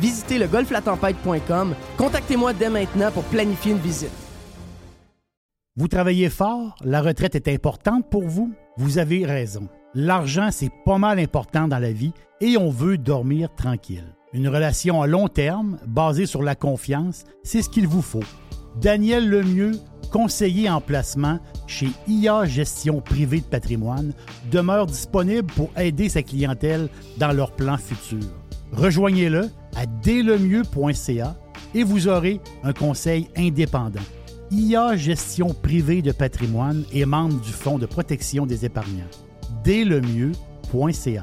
visitez le golflatempête.com. Contactez-moi dès maintenant pour planifier une visite. Vous travaillez fort, la retraite est importante pour vous? Vous avez raison. L'argent, c'est pas mal important dans la vie et on veut dormir tranquille. Une relation à long terme, basée sur la confiance, c'est ce qu'il vous faut. Daniel Lemieux, conseiller en placement chez IA Gestion Privée de Patrimoine, demeure disponible pour aider sa clientèle dans leurs plans futurs. Rejoignez-le à dèslemieux.ca et vous aurez un conseil indépendant. IA Gestion privée de patrimoine et membre du Fonds de protection des épargnants. dèslemieux.ca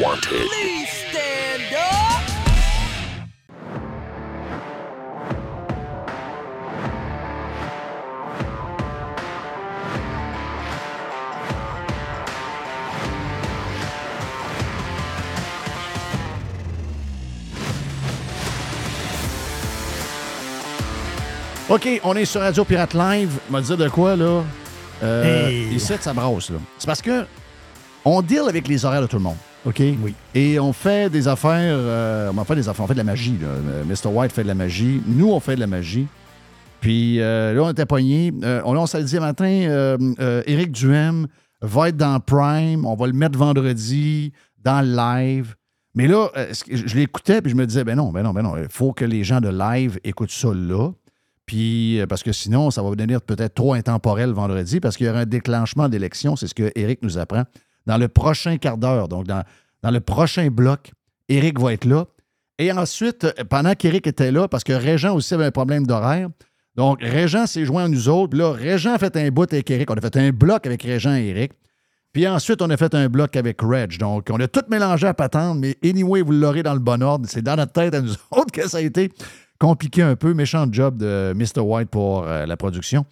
Wanted. Please stand up! OK, on est sur Radio Pirate Live. Va dire de quoi, là? Euh, Ici, ça brosse, là. C'est parce que on deal avec les horaires de tout le monde. OK? Oui. Et on fait des affaires. Euh, on fait des affaires. On fait de la magie. Là. Euh, Mr. White fait de la magie. Nous, on fait de la magie. Puis euh, là, on était poignés. on, on s'est dit matin, Éric Duhem va être dans Prime. On va le mettre vendredi dans le live. Mais là, je l'écoutais puis je me disais, ben non, ben non, ben non. Il faut que les gens de live écoutent ça là. Puis, parce que sinon, ça va devenir peut-être trop intemporel vendredi parce qu'il y aura un déclenchement d'élection. C'est ce que Éric nous apprend dans le prochain quart d'heure, donc dans, dans le prochain bloc, Eric va être là Et ensuite, pendant qu'Éric était là, parce que Régent aussi avait un problème d'horaire, donc Régent s'est joint à nous autres. Là, Régent a fait un bout avec Eric. On a fait un bloc avec Régent et Eric. Puis ensuite, on a fait un bloc avec Reg. Donc, on a tout mélangé à patente, mais anyway, vous l'aurez dans le bon ordre. C'est dans notre tête à nous autres que ça a été compliqué un peu. Méchant job de Mr. White pour euh, la production.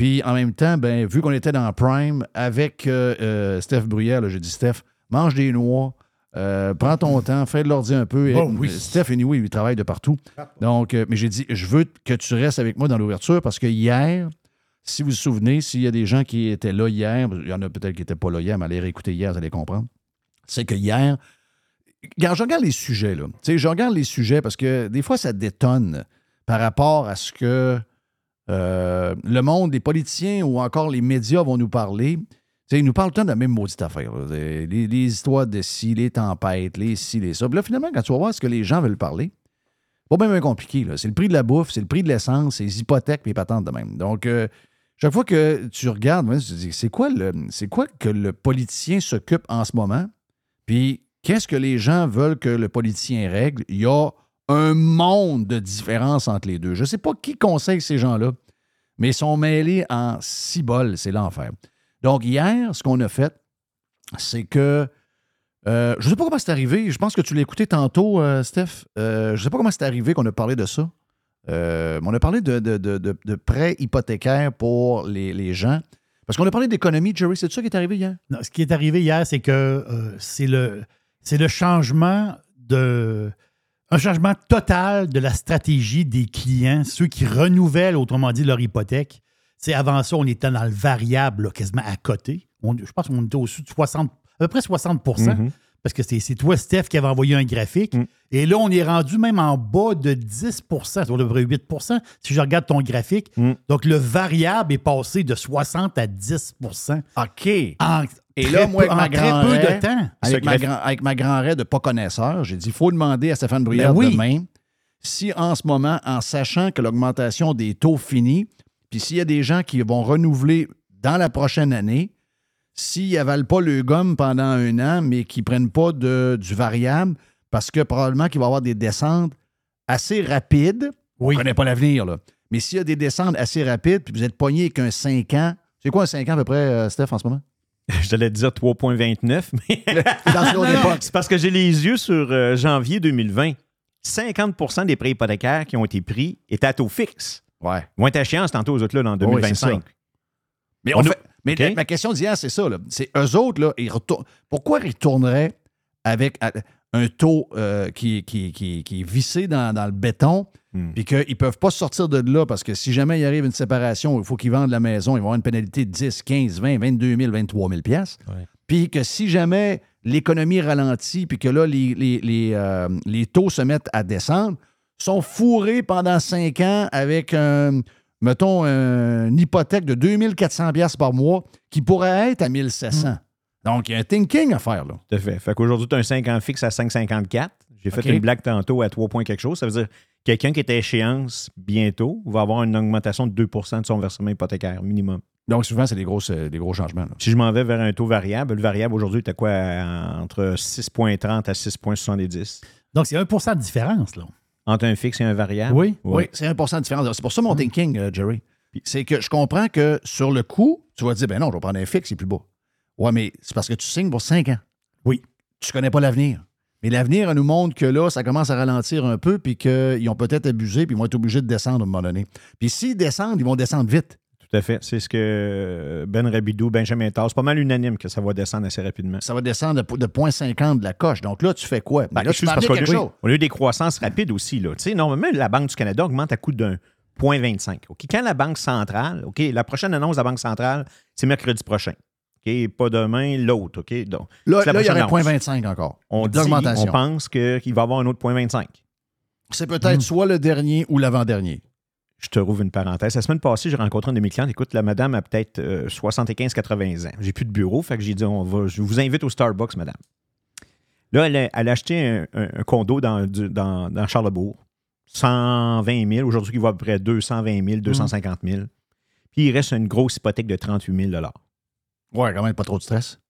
Puis en même temps, ben, vu qu'on était dans Prime avec euh, euh, Steph Bruyère, j'ai dit Steph, mange des noix, prends ton temps, fais de l'ordi un peu. Oh, oui. Steph, anyway, il travaille de partout. Donc, mais j'ai dit, je veux que tu restes avec moi dans l'ouverture parce que hier, si vous vous souvenez, s'il y a des gens qui étaient là hier, il y en a peut-être qui n'étaient pas là hier, mais allez réécouter hier, vous allez comprendre. C'est que hier, regarde, je regarde les sujets, là. Tu sais, je regarde les sujets parce que des fois, ça détonne par rapport à ce que euh, le monde, les politiciens ou encore les médias vont nous parler. Tu ils nous parlent tout de la même maudite affaire. Les, histoires de ci, les tempêtes, les ci, les ça. Puis là, finalement, quand tu vas voir ce que les gens veulent parler, pas bien, compliqué. C'est le prix de la bouffe, c'est le prix de l'essence, c'est les hypothèques, les patentes de même. Donc, euh, chaque fois que tu regardes, c'est quoi, le, quoi que le politicien s'occupe en ce moment? Puis qu'est-ce que les gens veulent que le politicien règle? Il y a un monde de différence entre les deux. Je ne sais pas qui conseille ces gens-là, mais ils sont mêlés en six bols. C'est l'enfer. Donc, hier, ce qu'on a fait, c'est que. Euh, je ne sais pas comment c'est arrivé. Je pense que tu l'as écouté tantôt, euh, Steph. Euh, je ne sais pas comment c'est arrivé qu'on a parlé de ça. On a parlé de, prêts hypothécaires pour les, gens. Parce qu'on a parlé d'économie, Jerry, c'est ça qui est arrivé hier? Non, ce qui est arrivé hier, c'est que c'est le, le changement de. Un changement total de la stratégie des clients, ceux qui renouvellent, autrement dit, leur hypothèque. C'est avant ça, on était dans le variable, quasiment à côté. je pense qu'on était au-dessus de 60, à peu près 60% parce que c'est toi, Steph, qui avait envoyé un graphique. Mm. Et là, on est rendu même en bas de 10 c'est à peu près 8% si je regarde ton graphique. Mm. Donc, le variable est passé de 60 à 10% OK. Et là, moi, avec ma grand peu de temps. Avec ma, grand, avec ma grand de pas connaisseur, j'ai dit il faut demander à Stéphane Bruyère ben demain si en ce moment, en sachant que l'augmentation des taux finit, puis s'il y a des gens qui vont renouveler dans la prochaine année, s'ils n'avalent pas le gomme pendant un an, mais qu'ils ne prennent pas de, du variable, parce que probablement qu'il va y avoir des descentes assez rapides. Oui. On ne connaît pas l'avenir, là. Mais s'il y a des descentes assez rapides, puis vous êtes pogné avec un 5 ans, c'est quoi un 5 ans à peu près, euh, Steph, en ce moment? Je t'allais dire 3,29, mais. c'est parce que j'ai les yeux sur euh, janvier 2020. 50% des prêts hypothécaires qui ont été pris étaient à taux fixe. Ouais. Ils vont être tantôt aux autres là, dans 2025. mais on, fait, mais ma question d'hier, c'est ça. C'est eux autres, là, ils pourquoi ils tourneraient avec un taux euh, qui, qui, qui, est vissé dans, le béton, hmm. puis qu'ils ne peuvent pas sortir de là parce que si jamais il arrive une séparation, il faut qu'ils vendent la maison, ils vont avoir une pénalité de 10, 15, 20, 22 000, 23 000 pièces. Puis que si jamais l'économie ralentit, puis que là, les, les, euh, les, taux se mettent à descendre, sont fourrés pendant cinq ans avec un mettons, une hypothèque de 2400 pièces par mois qui pourrait être à 1700. Hmm. Donc, il y a un thinking à faire, là. Tout à fait. Fait qu'aujourd'hui, tu as un 5 ans fixe à 5,54. J'ai fait une blague tantôt à 3 points quelque chose. Ça veut dire quelqu'un qui est à échéance bientôt va avoir une augmentation de 2% de son versement hypothécaire minimum. Donc, souvent, c'est des, euh, des gros changements. Si je m'en vais vers un taux variable, le variable aujourd'hui, tu quoi entre 6,30 à 6,70 Donc, c'est 1% de différence, là. Entre un fixe et un variable? Oui, oui, c'est 1% de différence. C'est pour ça mon hum. thinking, euh, Jerry. C'est que je comprends que sur le coup, tu vas dire, ben non, je vais prendre un fixe, c'est plus beau. Ouais, mais c'est parce que tu signes pour 5 ans. Oui. Tu connais pas l'avenir. Mais l'avenir nous montre que là, ça commence à ralentir un peu, puis qu'ils ont peut-être abusé, puis ils vont être obligés de descendre à un moment donné. Puis s'ils descendent, ils vont descendre vite. Tout à fait. C'est ce que Ben Rabidou, Benjamin Tass, c'est pas mal unanime que ça va descendre assez rapidement. Ça va descendre de, de 0,50 de la coche. Donc là, tu fais quoi? Ben, là, tu parce a, on a eu des croissances rapides aussi. Là. Tu sais, normalement, la Banque du Canada augmente à coût d'un 0,25. OK? Quand la Banque centrale, OK, la prochaine annonce de la Banque centrale, c'est mercredi prochain. OK? Pas demain, l'autre. OK? Donc, là, il y aurait 0,25 encore. On, dit, on pense qu'il va y avoir un autre 0,25. C'est peut-être hmm. soit le dernier ou l'avant-dernier je te rouvre une parenthèse. La semaine passée, j'ai rencontré un de mes clients. Écoute, la madame a peut-être 75-80 euh, ans. J'ai plus de bureau, fait que j'ai dit on va, je vous invite au Starbucks, madame. Là, elle a, acheté un, condo dans, dans, Charlebourg. 120 000. Aujourd'hui, il va à peu près 220 000, 250 000. Puis il reste une grosse hypothèque de 38 000 Ouais, quand même, pas trop de stress.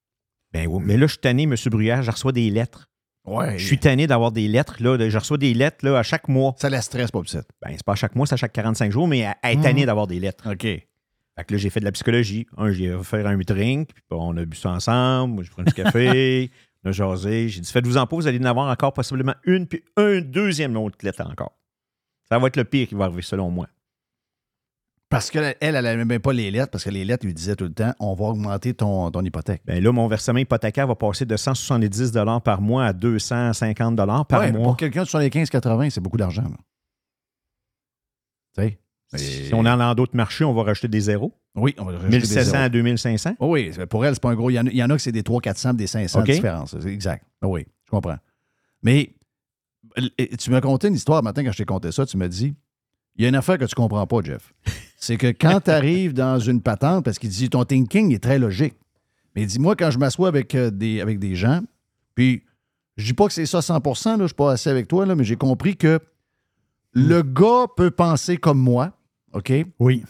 Ben oui. Mais là, je suis tanné, M. Bruyère, je reçois des lettres Ouais. Je suis tanné d'avoir des lettres. Là, de- je reçois des lettres là, à chaque mois. Ça la stresse pas, peut-être. Ben, c'est pas à chaque mois, c'est à chaque 45 jours, mais à, à être Mhm. tanné d'avoir des lettres. OK. Fait que là, j'ai fait de la psychologie. Un, j'ai offert un drink, puis on a bu ça ensemble. Moi, j'ai pris un petit café, on a jasé. J'ai dit, faites-vous en pas, vous allez en avoir encore possiblement une, puis un deuxième autre lettre encore. Ça va être le pire qui va arriver, selon moi. Parce qu'elle, elle, elle n'aimait même pas les lettres, parce que les lettres lui disaient tout le temps on va augmenter ton, ton hypothèque. Ben là, mon versement hypothécaire va passer de 170 par mois à 250 par Ouais, mois. Pour quelqu'un sur les 15-80, c'est beaucoup d'argent. Tu sais? Si on est dans d'autres marchés, on va rajouter des zéros. Oui, on va rajouter des 1700 zéros. à 2500. Oh oui, pour elle, c'est pas un gros. Il y en a, y en a que c'est des 300-400, des 500 OK. de différence. Exact. Oh oui, je comprends. Mais tu m'as conté une histoire matin quand je t'ai conté ça. Tu m'as dit il y a une affaire que tu comprends pas, Jeff. C'est que quand tu arrives dans une patente, parce qu'il dit ton thinking est très logique. Mais dis-moi, quand je m'assois avec, euh, des, avec des gens, puis je dis pas que c'est ça 100 là, je suis pas assez avec toi, là, mais j'ai compris que le gars peut penser comme moi, OK? Oui.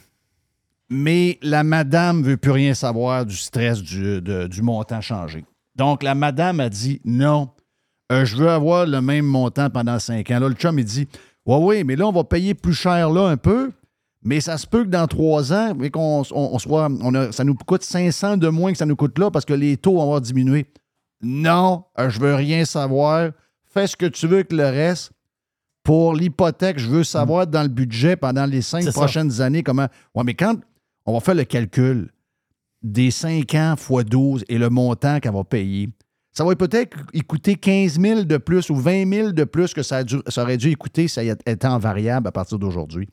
mais la madame veut plus rien savoir du stress du, de- du montant changé. Donc, la madame a dit non, euh, je veux avoir le même montant pendant cinq ans. Là, le chum, il dit Ouais, oui, mais là, on va payer plus cher là un peu, mais ça se peut que dans trois ans, mais qu'on on, on soit, on a- ça nous coûte 500 de moins que ça nous coûte là parce que les taux vont avoir diminué. Non, euh, je veux rien savoir. Fais ce que tu veux avec le reste. Pour l'hypothèque, je veux savoir dans le budget pendant les cinq ça. prochaines années comment. Ouais, mais quand on va faire le calcul des 5 ans x 12 et le montant qu'elle va payer, ça va peut-être coûter 15 000 de plus ou 20 000 de plus que ça, a dû- ça aurait dû y coûter si elle était en variable à partir d'aujourd'hui.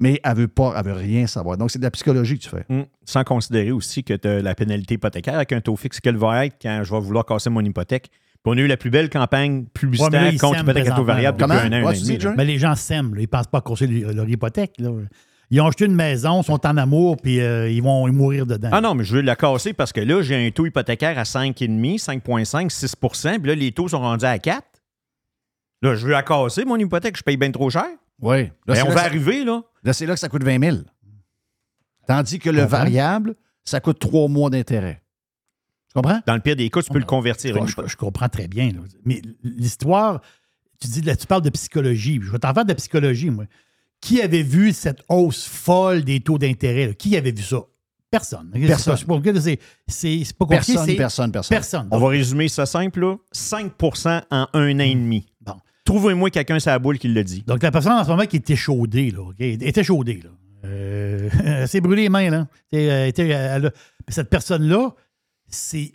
Mais elle veut pas, elle veut rien savoir. Donc, c'est de la psychologie que tu fais. Hum, Sans considérer aussi que tu as la pénalité hypothécaire avec un taux fixe, quelle va être quand je vais vouloir casser mon hypothèque. Puis on a eu la plus belle campagne publicitaire Ouais, contre s'aiment hypothèque à taux variable depuis un an, un Ouais, an tu et dis, demi. Mais les gens s'aiment, ils ne pensent pas à courser leur leur hypothèque. là. Ils ont acheté une maison, sont en amour, puis euh, ils vont mourir dedans. Ah non, mais je veux la casser parce que là, j'ai un taux hypothécaire à 5,5, 5,5, 6% puis là, les taux sont rendus à 4. Là, je veux la casser, mon hypothèque, je paye bien trop cher. Oui. Mais c'est on va arriver, là. là, c'est là que ça coûte 20 000. Tandis que le Comprends. variable, ça coûte trois mois d'intérêt. Tu comprends? Dans le pire des cas, tu peux le convertir. en Je, je comprends très bien. là. Mais l'histoire, tu dis, là, tu parles de psychologie. Je vais t'en faire de la psychologie, moi. Qui avait vu cette hausse folle des taux d'intérêt? Qui avait vu ça? Personne. Personne. C'est pas, c'est- compliqué. Personne, personne. personne. On va résumer ça simple, là. 5 en un an et demi. Trouvez-moi quelqu'un sur la boule qui le dit. Donc, la personne en ce moment qui était chaudée, là, OK? Elle était chaudée, là. Euh, elle s'est brûlée les mains, là. A- cette personne-là, c'est,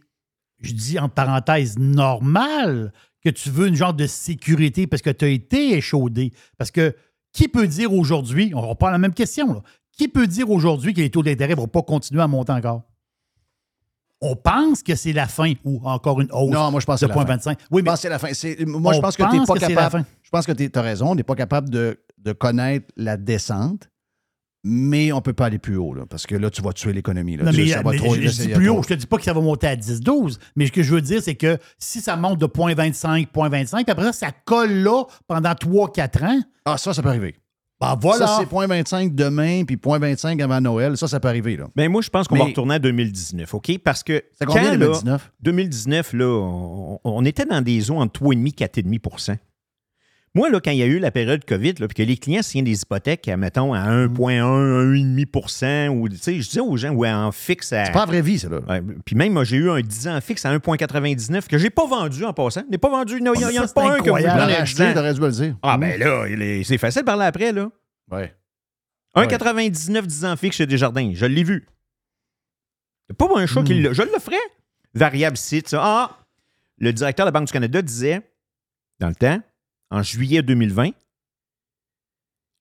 je dis en parenthèse, normal que tu veux une genre de sécurité parce que tu as été échaudé. Parce que qui peut dire aujourd'hui, on reprend la même question, là, qui peut dire aujourd'hui que les taux d'intérêt ne vont pas continuer à monter encore? On pense que c'est la fin ou encore une hausse Non, moi, je pense de que c'est la fin. 0,25. Oui, Je mais pense que c'est la fin. Moi, je pense que tu n'es pas capable. Je pense que tu as raison. On n'est pas capable de, de connaître la descente, mais on ne peut pas aller plus haut, là, parce que là, tu vas tuer l'économie. là. Non, mais, Ça va mais trop- je, je dis plus haut. Je te dis pas que ça va monter à 10, 12. Mais ce que je veux dire, c'est que si ça monte de 0,25, 0,25, puis après ça, ça colle là pendant 3-4 ans, Ah, ça, ça peut arriver. Ben voilà. Ça, c'est 0.25 demain, puis 0.25 avant Noël. Ça, ça peut arriver. Là. Ben moi, je pense qu'on va retourner à 2019, OK? Parce que C'est combien, quand, là, 2019? 2019, là, on, on était dans des eaux entre 3,5 4,5 Moi, là, quand il y a eu la période COVID, là, puis que les clients signent des hypothèques, à, mettons, à 1,1, 1,5% ou, tu sais, je disais aux gens, ouais, en fixe à... C'est pas la vraie vie, ça. Là. Ouais, puis même, moi, j'ai eu un 10 ans fixe à 1,99 que j'ai pas vendu en passant. Je n'ai pas vendu. Il n'y en a, Ça, il y en a c'est pas un que vous incroyable. Tu donnez l'aurais à 10 acheté, ans. t'aurais dû le dire. Ah, ben là, il est- c'est facile de parler après, là. Ouais. 1,99 10 ans fixe chez Desjardins. Je l'ai vu. C'est pas un chat qui l'a. Je le ferais. Variable site, ça. Ah! Le directeur de la Banque du Canada disait, dans le temps, en juillet 2020,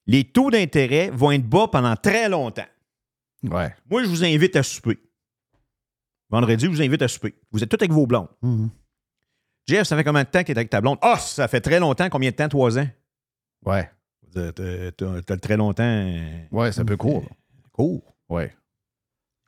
les taux d'intérêt vont être bas pendant très longtemps. Ouais. Moi, je vous invite à souper. Vendredi, je vous invite à souper. Vous êtes tous avec vos blondes. Mhm. Jeff, ça fait combien de temps que tu avec ta blonde? Ah, ça fait très longtemps. Combien de temps? Trois ans? Ouais. T'as très longtemps. Ouais, c'est un peu court. Court. Ouais.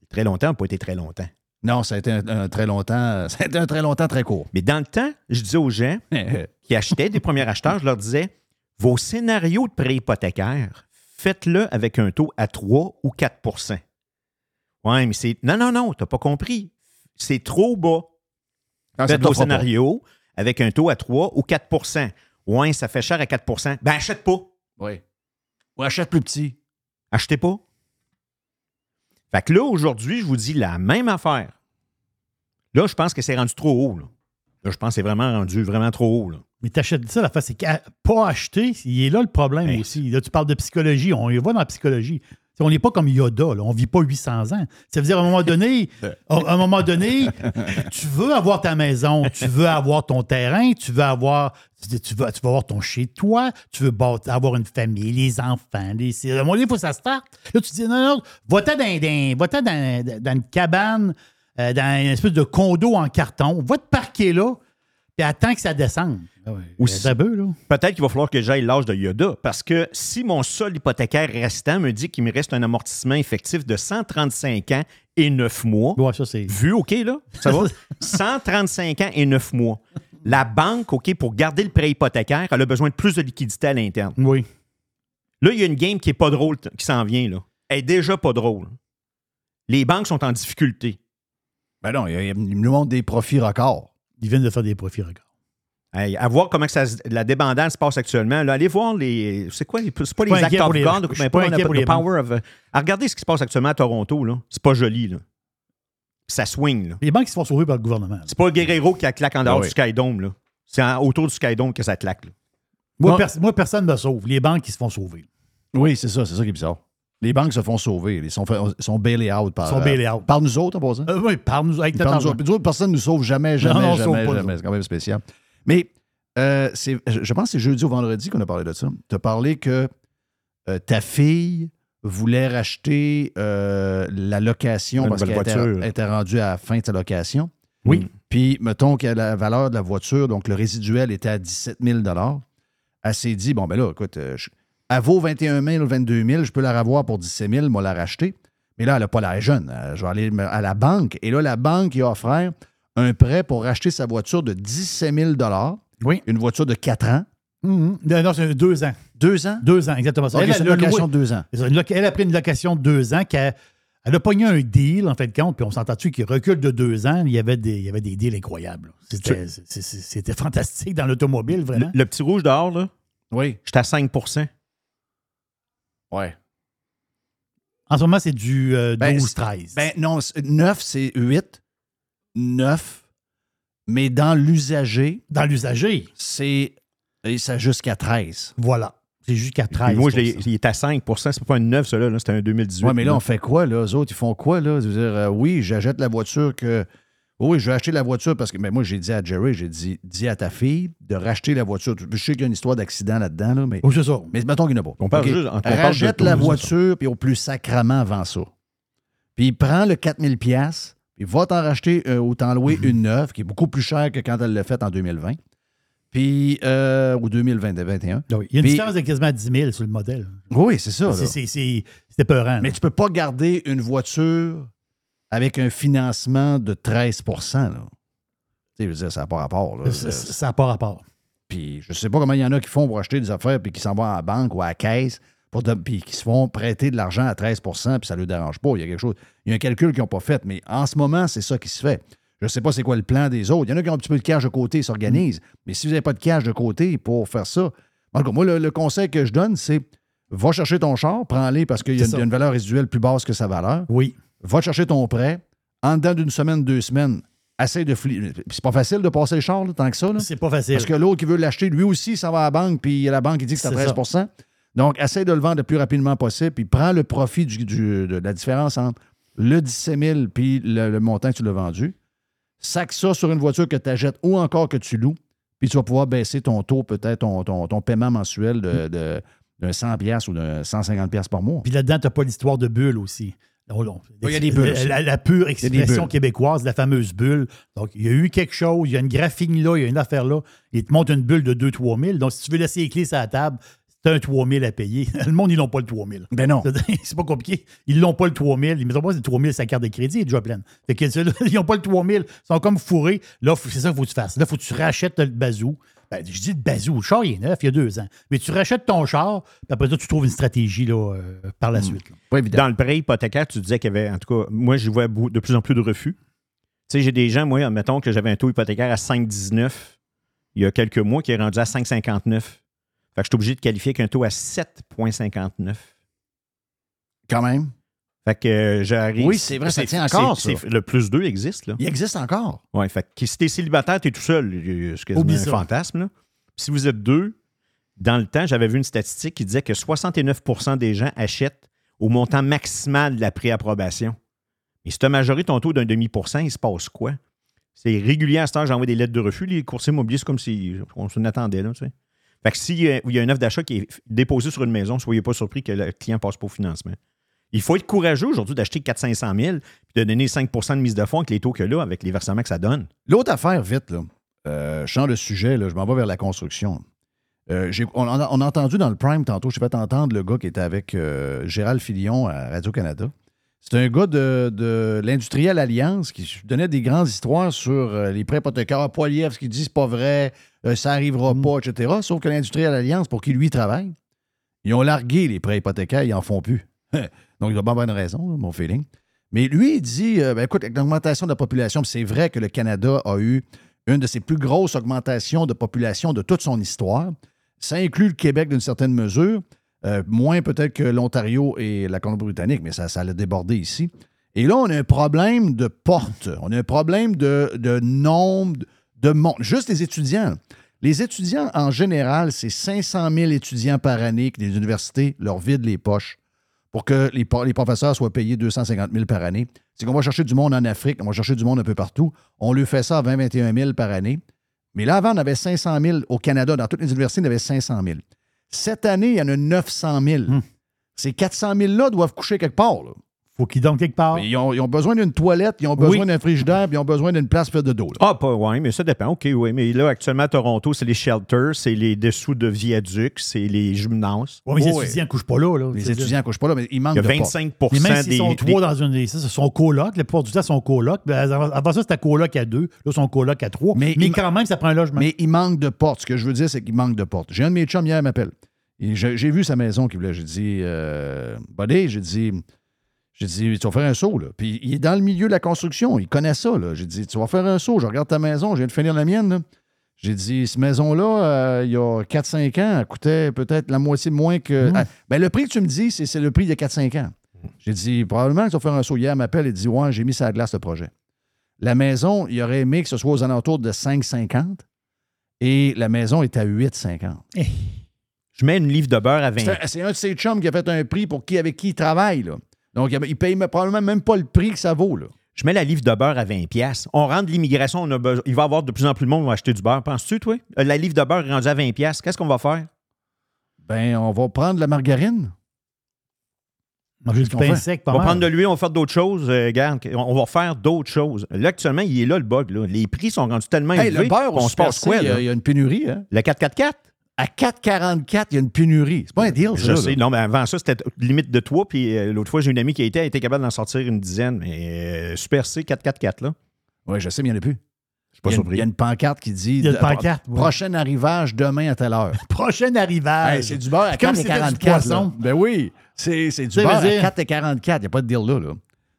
Très longtemps pas été très longtemps. Non, ça a été un, un très longtemps. Ça a été un très longtemps très court. Mais dans le temps, je disais aux gens qui achetaient des premiers acheteurs, je leur disais vos scénarios de prêt hypothécaire, faites-le avec un taux à 3 ou 4% Ouais, mais c'est. Non, non, non, t'as pas compris. C'est trop bas. Ah, Faites vos scénarios avec un taux à 3 ou 4% Ouais, ça fait cher à 4% Ben, achète pas. Oui. Ou achète plus petit. Achetez pas. Fait que là, aujourd'hui, je vous dis la même affaire. Là, je pense que c'est rendu trop haut. Là. Là, je pense que c'est vraiment rendu vraiment trop haut. Là. Mais t'achètes ça, la face, c'est pas acheter, il est là le problème Ben, aussi. Là, tu parles de psychologie, on y va dans la psychologie. On n'est pas comme Yoda, là. on ne vit pas 800 ans. Ça veut dire, à un moment donné, à un moment donné, tu veux avoir ta maison, tu veux avoir ton terrain, tu veux avoir, tu veux, tu veux avoir ton chez-toi, tu veux avoir une famille, les enfants. Les, à un moment donné, il faut que ça se starte. Là, tu dis, non, non, va-t'en dans, dans- va-t'en dans, dans une cabane, euh, dans une espèce de condo en carton, va te parquer là, puis attends que ça descende. Ou C'est un peu, là. Peut-être qu'il va falloir que j'aille l'âge de Yoda, parce que si mon sol hypothécaire restant me dit qu'il me reste un amortissement effectif de 135 ans et 9 mois, Ouais, ça, c'est. vu, OK, là, ça va? 135 ans et 9 mois. La banque, OK, pour garder le prêt hypothécaire, elle a besoin de plus de liquidité à l'interne. Oui. Là, il y a une game qui est pas drôle qui s'en vient, là. Elle est déjà pas drôle. Les banques sont en difficulté. Ben non, il, il nous montre des profits records. Ils viennent de faire des profits records. Hey, à voir comment que ça, la débandade se passe actuellement. Là, allez voir les. C'est quoi les. C'est pas les of pour les- God, je suis mais pas pas le les power of. Ah, regardez ce qui se passe actuellement à Toronto. là. C'est pas joli. Là. Ça swing. Là. Les banques qui se font sauver par le gouvernement. C'est pas Guerrero qui a claque en dehors Ah oui. du Skydome. Là. C'est autour du Skydome que ça claque. là. Moi, Bon. pers- moi, personne ne me sauve. Les banques qui se font sauver. Oui, c'est ça, c'est ça qui est bizarre. Les banques se font sauver. Ils sont, sont bailés out par, sont bailés out. par nous autres, en passant. Euh, oui, avec parlent nous autres. Puis nous autres, personne ne nous sauve jamais, jamais, non, jamais, jamais. C'est quand même spécial. Mais euh, je pense que c'est jeudi ou vendredi qu'on a parlé de ça. Tu as parlé que euh, ta fille voulait racheter la location Une parce qu'elle était, était rendue à la fin de sa location. Oui. Puis, mettons que la valeur de la voiture, donc le résiduel était à 17 000 Elle s'est dit, bon, ben là, écoute, je- elle vaut 21 000 ou 22 000, je peux la revoir pour 17 000, moi la racheter. Mais là, elle n'a pas l'air jeune. Euh, Je vais aller à la banque. Et là, la banque, il a offert un prêt pour racheter sa voiture de 17 000 Oui. une voiture de 4 ans. Mhm. Non, non, c'est deux ans. Deux ans? Deux ans, exactement ça. Elle, c'est une a location de deux ans. elle a pris une location de deux ans qu'elle elle a pogné un deal, en fait, de compte, puis on s'entend-tu qu'il recule de deux ans, il y avait des, il y avait des deals incroyables. C'était fantastique dans l'automobile, Le, vraiment. le petit rouge dehors, là, Oui. j'étais à 5 Ouais. En ce moment, c'est du euh, Ben, 12-13. Ben non, 9, c'est 8. 9. Mais dans l'usager, dans l'usager, c'est et ça jusqu'à 13. voilà. C'est jusqu'à 13 Moi, je il est à 5% c'est pas un 9, celui-là, là, c'était un 2018. Ouais, mais là, on fait quoi, là? Eux autres, ils font quoi, là? Je veux dire, euh, oui, j'achète la voiture que. Oui, je vais acheter la voiture parce que. Mais moi, j'ai dit à Jerry, j'ai dit, dis à ta fille de racheter la voiture. Je sais qu'il y a une histoire d'accident là-dedans, là, mais. Oh, c'est ça. Mais mettons qu'il n'y en a pas. On parle juste- on Rachète la voiture, puis au plus sacrement avant ça. Puis prends le 4000 pièces puis va t'en racheter euh, ou t'en louer Mhm. une neuve, qui est beaucoup plus chère que quand elle l'a faite en 2020. Puis, euh, ou 2021. Ah oui. Il y a une Puis- différence de quasiment 10 000 sur le modèle. Oui, c'est ça. C'est- c'est- C'est c'est peurant. Mais tu peux pas garder une voiture avec un financement de 13 là. Tu sais, je veux dire, ça n'a pas rapport. là. Ça- n'a pas rapport. Puis je sais pas comment il y en a qui font pour acheter des affaires puis qui s'en vont à la banque ou à la caisse pour de- puis qui se font prêter de l'argent à 13% puis ça ne leur dérange pas. Il y a quelque chose. Il y a un calcul qu'ils n'ont pas fait, mais en ce moment, c'est ça qui se fait. Je ne sais pas c'est quoi le plan des autres. Il y en a qui ont un petit peu de cash de côté, ils s'organisent. Mais si vous n'avez pas de cash de côté pour faire ça, en tout cas, moi, le, le conseil que je donne, c'est va chercher ton char, prends-les parce qu'il y a une valeur résiduelle plus basse que sa valeur. Oui. Va chercher ton prêt. En dedans d'une semaine, deux semaines, essaye de fli- C'est pas facile de passer le char là, tant que ça. C'est pas facile. Parce que l'autre qui veut l'acheter, lui aussi, ça va à la banque, puis la banque, il dit que c'est à C'est 13% Donc, essaye de le vendre le plus rapidement possible, puis prends le profit du- du- de la différence entre le 17 000 puis le, le montant que tu l'as vendu. Sac ça sur une voiture que tu achètes ou encore que tu loues, puis tu vas pouvoir baisser ton taux, peut-être ton, ton, ton paiement mensuel de, de, d'un 100 pièces ou d'un 150 pièces par mois. Puis là-dedans, tu n'as pas l'histoire de bulle aussi. Non, non. Il y a des bulles. La, la pure expression québécoise, la fameuse bulle. Donc, il y a eu quelque chose, il y a une graphine là, il y a une affaire là. Il te montre une bulle de 2-3 000. Donc, si tu veux laisser les clés sur la table, c'est un 3 000 à payer. Le monde, ils n'ont pas le 3 000. Ben non. C'est pas compliqué. Ils n'ont pas le 3 000. Ils mettent pas le 3 000 sa carte de crédit, est déjà pleine. Fait que ils n'ont pas le 3 000. Ils sont comme fourrés. Là, c'est ça qu'il faut que tu fasses. Là, il faut que tu rachètes le bazou. Ben, je dis le bazou. Le char, il est neuf, il y a deux ans. Mais tu rachètes ton char, puis après ça, tu trouves une stratégie là, euh, par la suite. Pas évident. Dans le prêt hypothécaire, tu disais qu'il y avait, en tout cas, moi, je vois de plus en plus de refus. Tu sais, j'ai des gens, moi, mettons que j'avais un taux hypothécaire à 5,19. il y a quelques mois qui est rendu à 5,59. Fait que je suis obligé de qualifier avec un taux à 7,59. Quand même. Fait que euh, j'arrive. Oui, c'est vrai, ça tient encore, ça. Le plus 2 existe, là. Il existe encore. Ouais, fait que si t'es célibataire, t'es tout seul. C'est un fantasme, là. Si vous êtes deux, dans le temps, j'avais vu une statistique qui disait que 69% des gens achètent au montant maximal de la préapprobation. Et si tu as majoré ton taux d'un demi-pourcent, il se passe quoi? C'est régulier à ce temps, j'envoie des lettres de refus. Les coursiers immobiliers, c'est comme si on s'en attendait, là, tu sais. Fait que s'il y a il y a une offre d'achat qui est déposée sur une maison, soyez pas surpris que le client passe pas au financement. Il faut être courageux aujourd'hui d'acheter 400-500 000 puis de donner 5% de mise de fonds avec les taux que là, avec les versements que ça donne. L'autre affaire, vite, là, euh, je change de sujet, là, je m'en vais vers la construction. Euh, on, a, on a entendu dans le Prime tantôt, je fait entendre le gars qui était avec euh, Gérald Filion à Radio-Canada. C'est un gars de, de l'Industriel Alliance qui donnait des grandes histoires sur euh, les prêts hypothécaires. Poiliev qui dit c'est pas vrai, euh, ça arrivera pas, etc. Sauf que l'Industriel Alliance, pour qui lui travaille, ils ont largué les prêts hypothécaires, ils en font plus. Donc, il pas avoir une raison, mon feeling. Mais lui, il dit euh, ben, écoute, avec l'augmentation de la population, c'est vrai que le Canada a eu une de ses plus grosses augmentations de population de toute son histoire. Ça inclut le Québec d'une certaine mesure, euh, moins peut-être que l'Ontario et la Colombie-Britannique, mais ça, ça l'a débordé ici. Et là, on a un problème de porte. On a un problème de, de nombre de monde. Juste les étudiants. Les étudiants, en général, c'est 500 000 étudiants par année que les universités leur vident les poches pour que les, professeurs soient payés 250 000 par année. C'est qu'on va chercher du monde en Afrique, on va chercher du monde un peu partout. On lui fait ça à 20 21 000 par année. Mais là, avant, on avait 500 000 au Canada. Dans toutes les universités, on avait 500 000. Cette année, il y en a 900 000. Hmm. Ces 400 000-là doivent coucher quelque part. là. Faut qu'ils dorment quelque part. Ils, ont, ils ont besoin d'une toilette, ils ont besoin Oui. d'un frigidaire, puis ils ont besoin d'une place faite de dos. là. Ah, pas, ouais, mais ça dépend. OK, oui. Mais là, actuellement, à Toronto, c'est les shelters, c'est les dessous de viaducs, c'est les gymnases. Ouais, mais les étudiants ne couchent pas là. là. Les étudiants ne couchent pas là, mais ils manquent Il y a de portes. 25 Mais même s'ils des, sont des- trois dans une. Ça, c'est son coloc. La plupart du temps, son coloc. Ben, Avant ça, c'était coloc à deux. Là, son coloc à trois. Mais Mais, il- quand même, ça prend un logement. Mais il manque de portes. Ce que je veux dire, c'est qu'il manque de portes. J'ai un de mes chums hier m'appelle. J'ai j'ai vu sa maison qui voulait. J'ai dit, euh, Buddy, j'ai dit, j'ai dit, tu vas faire un saut. Là. Puis il est dans le milieu de la construction. Il connaît ça. là. J'ai dit, tu vas faire un saut. Je regarde ta maison. Je viens de finir la mienne. là. J'ai dit, cette maison-là, euh, il y a 4-5 ans, elle coûtait peut-être la moitié moins que. Mm. Ah, ben, le prix que tu me dis, c'est le prix de 4-5 ans. J'ai dit, probablement que tu vas faire un saut. Hier, elle m'appelle et dit, ouais, j'ai mis ça à glace le projet. La maison, il aurait aimé que ce soit aux alentours de 5,50 et la maison est à 8,50. Je mets une livre de beurre à 20. C'est un- C'est un de ses chums qui a fait un prix pour qui avec qui il travaille. Là. Donc, il il paye probablement même pas le prix que ça vaut. Là. Je mets la livre de beurre à 20 pièces. On rentre de l'immigration, on a besoin- il va y avoir de plus en plus de monde qui va acheter du beurre. Penses-tu, toi? Euh, La livre de beurre est rendue à 20 pièces. Qu'est-ce qu'on va faire? Ben, on va prendre la margarine. Manger du pain sec, pas On va mal. prendre de l'huile, on va faire d'autres choses. Euh, regarde, on va faire d'autres choses. Là, actuellement, il est là le bug. là. Les prix sont rendus tellement Hey, élevés. le beurre, on se passe quoi, C, il y a- là? il y, a une pénurie. Hein? Le 444? À 4,44, il y a une pénurie. C'est pas un deal, ça. Je là, sais. là. Non, mais avant ça, c'était limite de toi. Puis euh, l'autre fois, j'ai une amie qui a été, elle était capable d'en sortir une dizaine. Mais euh, Super C 444, là. Oui, je sais, mais il n'y en a plus. Je suis pas il, y a, surpris. il y a une pancarte qui dit Il y a une pancarte, oui. prochain arrivage demain à telle heure. Prochain arrivage. Hey, c'est du beurre à Comme si c'était du 4,44. poisson. là. Ben oui, c'est c'est du Ça beurre dire- à 4,44. Il n'y a pas de deal là. là.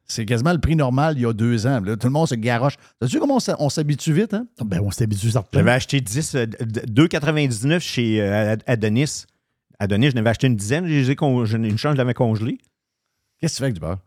C'est quasiment le prix normal il y a deux ans. Là, tout le monde se garoche. Sais-tu comment on s'habitue vite? Hein? Ben, on s'est habitué certain. J'avais acheté 10, euh, d- d- 2,99 chez euh, Ad- Adonis. Adonis, je n'avais acheté une dizaine. J'ai une chance, je l'avais congelé. Qu'est-ce que tu fais avec du beurre?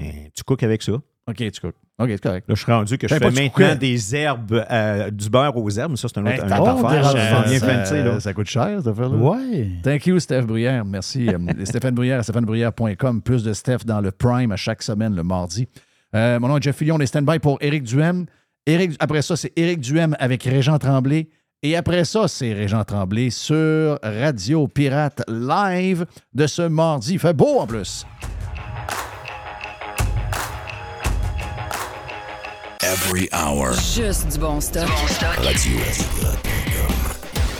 Euh, tu cookes avec ça. OK, tu cookes. OK, c'est correct. Là, je suis rendu que je Ben, fais maintenant des herbes, euh, du beurre aux herbes. Ça, c'est un autre, Hey, un ta autre affaire, affaire, ça, bien ça- fancy, là. ça coûte cher, cette affaire-là. Ouais. Thank you, Steph Bruyère. Merci. Euh, Stéphane Bruyère à stéphanebruyère.com. Plus de Steph dans le Prime à chaque semaine, le mardi. Euh, mon nom est Jeff Fillion. On est stand-by pour Éric Duhem. Éric- après ça, c'est Éric Duhem avec Régent Tremblay. Et après ça, c'est Régent Tremblay sur Radio Pirate Live de ce mardi. Il fait beau en plus. Every hour. Juste du bon stock. Radio.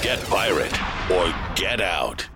Get pirate or get out.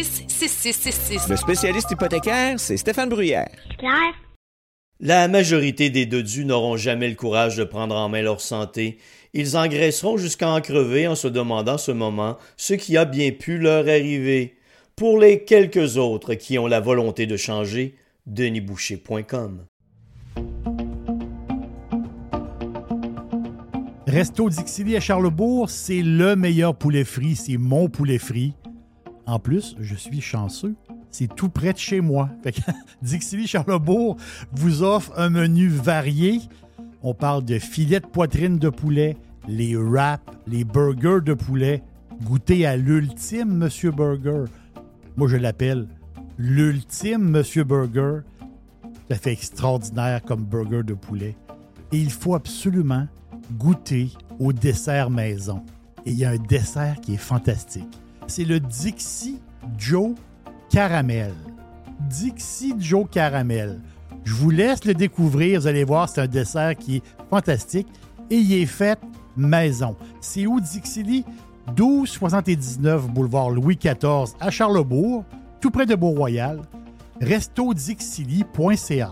266-6666. Le spécialiste hypothécaire, c'est Stéphane Bruyère. Claire? La majorité des dodus n'auront jamais le courage de prendre en main leur santé. Ils engraisseront jusqu'à en crever en se demandant ce moment ce qui a bien pu leur arriver. Pour les quelques autres qui ont la volonté de changer, denisboucher.com. Resto Dixili à Charlebourg, c'est le meilleur poulet frit, c'est mon poulet frit. En plus, je suis chanceux, c'est tout près de chez moi. Fait que Dixili Charlebourg vous offre un menu varié. On parle de filets de poitrine de poulet, les wraps, les burgers de poulet. Goûtez à l'ultime Monsieur Burger. Moi, je l'appelle l'ultime Monsieur Burger. Ça fait extraordinaire comme burger de poulet. Et il faut absolument goûter au dessert maison. Et il y a un dessert qui est fantastique. C'est le Dixie Joe Caramel. Dixie Joe Caramel. Je vous laisse le découvrir. Vous allez voir, c'est un dessert qui est fantastique. Et il est fait maison. C'est où Dixili? 1279 boulevard Louis XIV à Charlebourg, tout près de Beau-Royal. restodixili.ca.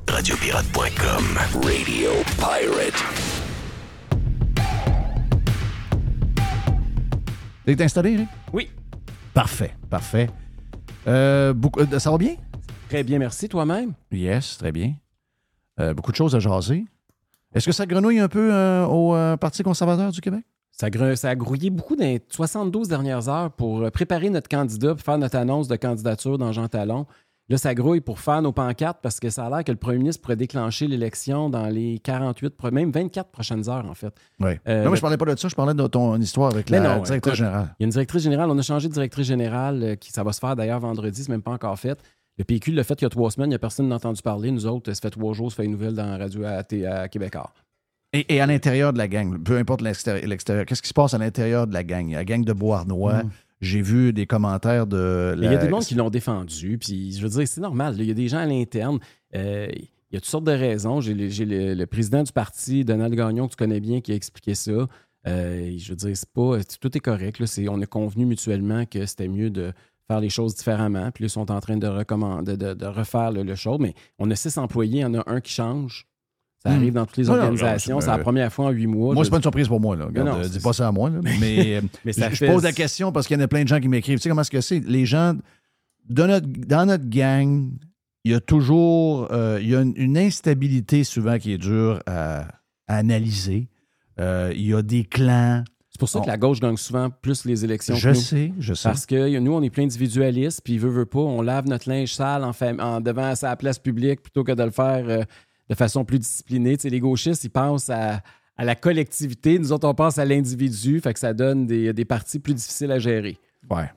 Radiopirate.com. Radio Pirate. T'es installé, Eric? Oui. Parfait, parfait. Euh, beaucoup- euh, ça va bien? Très bien, merci. Toi-même? Yes, très bien. Euh, beaucoup de choses à jaser. Est-ce que ça grenouille un peu euh, au euh, Parti conservateur du Québec? Ça, ça a grouillé beaucoup dans les 72 dernières heures pour préparer notre candidat pour faire notre annonce de candidature dans Jean Talon. Là, ça grouille pour faire nos pancartes parce que ça a l'air que le premier ministre pourrait déclencher l'élection dans les 48, pro- même 24 prochaines heures, en fait. Oui. Euh, non, mais je parlais pas de ça, je parlais de ton histoire avec la non, directrice écoute, générale. Il y a une directrice générale. On a changé de directrice générale. euh, qui, ça va se faire d'ailleurs vendredi. C'est même pas encore fait. Le PQ l'a fait il y a trois semaines. Il n'y a personne n'a entendu parler. Nous autres, ça fait trois jours, ça fait une nouvelle dans la radio à, à Québécois. Et, et à l'intérieur de la gang, peu importe l'extérie- l'extérieur, qu'est-ce qui se passe à l'intérieur de la gang? La gang de Beauharnois, j'ai vu des commentaires de. Il y a des gens qui l'ont défendu, puis je veux dire, c'est normal. Il y a des gens à l'interne. euh, il y a toutes sortes de raisons. J'ai le, j'ai le- le président du parti, Donald Gagnon, que tu connais bien, qui a expliqué ça. Euh, je veux dire, c'est pas. Tout est correct. là. On a convenu mutuellement que c'était mieux de faire les choses différemment. Puis là, ils sont en train de, de refaire le, le show. Mais on a six employés, il y en a un qui change. Ça Hmm. arrive dans toutes les Non, organisations. c'est- la première fois en huit mois. Moi, c'est pas une surprise pour moi. Là. Regarde, non, euh, dis pas ça à moi. là. Mais, euh, Mais ça je, je fait- pose la question parce qu'il y en a plein de gens qui m'écrivent. Tu sais comment est-ce que c'est? Les gens, dans notre, dans notre gang, il y a toujours euh, il y a une, une instabilité souvent qui est dure à, à analyser. Euh, il y a des clans. C'est pour ça On- que la gauche gagne souvent plus les élections Je que nous. sais, je sais. Parce que nous, on est plein d'individualistes, puis veut, veut pas, on lave notre linge sale en, en devant sa place publique plutôt que de le faire de façon plus disciplinée. Tu sais, les gauchistes, ils pensent à, à la collectivité. Nous autres, on pense à l'individu. Fait que ça donne des, des partis plus difficiles à gérer. Ouais.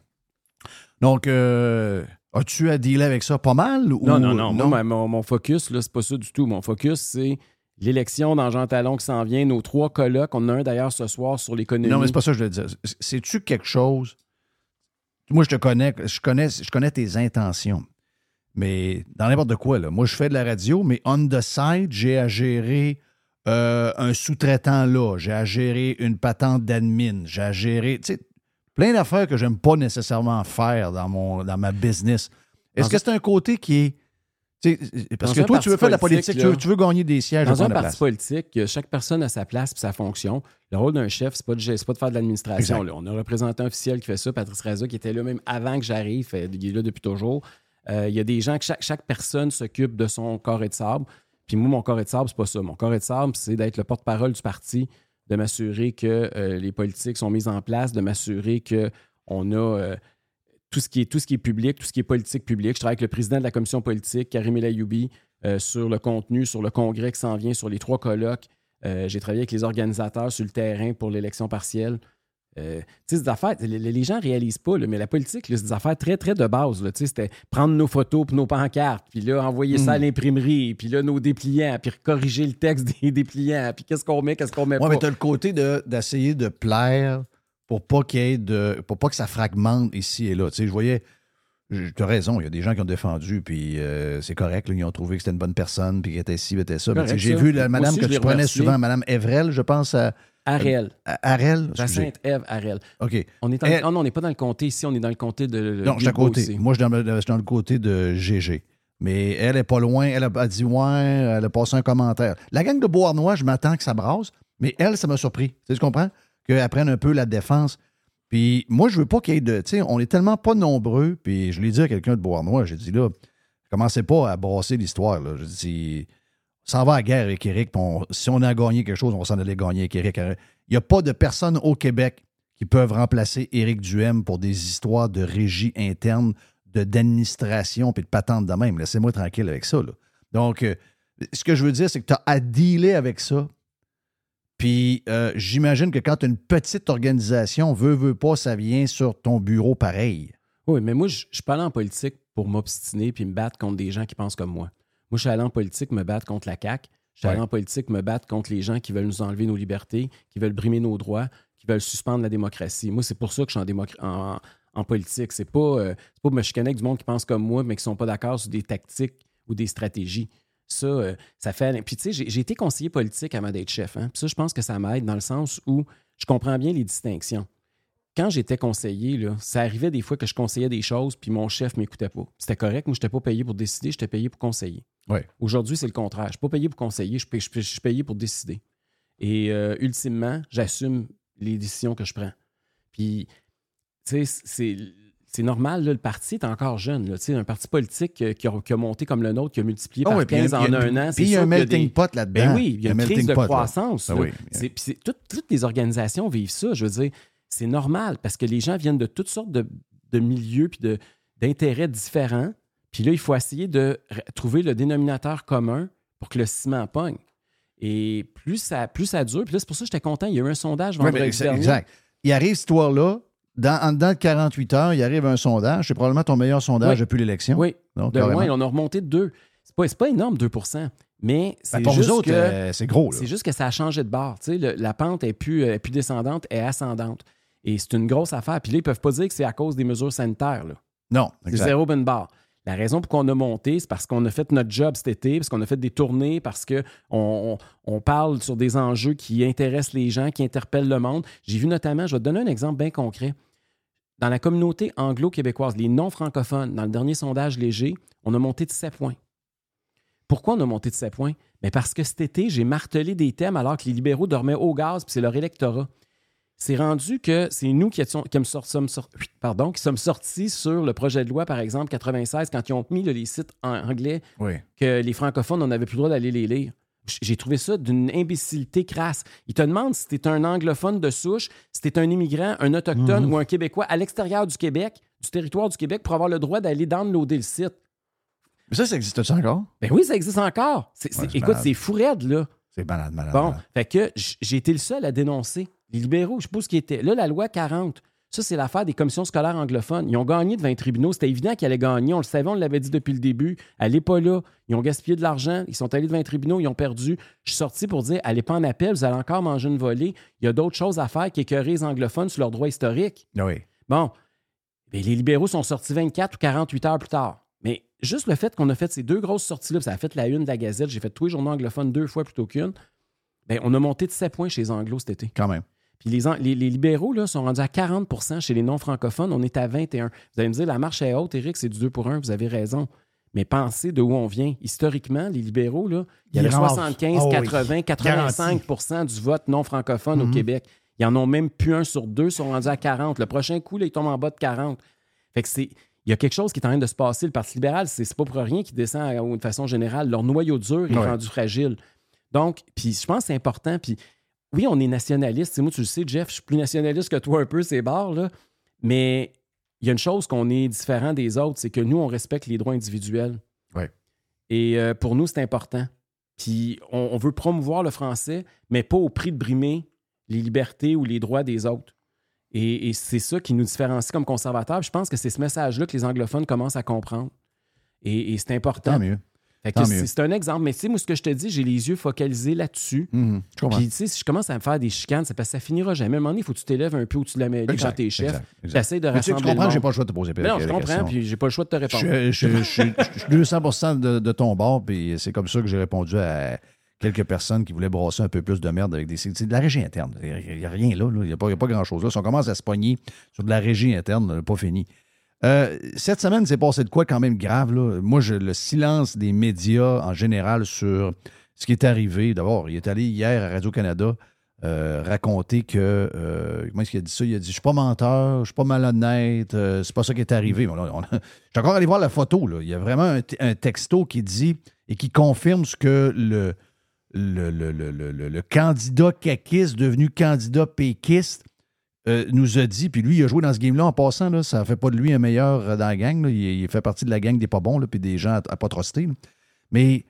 Donc, euh, as-tu à dealer avec ça pas mal? Ou... Non, non, non. Moi, mon, mon focus, là, c'est pas ça du tout. Mon focus, c'est l'élection dans Jean Talon qui s'en vient, nos trois colloques. On a un d'ailleurs ce soir sur l'économie. Non, mais c'est pas ça que je veux dire. C'est-tu quelque chose? Moi, je te connais, je connais, je connais tes intentions. Mais dans n'importe quoi, là. Moi, je fais de la radio, mais on the side, j'ai à gérer euh, un sous-traitant là, j'ai à gérer une patente d'admin, j'ai à gérer. Plein d'affaires que j'aime pas nécessairement faire dans, mon, dans ma business. Est-ce que c'est un côté qui est. Parce Dans que toi, tu veux faire de la politique, tu veux, là. tu veux gagner des sièges Dans un parti place. politique, euh, chaque personne a sa place et sa fonction. Le rôle d'un chef, c'est pas, de, pas de faire de l'administration. On a un représentant officiel qui fait ça, Patrice Raza, qui était là même avant que j'arrive. fait- Il est là depuis toujours. Euh, Il y a des gens que chaque, personne s'occupe de son corps et de sable. Puis moi, mon corps et de sable, c'est pas ça. Mon corps et de sable, c'est d'être le porte-parole du parti, de m'assurer que euh, les politiques sont mises en place, de m'assurer qu'on a euh, tout, ce qui est, tout ce qui est public, tout ce qui est politique publique. Je travaille avec le président de la commission politique, Karim El Ayoubi, euh, sur le contenu, sur le congrès qui s'en vient, sur les trois colloques. J'ai travaillé avec les organisateurs sur le terrain pour l'élection partielle. Euh, c'est des affaires, les, les gens ne réalisent pas, là, mais la politique, c'est des affaires très, très de base. là. Tu sais, C'était prendre nos photos puis nos pancartes, puis là, envoyer ça à Mm. l'imprimerie, puis là, nos dépliants, puis corriger le texte des dépliants, puis qu'est-ce qu'on met, qu'est-ce qu'on met Oui, pas. mais tu as le côté de- d'essayer de, plaire pour pas qu'il y ait de. pour pas que ça fragmente ici et là. Tu sais, je voyais. Tu as raison, il y a des gens qui ont défendu, puis euh, c'est correct, là, ils ont trouvé que c'était une bonne personne, puis qu'elle était ci, était ça. J'ai vu la madame aussi, que tu prenais souvent, madame Evrel, je pense à. Ariel. à Arel. excusez. Jacinthe Ève Ariel. OK. On est en- Elle- oh non, on n'est pas dans le comté ici, on est dans le comté de. Non, je suis à côté. Moi, je suis dans, le- je suis dans le côté de GG. Mais elle est pas loin. Elle a, dit ouais, elle a passé un commentaire. La gang de Beauharnois, je m'attends que ça brasse, mais elle, ça m'a surpris. Tu sais, tu comprends? Qu'elle prenne un peu la défense. Puis moi, je veux pas qu'il y ait de. Tu sais, on est tellement pas nombreux. Puis je l'ai dit à quelqu'un de Beauharnois, j'ai dit là, commencez pas à brasser l'histoire. là. Je dis, on s'en va à guerre avec Eric. si on a gagné quelque chose, on s'en allait gagner avec Eric. Il n'y a pas de personne au Québec qui peuvent remplacer Éric Duhem pour des histoires de régie interne, d'administration puis de patente de même. Laissez-moi tranquille avec ça. Donc, euh, ce que je veux dire, c'est que tu as à dealer avec ça. Puis, euh, j'imagine que quand une petite organisation, veut, veut pas, ça vient sur ton bureau pareil. Oui, mais moi, je je suis pas allé en politique pour m'obstiner puis me battre contre des gens qui pensent comme moi. Moi, je suis allé en politique me battre contre la CAQ. Je suis allé Ouais. en politique me battre contre les gens qui veulent nous enlever nos libertés, qui veulent brimer nos droits, qui veulent suspendre la démocratie. Moi, c'est pour ça que je suis en, en, en politique. C'est pas, euh, c'est pas me chicaner avec du monde qui pense comme moi, mais qui sont pas d'accord sur des tactiques ou des stratégies. Ça, euh, ça fait. Puis, tu sais, j'ai- j'ai été conseiller politique avant d'être chef. Hein? Puis ça, je pense que ça m'aide dans le sens où je comprends bien les distinctions quand j'étais conseiller, là, ça arrivait des fois que je conseillais des choses, puis mon chef ne m'écoutait pas. C'était correct, moi, je n'étais pas payé pour décider, j'étais payé pour conseiller. Ouais. Aujourd'hui, c'est le contraire. Je ne suis pas payé pour conseiller, je suis payé- pour décider. Et euh, ultimement, j'assume les décisions que je prends. Puis, tu sais, c'est. Normal, là, le parti est encore jeune. Là, un parti politique euh, qui a, qui a monté comme le nôtre, qui a multiplié Ah par oui, puis il y a- 15 en un an. puis il y a un melting des- pot là-dedans. Ben oui, il y a Un une crise de pot, croissance. Ah oui. Puis toutes les organisations vivent ça. Je veux dire, c'est normal parce que les gens viennent de toutes sortes de, de milieux puis d'intérêts différents. Puis là, il faut essayer de trouver le dénominateur commun pour que le ciment pogne. Et plus ça, plus ça dure, puis là, c'est pour ça que j'étais content. Il y a eu un sondage vendredi mais c'est- dernier. exact. Il arrive cette histoire-là. Dans, en dedans de 48 heures, il arrive un sondage. C'est probablement ton meilleur sondage Oui. depuis l'élection. Oui, Donc, de moins, on a remonté de 2. C'est pas, pas énorme, 2% mais c'est Ben, juste autres, que... euh, c'est gros. C'est juste que ça a changé de barre. Le- la pente est plus, euh, plus descendante, est ascendante. Et c'est une grosse affaire. Puis là, ils peuvent pas dire que c'est à cause des mesures sanitaires. là. Non, C'est zéro bonne barre. La raison pour qu'on a monté, c'est parce qu'on a fait notre job cet été, parce qu'on a fait des tournées, parce qu'on on, on parle sur des enjeux qui intéressent les gens, qui interpellent le monde. J'ai vu notamment, je vais te donner un exemple bien concret. Dans la communauté anglo-québécoise, les non-francophones, dans le dernier sondage léger, on a monté de 7 points. Pourquoi on a monté de 7 points? Mais parce que cet été, j'ai martelé des thèmes alors que les libéraux dormaient au gaz, puis c'est leur électorat. C'est rendu que c'est nous qui, étions- qui me sort- sommes, sort- pardon, qui sommes sortis sur le projet de loi, par exemple, 96, quand ils ont mis là, les sites en anglais, Oui. que les francophones, on n'avait plus le droit d'aller les lire. J'ai trouvé ça d'une imbécilité crasse. Ils te demandent si tu es un anglophone de souche, si tu es un immigrant, un autochtone Mhm. ou un Québécois à l'extérieur du Québec, du territoire du Québec, pour avoir le droit d'aller downloader le site. Mais ça, ça existe-tu encore? Ben oui, ça existe encore. C'est- c'est- Ouais, c'est écoute, c'est fou raide, là. C'est malade, malade. Bon, malade. fait que j'ai été le seul à dénoncer. Les libéraux, je sais pas ce qui était. Là, la loi 40, ça, c'est l'affaire des commissions scolaires anglophones. Ils ont gagné devant les tribunaux. C'était évident qu'ils allaient gagner. On le savait, on l'avait dit depuis le début. Allez pas là. Ils ont gaspillé de l'argent. Ils sont allés devant les tribunaux. Ils ont perdu. Je suis sorti pour dire allez pas en appel. Vous allez encore manger une volée. Il y a d'autres choses à faire qu'écœurer les anglophones sur leurs droits historiques. Oui. Bon, les libéraux sont sortis 24 ou 48 heures plus tard. Juste le fait qu'on a fait ces deux grosses sorties-là, ça a fait la une de la Gazette, j'ai fait tous les journaux anglophones deux fois plutôt qu'une, ben, on a monté de 7 points chez les anglos cet été. Quand même. Puis les, an- les, les libéraux là, sont rendus à 40% chez les non-francophones. On est à 21 Vous allez me dire, la marche est haute, Éric, c'est du 2 pour 1. Vous avez raison. Mais pensez de où on vient. Historiquement, les libéraux, là, il y avait ramassent. 75, Ah oui. 80, 85% du vote non francophone au Mhm. Québec. Ils en ont même plus un sur deux, ils sont rendus à 40. Le prochain coup, là, ils tombent en bas de 40. Fait que c'est. Il y a quelque chose qui est en train de se passer. Le Parti libéral, c'est pas pour rien qui descend de façon générale. Leur noyau dur est Ouais. rendu fragile. Donc, puis je pense que c'est important. Puis oui, on est nationaliste. Moi, tu le sais, Jeff, je suis plus nationaliste que toi un peu, ces bars, là. Mais il y a une chose qu'on est différent des autres, c'est que nous, on respecte les droits individuels. Ouais. Et euh, pour nous, c'est important. Puis on, on veut promouvoir le français, mais pas au prix de brimer les libertés ou les droits des autres. Et, et c'est ça qui nous différencie comme conservateurs. Je pense que c'est ce message-là que les anglophones commencent à comprendre. Et, et c'est important. Tant mieux. C'est un exemple. Mais tu sais, moi, ce que je te dis, j'ai les yeux focalisés là-dessus. Mhm. Puis, tu sais, si je commence à me faire des chicanes, c'est parce que ça finira jamais. À un moment donné, il faut que tu t'élèves un peu au-dessus de la mêlée Exact, quand t'es chef. T'essayes de tu rassembler Tu comprends j'ai pas le choix de te poser non, je comprends, puis j'ai pas le choix de te répondre. Je suis 200 de, de ton bord, puis c'est comme ça que j'ai répondu à quelques personnes qui voulaient brasser un peu plus de merde avec des. C'est de la régie interne. Il n'y a rien là. Il n'y a pas, pas grand-chose là. Si on commence à se pogner sur de la régie interne, là, pas fini. Euh, cette semaine, c'est passé de quoi quand même grave. Là? Moi, le silence des médias en général sur ce qui est arrivé. D'abord, il est allé hier à Radio-Canada euh, raconter que. euh, comment est-ce qu'il a dit ça? Il a dit Je suis pas menteur, je suis pas malhonnête, c'est pas ça qui est arrivé. On on a- je suis encore allé voir la photo. Là. Il y a vraiment un texto qui dit et qui confirme ce que le, le, le- le- le- candidat caquiste, devenu candidat péquiste, euh, nous a dit. Puis lui, il a joué dans ce game-là en passant. Là, ça fait pas de lui un meilleur euh, dans la gang. là. Il, il fait partie de la gang des pas bons, là, puis des gens à, à pas truster. Mais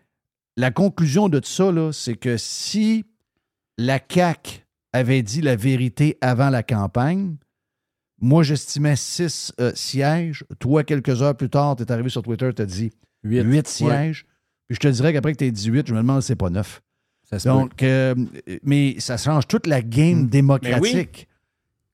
la conclusion de tout ça, c'est que si la CAQ avait dit la vérité avant la campagne, moi, j'estimais six euh, sièges. Toi, quelques heures plus tard, tu es arrivé sur Twitter, tu as dit Huit. huit sièges. Puis je te dirais qu'après que tu es 18, je me demande si c'est pas neuf. Ça se peut. Donc, euh, mais ça change toute la game démocratique.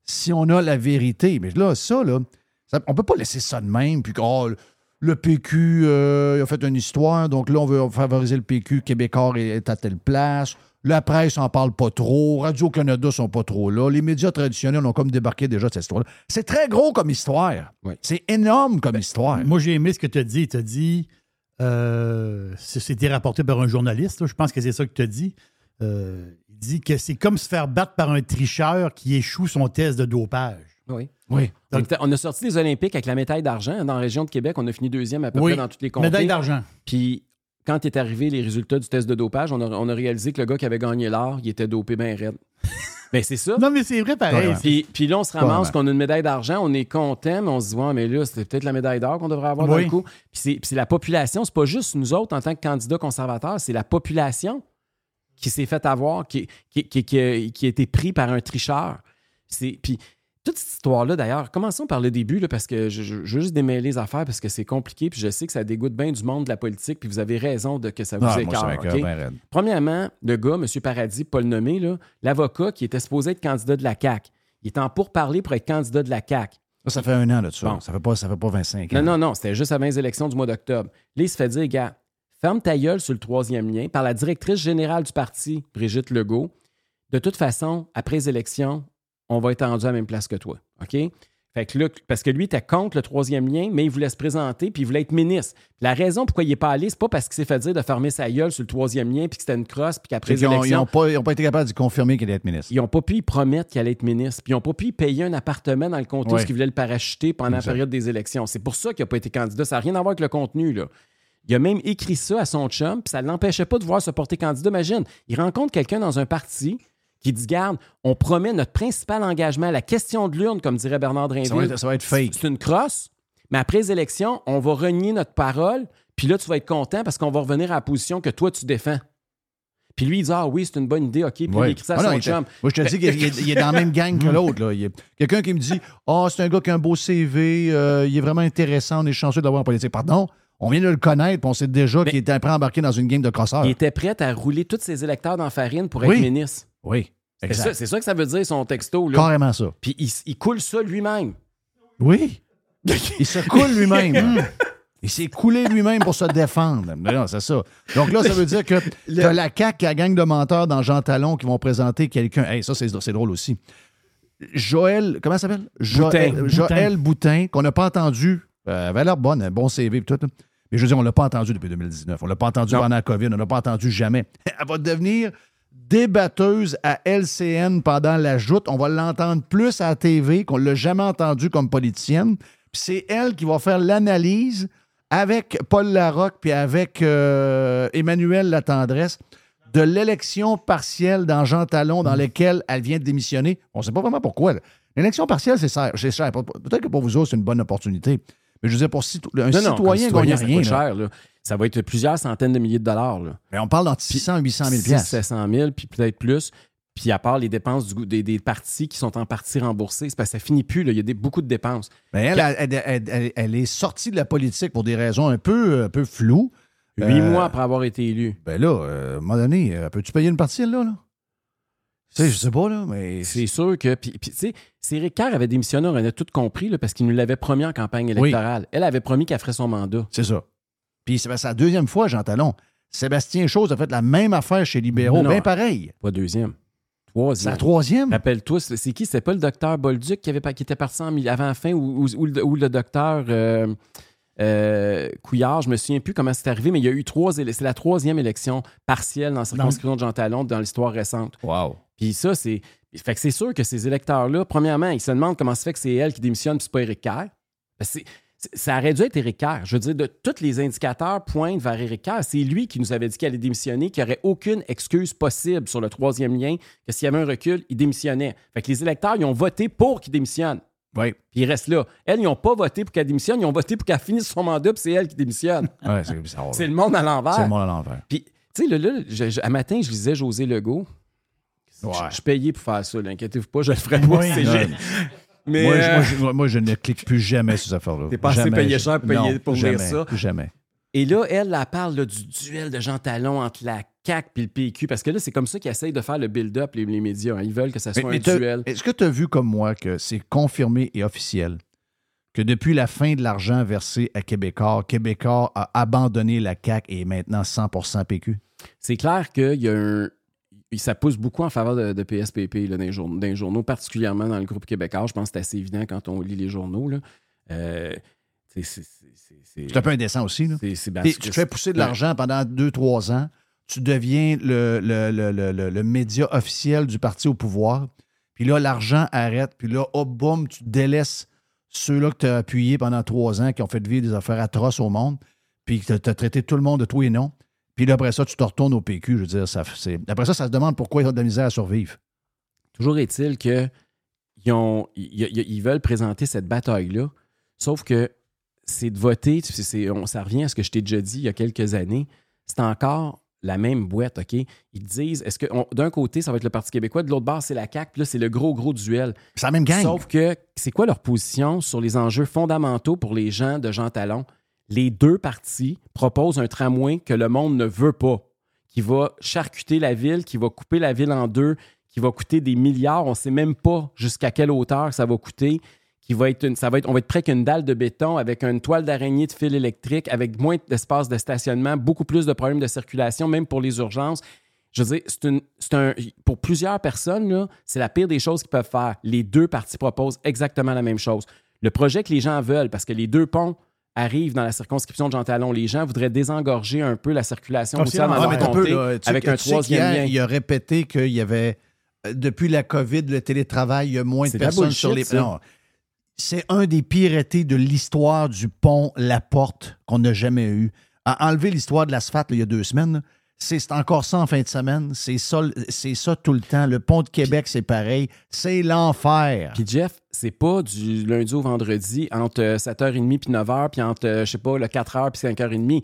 Si on a la vérité. Mais là, ça, là, ça- on peut pas laisser ça de même. Puis oh, le PQ euh, il a fait une histoire, donc là, on veut favoriser le PQ. Québécois est à telle place. La presse en parle pas trop. Radio-Canada sont pas trop là. Les médias traditionnels ont comme débarqué déjà de cette histoire-là. C'est très gros comme histoire. Oui. C'est énorme comme histoire. Moi, j'ai aimé ce que tu as dit. Tu as dit, euh, c'était rapporté par un journaliste, là. je pense que c'est ça que tu as dit. Euh, il dit que c'est comme se faire battre par un tricheur qui échoue son test de dopage. Oui. Oui. On, était- on a sorti des Olympiques avec la médaille d'argent. Dans la région de Québec, on a fini deuxième à peu Oui. près dans toutes les comtés. Médaille d'argent. Puis quand est arrivé les résultats du test de dopage, on a, on a réalisé que le gars qui avait gagné l'or, il était dopé bien raide. Ben c'est ça. Non, mais c'est vrai pareil. Puis, puis là, on se ramasse qu'on a une médaille d'argent, on est content, mais on se dit, ouais, mais là, c'était peut-être la médaille d'or qu'on devrait avoir dans Oui. le coup. Puis c'est, puis c'est la population, c'est pas juste nous autres en tant que candidats conservateurs, c'est la population qui s'est fait avoir, qui, qui, qui, qui a, qui a été pris par un tricheur. C'est, puis toute cette histoire-là, d'ailleurs, commençons par le début, là, parce que je, je- je veux juste démêler les affaires parce que c'est compliqué, puis je sais que ça dégoûte bien du monde de la politique, puis vous avez raison de que ça vous Ah, moi, écœure. ça m'écoeure OK? bien raide. Premièrement, le gars, M. Paradis, pas le nommer, là, l'avocat qui était supposé être candidat de la CAQ, il est en pourparler pour être candidat de la CAQ. Ça, ça fait un an de ça. Bon. Ça fait pas, ça fait pas 25 ans. Non, non, non, c'était juste avant les élections du mois d'octobre. Là, il se fait dire, gars, ferme ta gueule sur le troisième lien par la directrice générale du parti, Brigitte Legault. De toute façon, après les élections, on va être rendu à la même place que toi. OK? Fait que là, parce que lui était contre le troisième lien, mais il voulait se présenter puis il voulait être ministre. La raison pourquoi il n'est pas allé, c'est pas parce qu'il s'est fait dire de fermer sa gueule sur le troisième lien puis que c'était une crosse puis qu'après Ils n'ont pas, ils ont pas été capables de confirmer qu'il allait être ministre. ils n'ont pas pu y promettre qu'il allait être ministre. Puis ils n'ont pas pu y payer un appartement dans le comté Ouais. où ils voulaient le parachuter pendant la période des élections. C'est pour ça qu'il n'a pas été candidat. Ça n'a rien à voir avec le contenu. Là. Il a même écrit ça à son chum, puis ça ne l'empêchait pas de vouloir se porter candidat. Imagine, il rencontre quelqu'un dans un parti qui dit Garde, on promet notre principal engagement, la question de l'urne, comme dirait Bernard Drinville. Ça va être, ça va être fake. C'est une crosse, mais après les élections, on va renier notre parole, puis là, tu vas être content parce qu'on va revenir à la position que toi, tu défends. Puis lui, il dit Ah oui, c'est une bonne idée, OK. Puis il Ouais. écrit ça à Ah non, son il était- chum. Moi, je te dis qu'il est, il il dans la même gang que l'autre. Il Quelqu'un qui me dit Ah, c'est un gars qui a un beau CV, euh, il est vraiment intéressant, on est chanceux de l'avoir en politique. Pardon, on vient de le connaître, puis on sait déjà qu'il était après embarqué dans une game de crosseurs. Il était prêt à rouler tous ses électeurs dans la farine pour Oui. être ministre. Oui, C'est ça, que ça veut dire, son texto. Là. Carrément ça. Puis il, il coule ça lui-même. Oui. Il se coule lui-même. Hum. Il s'est coulé lui-même pour se défendre. Non, c'est ça. Donc là, ça veut dire que t'as la CAQ qui a gang de menteurs dans Jean Talon qui vont présenter quelqu'un. Hey, ça, c'est c'est drôle aussi. Joël, comment ça s'appelle? Joël, Boutin. Joël Boutin, qu'on n'a pas entendu. Euh, elle avait l'air bonne, un bon CV et tout. là. Mais je veux dire, on ne l'a pas entendu depuis 2019. On ne l'a pas entendu Non. pendant la COVID. On ne l'a pas entendu jamais. Elle va devenir débatteuse à LCN pendant la joute. On va l'entendre plus à la TV qu'on ne l'a jamais entendu comme politicienne. Puis c'est elle qui va faire l'analyse avec Paul Larocque puis avec euh, Emmanuel Latendresse de l'élection partielle dans Jean Talon dans laquelle elle vient de démissionner. On ne sait pas vraiment pourquoi. L'élection partielle, c'est cher. cher. Peut-être que pour vous autres, c'est une bonne opportunité. Mais je veux dire, pour cito- un Non, non, citoyen, ça rien. coûte là. cher. là. Ça va être plusieurs centaines de milliers de dollars. Là. Mais on parle d'entre 600 et 800 000 600 piastres. 700 000, puis peut-être plus. Puis à part les dépenses du, des, des partis qui sont en partie remboursées, c'est parce que ça finit plus. là. Il y a des, beaucoup de dépenses. Mais elle, elle, elle- elle- elle est sortie de la politique pour des raisons un peu, un peu floues. Huit Euh, mois après avoir été élu. Ben là, euh, à un moment donné, euh, peux-tu payer une partie, là? là? Tu sais, je sais pas, là, mais. C'est sûr que. Puis, puis, tu sais, si Éric Kerr avait démissionné, on aurait tout compris là, parce qu'il nous l'avait promis en campagne électorale. Elle avait promis qu'elle ferait son mandat. C'est ça. Puis c'est sa deuxième fois, Jean Talon. Sébastien Chose a fait la même affaire chez Libéraux, bien pareil. Pas deuxième. Troisième. la troisième. Rappelle-toi, c'est c'est qui? C'était pas le docteur Bolduc qui, avait, pas- qui était parti en, avant la fin ou, ou- ou le, ou le docteur euh, euh, Couillard, je me souviens plus comment c'est arrivé, mais il y a eu trois C'est la troisième élection partielle dans la circonscription de Jean Talon dans l'histoire récente. Wow. Puis ça, c'est. Fait que c'est sûr que ces électeurs-là, premièrement, ils se demandent comment se fait que c'est elle qui démissionne puis c'est pas Éric Kerr. Que c'est- c'est- ça aurait dû être Éric Kerr. Je veux dire, de tous les indicateurs pointent vers Éric Kerr. C'est lui qui nous avait dit qu'il allait démissionner, qu'il n'y aurait aucune excuse possible sur le troisième lien, que s'il y avait un recul, il démissionnait. Fait que les électeurs, ils ont voté pour qu'il démissionne. Oui. Puis il reste là. Elles, ils n'ont pas voté pour qu'elle démissionne, ils ont voté pour qu'elle finisse son mandat, puis c'est elle qui démissionne. Ouais, c'est bizarre. c'est le monde à l'envers. C'est le monde à l'envers. Puis, tu sais, là, là, je- je- à matin, je lisais José Legault. Ouais. Je, je suis payé pour faire ça, là. inquiétez-vous pas, je le ferai pas. Oui. Mais Moi, euh, je, moi, je- moi, moi, je ne clique plus jamais sur ces affaires-là. T'es pas assez payé cher pour Non, pour lire jamais, ça. Jamais. Et là, elle, elle parle là, du duel de Jean Talon entre la CAQ et le PQ, parce que là, c'est comme ça qu'ils essayent de faire le build-up, les, les médias. hein. Ils veulent que ça soit Mais- mais un duel. Est-ce que tu as vu comme moi que c'est confirmé et officiel que depuis la fin de l'argent versé à Québécois, Québécois a abandonné la CAQ et est maintenant 100% PQ? C'est clair qu'il y a un. Ça pousse beaucoup en faveur de, de PSPP là, dans, les journaux, dans les journaux, particulièrement dans le groupe québécois. Je pense que c'est assez évident quand on lit les journaux. Là. Euh, c'est- un peu indécent aussi. Là. tu te fais pousser de l'argent pendant 2-3 ans, tu deviens le, le, le- le- média officiel du parti au pouvoir, puis là, l'argent arrête, puis là, hop, boum, tu délaisses ceux-là que tu as appuyés pendant 3 ans, qui ont fait vivre des affaires atroces au monde, puis tu as traité tout le monde de tout et non. Puis là, après ça, tu te retournes au PQ. Je veux dire, ça, c'est... après ça, ça se demande pourquoi ils ont de la misère à survivre. Toujours est-il que ils, ont- ils- veulent présenter cette bataille-là, sauf que c'est de voter, on- ça revient à ce que je t'ai déjà dit il y a quelques années, c'est encore la même boîte, OK? Ils disent, est-ce que d'un côté, ça va être le Parti québécois, de l'autre bord, c'est la CAQ, puis là, c'est le gros, gros duel. C'est la même gang. Sauf que, c'est quoi leur position sur les enjeux fondamentaux pour les gens de Jean Talon? Les deux partis proposent un tramway que le monde ne veut pas, qui va charcuter la ville, qui va couper la ville en deux, qui va coûter des milliards. On ne sait même pas jusqu'à quelle hauteur ça va coûter. Qui va être on va être près qu'une dalle de béton avec une toile d'araignée de fil électrique, avec moins d'espace de stationnement, beaucoup plus de problèmes de circulation, même pour les urgences. Je veux dire, un, pour plusieurs personnes, c'est la pire des choses qu'ils peuvent faire. Les deux parties proposent exactement la même chose. Le projet que les gens veulent, parce que les deux ponts arrivent dans la circonscription de Jean Talon, les gens voudraient désengorger un peu la circulation Ah, routière dans mais t'as peu, là, avec un troisième lien. Il a répété qu'il y avait, euh, depuis la COVID, le télétravail, il y a moins de personnes bullshit, sur les. Non. C'est un des pires étés de l'histoire du pont La Porte qu'on n'a jamais eu. À enlever l'histoire de l'asphalte il y a deux semaines, c'est encore ça en fin de semaine. C'est ça, c'est ça tout le temps. Le pont de Québec, c'est pareil. C'est l'enfer. Puis Jeff, c'est pas du lundi au vendredi entre euh, 7h30 puis 9h, puis entre, euh, je sais pas, le 4h puis 5h30.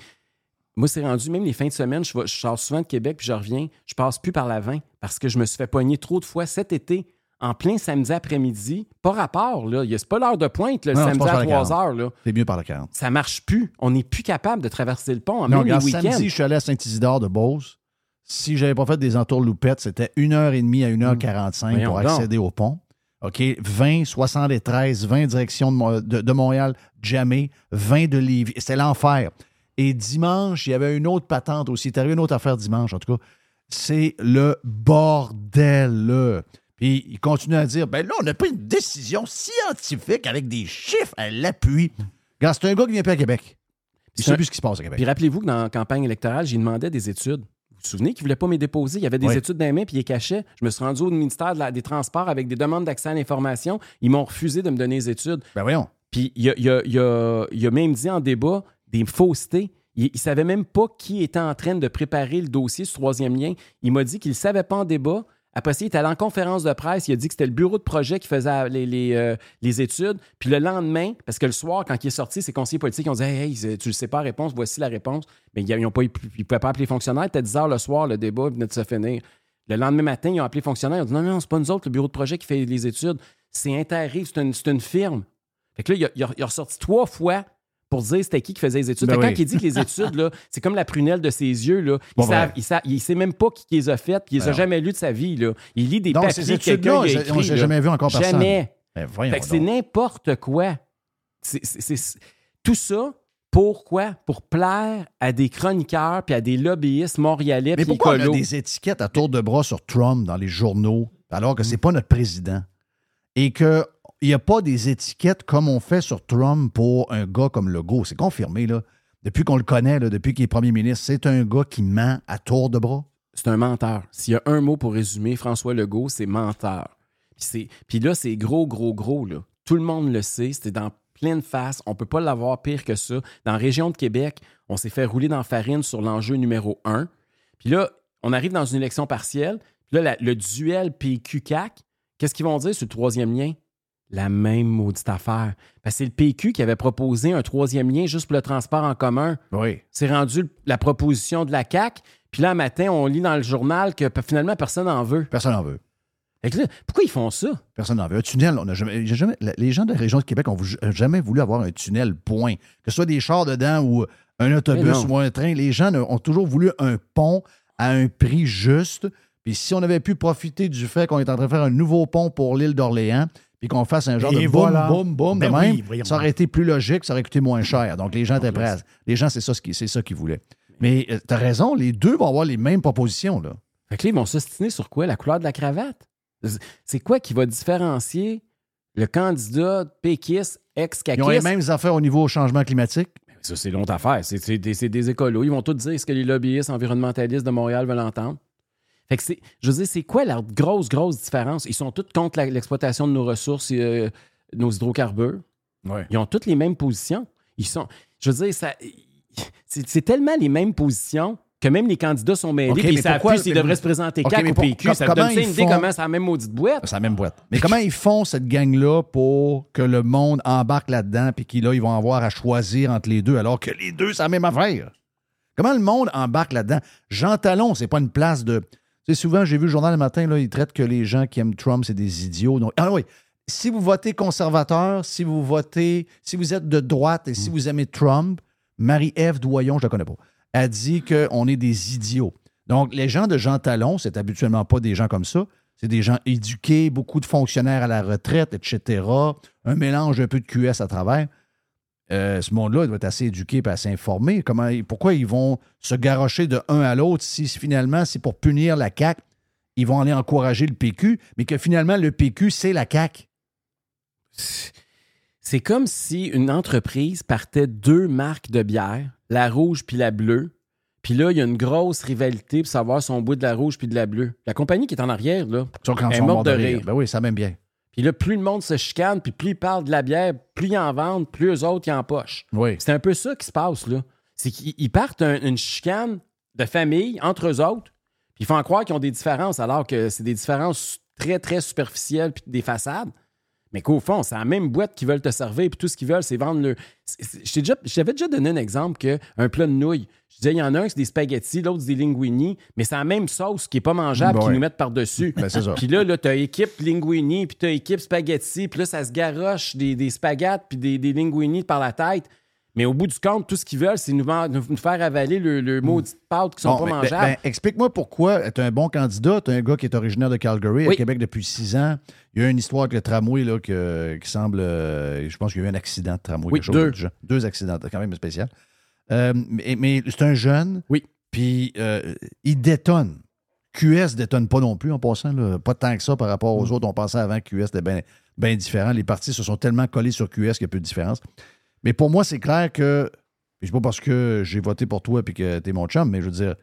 Moi, c'est rendu, même les fins de semaine, je, vais- je sors souvent de Québec puis je reviens, je passe plus par la 20 parce que je me suis fait pogner trop de fois cet été, en plein samedi après-midi. Pas rapport, là. Il y a- C'est pas l'heure de pointe, le Non, samedi à la 3 h là. C'est mieux par le 40. Ça marche plus. On n'est plus capable de traverser le pont, Non, même les samedi, je suis allé à Saint-Isidore de Beauce. Si j'avais pas fait des entourloupettes, c'était 1h30 à 1h45 Voyons pour donc. accéder au pont. OK? 20, 73, 20 direction de, Mo- de- de Montréal, jamais, 20 de Lévis. C'était l'enfer. Et dimanche, il y avait une autre patente aussi. Il est arrivé une autre affaire dimanche, en tout cas. C'est le bordel. Puis il continue à dire, ben là, on n'a pas une décision scientifique avec des chiffres à l'appui. C'est un gars qui vient pas à Québec. Il sait un- plus ce qui se passe à Québec. Puis rappelez-vous que dans la campagne électorale, j'ai demandé des études. Vous vous souvenez qu'il ne voulait pas me déposer? Il y avait des Oui. études dans les mains, puis il les cachait. Je me suis rendu au ministère de la- des Transports avec des demandes d'accès à l'information. Ils m'ont refusé de me donner les études. Ben voyons. Puis il a, il a- il a- il a même dit en débat des faussetés. Il ne savait même pas qui était en train de préparer le dossier sur troisième lien. Il m'a dit qu'il ne savait pas en débat. Après ça, il était allé en conférence de presse. Il a dit que c'était le bureau de projet qui faisait les, les, euh, les études. Puis le lendemain, parce que le soir, quand il est sorti, ses conseillers politiques ont dit Hey, tu ne sais pas réponse, voici la réponse. Mais ils ne pouvaient pas appeler les fonctionnaires. C'était 10 heures le soir, le débat venait de se finir. Le lendemain matin, ils ont appelé les fonctionnaires. Ils ont dit Non, non, c'est pas nous autres, le bureau de projet qui fait les études. C'est Interrive, c'est une, une firme. Fait que là, il a- il a ressorti trois fois pour dire c'était qui qui faisait les études. Ben que oui. quand il dit que les études, là, c'est comme la prunelle de ses yeux. Là. Il, savent- ben. il, sa- il sait même pas qui, les a faites, puis il les a Ben jamais lues de sa vie. Là. Il lit des Donc, papiers ces que quelqu'un a on écrits, les a là. jamais vues encore personne. Jamais. Ben, que c'est n'importe quoi. C'est- tout ça, pourquoi? Pour plaire à des chroniqueurs puis à des lobbyistes montréalais Mais pourquoi on a des étiquettes à tour de bras sur Trump dans les journaux alors que c'est pas notre président? Et qu'il n'y a pas des étiquettes comme on fait sur Trump pour un gars comme Legault. C'est confirmé, là. Depuis qu'on le connaît, là, depuis qu'il est premier ministre, c'est un gars qui ment à tour de bras. c'est un menteur. S'il y a un mot pour résumer François Legault, c'est menteur. Puis, puis là, c'est gros, gros, gros. Là. Tout le monde le sait. C'était dans pleine face. On ne peut pas l'avoir pire que ça. Dans la région de Québec, on s'est fait rouler dans la farine sur l'enjeu numéro un. Puis là, on arrive dans une élection partielle. Puis là, le duel PQ-CAC, qu'est-ce qu'ils vont dire sur le troisième lien? La même maudite affaire. C'est le PQ qui avait proposé un troisième lien juste pour le transport en commun. Oui. C'est rendu la proposition de la CAC. Puis là, matin, on lit dans le journal que finalement, personne n'en veut. Personne n'en veut. Là, pourquoi ils font ça? Personne n'en veut. Un tunnel, on a jamais, les gens de la région de Québec ont jamais voulu avoir un tunnel, point. Que ce soit des chars dedans ou un autobus ou un train, les gens ont toujours voulu un pont à un prix juste. Puis si on avait pu profiter du fait qu'on est en train de faire un nouveau pont pour l'île d'Orléans, puis qu'on fasse un genre Et de boum, voilà. boum, boum, Ben de même, oui, ça aurait été plus logique, ça aurait coûté moins cher. Donc les gens étaient prêts. à- Les gens, c'est ça, ce qui- c'est ça qu'ils voulaient. Mais tu as raison, les deux vont avoir les mêmes propositions. Là. Fait que là, ils vont s'ostiner sur quoi? La couleur de la cravate? C'est quoi qui va différencier le candidat péquiste, Ils ont les ex-caquiste? mêmes affaires au niveau changement climatique. Ça, c'est longue affaire. C'est c'est des, c'est des écolos. Ils vont tous dire ce que les lobbyistes environnementalistes de Montréal veulent entendre. Fait que c'est, je veux dire, c'est quoi la grosse, grosse différence? Ils sont tous contre la- l'exploitation de nos ressources, euh, nos hydrocarbures. Ils ont toutes les mêmes positions. Ils sont, je veux dire, ça, c'est, c'est tellement les mêmes positions que même les candidats sont mêlés OK, puis mais savent pourquoi- s'ils mais- devraient se présenter OK, CAC pour- PQ. com- Ça donne ça ils une idée comment c'est la même maudite boîte? C'est la même boîte. Mais comment ils font cette gang-là pour que le monde embarque là-dedans puis qu'ils là, ils vont avoir à choisir entre les deux alors que les deux, c'est la même affaire? Comment le monde embarque là-dedans? Jean Talon, c'est pas une place de. Sais, souvent, j'ai vu le journal le matin, là, ils traitent que les gens qui aiment Trump, c'est des idiots. Donc, ah oui, si vous votez conservateur, si vous votez, si vous êtes de droite et si vous aimez Trump, Marie-Ève Doyon, je la connais pas, a dit qu'on est des idiots. Donc, les gens de Jean Talon, c'est habituellement pas des gens comme ça. C'est des gens éduqués, beaucoup de fonctionnaires à la retraite, etc. Un mélange un peu de QS à travers. Euh, ce monde-là doit être assez éduqué et assez informé. Comment, pourquoi ils vont se garrocher de un à l'autre si finalement c'est pour punir la CAQ, ils vont aller encourager le PQ, mais que finalement le PQ, c'est la CAQ. C'est comme si une entreprise partait deux marques de bière, la rouge puis la bleue. Puis là, il y a une grosse rivalité pour savoir son bout de la rouge puis de la bleue. La compagnie qui est en arrière, là, Ils sont quand elle est morte de de rire. rire. Ben oui, ça m'aime bien. Puis là, plus le monde se chicane, puis plus ils parlent de la bière, plus ils en vendent, plus eux autres, ils en pochent. Oui. C'est un peu ça qui se passe, là. C'est qu'ils ils partent un- une chicane de famille entre eux autres, puis ils font croire qu'ils ont des différences, alors que c'est des différences très, très superficielles, puis des façades. Mais qu'au fond, c'est la même boîte qu'ils veulent te servir, puis tout ce qu'ils veulent, c'est vendre le. t'ai déjà- donné un exemple qu'un plat de nouilles. Je disais, il y en a un, c'est des spaghettis, l'autre, c'est des linguini, mais c'est la même sauce qui n'est pas mangeable Ben qu'ils ouais. nous mettent par-dessus. Ben. Puis là, là tu as équipe linguini, puis tu as équipe spaghetti, puis là, ça se garoche des, des spaghettes, puis des, des linguini par la tête. Mais au bout du compte, tout ce qu'ils veulent, c'est nous, faire avaler le, le maudit pâte qui sont Bon, pas ben, mangeables. ben, Explique-moi pourquoi tu es un bon candidat. Tu es un gars qui est originaire de Calgary, à Oui. Québec depuis six ans. Il y a une histoire avec le tramway là, que- qui semble. euh, je pense qu'il y a eu un accident de tramway. Oui, quelque chose deux. de genre. Deux accidents, quand même spécial. Euh, mais mais c'est un jeune. Oui. Puis euh, il détonne. QS détonne pas non plus en passant. là. Pas tant que ça par rapport aux autres. On pensait avant que QS était bien bien différent. Les partis se sont tellement collés sur QS qu'il y a peu de différence. Mais pour moi, c'est clair que. C'est pas parce que j'ai voté pour toi et que tu es mon chum, mais je veux dire,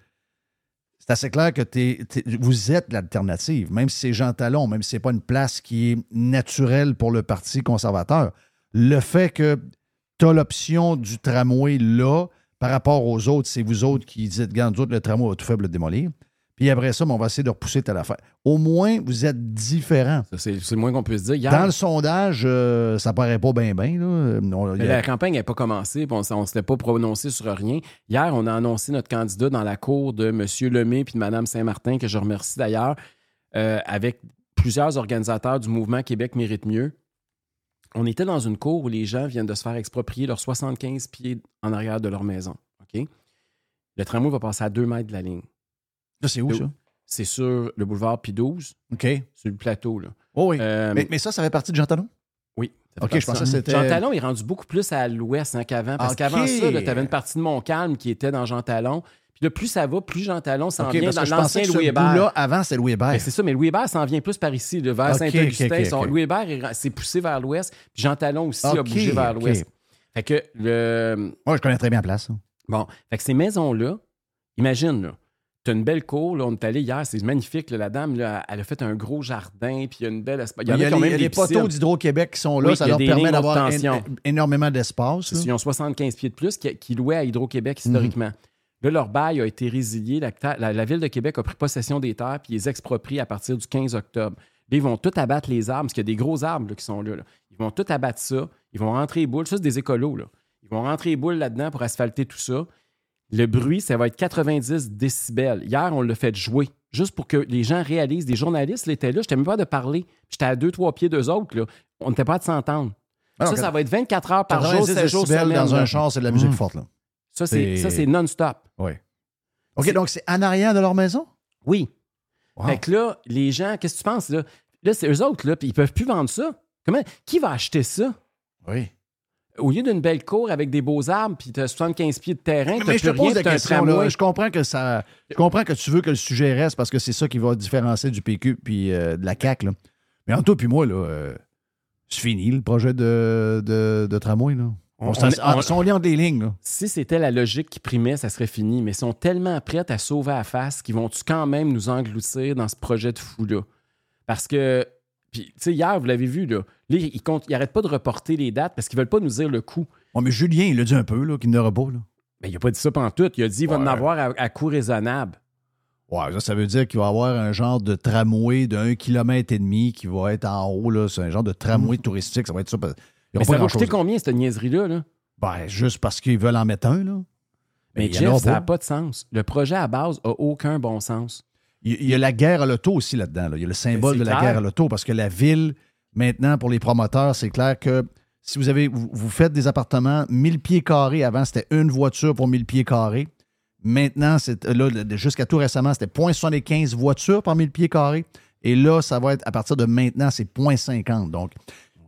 c'est assez clair que t'es- t'es- vous êtes l'alternative. Même si c'est Jean Talon, même si c'est pas une place qui est naturelle pour le Parti conservateur, le fait que tu as l'option du tramway là, par rapport aux autres, c'est vous autres qui dites, regarde, nous autres, le tramway va tout faible le démolir. Puis après ça, ben, on va essayer de repousser telle affaire. Au moins, vous êtes différents. C'est le moins qu'on puisse dire. Hier, Dans le sondage, euh, ça paraît pas bien, bien. a- La campagne n'est pas commencée, puis on ne s'était pas prononcé sur rien. Hier, on a annoncé notre candidat dans la cour de M. Lemay puis de Mme Saint-Martin, que je remercie d'ailleurs, euh, avec plusieurs organisateurs du mouvement Québec mérite mieux. On était dans une cour où les gens viennent de se faire exproprier leurs 75 pieds en arrière de leur maison. Le tramway va passer à 2 mètres de la ligne. Là, c'est où, ça? C'est sur le boulevard P12, OK. sur le plateau. Là. Oh oui. Euh, mais, mais ça, ça fait partie de Jean Talon? oui. OK, je pensais de que c'était- Jean Talon est rendu beaucoup plus à l'ouest hein, qu'avant. Parce qu'avant ça, tu avais une partie de Montcalm qui était dans Jean Talon. Puis là, plus ça va, plus Jean Talon s'en vient dans l'ancien Louis Hébert. bout-là, avant, c'était Louis Hébert. Ben, c'est ça, mais Louis Hébert s'en vient plus par ici, là, vers Saint-Augustin. Louis Hébert est- s'est poussé vers l'ouest, puis Jean Talon aussi a bougé vers l'ouest. Fait que le. Moi, je connais très bien la place. Bon, fait que ces maisons-là, imagine, là, tu as une belle cour, là, on est allé hier, c'est magnifique, là, la dame, là, elle a fait un gros jardin, puis il y a une belle espace. Il y a, qui ont les, même des poteaux d'Hydro-Québec qui sont là. Oui, ça leur permet d'avoir énormément d'espace. Ils ont 75 pieds de plus qui, qui louaient à Hydro-Québec historiquement. Là, leur bail a été résilié. La, ta- la- la Ville de Québec a pris possession des terres puis les exproprient à partir du 15 octobre. Là, ils vont tout abattre les arbres, parce qu'il y a des gros arbres là, qui sont là, là. Ils vont tout abattre ça. Ils vont rentrer les boules. Ça, c'est des écolos. Là. Ils vont rentrer les boules là-dedans pour asphalter tout ça. Le bruit, ça va être 90 décibels. Hier, on l'a fait jouer, juste pour que les gens réalisent. Des journalistes l'étaient là. Je n'étais même pas de parler. J'étais à deux, trois pieds d'eux autres. Là. On n'était pas de s'entendre. Ah, ça, ça va être 24 heures par jour, 90 7 jours semaine. dans un char, c'est de la musique Mhm. forte. Là. Ça, c'est C'est- ça, c'est non-stop. Oui. OK, donc c'est en arrière de leur maison? Oui. Wow. Fait que là, les gens, qu'est-ce que tu penses, là? Là, c'est eux autres, là, puis ils peuvent plus vendre ça. Comment? Qui va acheter ça? Oui. Au lieu d'une belle cour avec des beaux arbres, puis tu as 75 pieds de terrain, tu te rien, pose la question. là. tramway. Je comprends que ça. Je comprends que tu veux que le sujet reste parce que c'est ça qui va différencier du PQ puis euh, de la CAQ. Là. Mais entre toi puis moi, là, euh, c'est fini le projet de, de, de tramway. Là. On, On- on- on- sont liés les lignes. Là. Si c'était la logique qui primait, ça serait fini. Mais ils sont tellement prêts à sauver la face qu'ils vont-tu quand même nous engloutir dans ce projet de fou-là? Parce que, puis, tu sais, hier, vous l'avez vu, là, là ils, comptent- ils arrêtent pas de reporter les dates parce qu'ils veulent pas nous dire le coût. Mais Julien, il l'a dit un peu, là, qu'il n'aura pas. Là. Mais il a pas dit ça pendant tout. Il a dit qu'il va en avoir à, à coût raisonnable. Ouais, ça, ça veut dire qu'il va y avoir un genre de tramway de 1,5 km et demi qui va être en haut. là. C'est un genre de tramway touristique. Ça va être ça. Mais ça va coûter combien, cette niaiserie-là? Là? Ben, juste parce qu'ils veulent en mettre un. Là. Mais aura Jeff, ça n'a pas de sens. Le projet à base a aucun bon sens. Il y a la guerre à l'auto aussi là-dedans. là. Il y a le symbole c'est de la clair. guerre à l'auto parce que la ville, maintenant, pour les promoteurs, c'est clair que si vous avez vous, faites des appartements 1000 pieds carrés, avant c'était une voiture pour 1000 pieds carrés. Maintenant, jusqu'à tout récemment, c'était 0.75 voitures par 1000 pieds carrés. Et là, ça va être à partir de maintenant, c'est 0.50. Donc,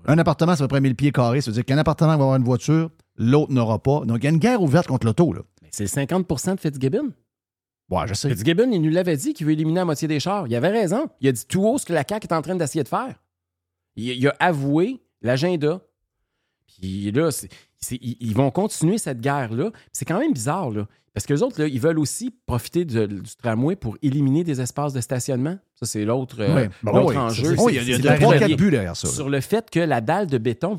un appartement, c'est à peu près 1000 pieds carrés. Ça veut dire qu'un appartement va avoir une voiture, l'autre n'aura pas. Donc, il y a une guerre ouverte contre l'auto. C'est 50% de Fitzgibbon? Ouais, je sais. Fitzgibbon, il nous l'avait dit qu'il veut éliminer la moitié des chars. Il avait raison. Il a dit tout haut ce que la CAQ est en train d'essayer de faire. Il, il a avoué l'agenda. Puis là, c'est- c'est- ils ils vont continuer cette guerre-là. C'est quand même bizarre, là. Parce que les autres, là, ils veulent aussi profiter de- du tramway pour éliminer des espaces de stationnement. Ça, c'est l'autre euh, Ouais. Bon, l'autre oui, enjeu. oh, il y a- C'est- il y a c'est de- la trois, quatre buts derrière ça, là. Sur le fait que la dalle de béton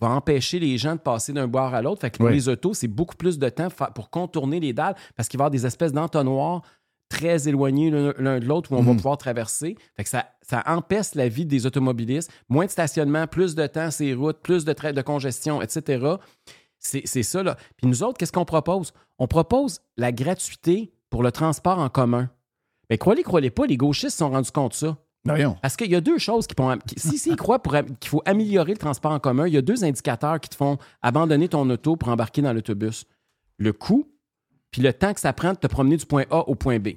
va empêcher les gens de passer d'un boire à l'autre. Fait que pour Oui. les autos, c'est beaucoup plus de temps fa- pour contourner les dalles parce qu'il va y avoir des espèces d'entonnoirs très éloignés l'un de l'autre où on va Mhm. pouvoir traverser. Fait que ça, ça empêche la vie des automobilistes. Moins de stationnement, plus de temps les routes, plus de, de congestion, etc. C'est ça, là. Puis nous autres, qu'est-ce qu'on propose? On propose la gratuité pour le transport en commun. Mais croyez, croyez pas, les gauchistes se sont rendus compte de ça. Voyons. Parce qu'il y a deux choses qui font. qui- si, s'ils croient qu'il faut améliorer le transport en commun, il y a deux indicateurs qui te font abandonner ton auto pour embarquer dans l'autobus le coût, puis le temps que ça prend de te promener du point A au point B.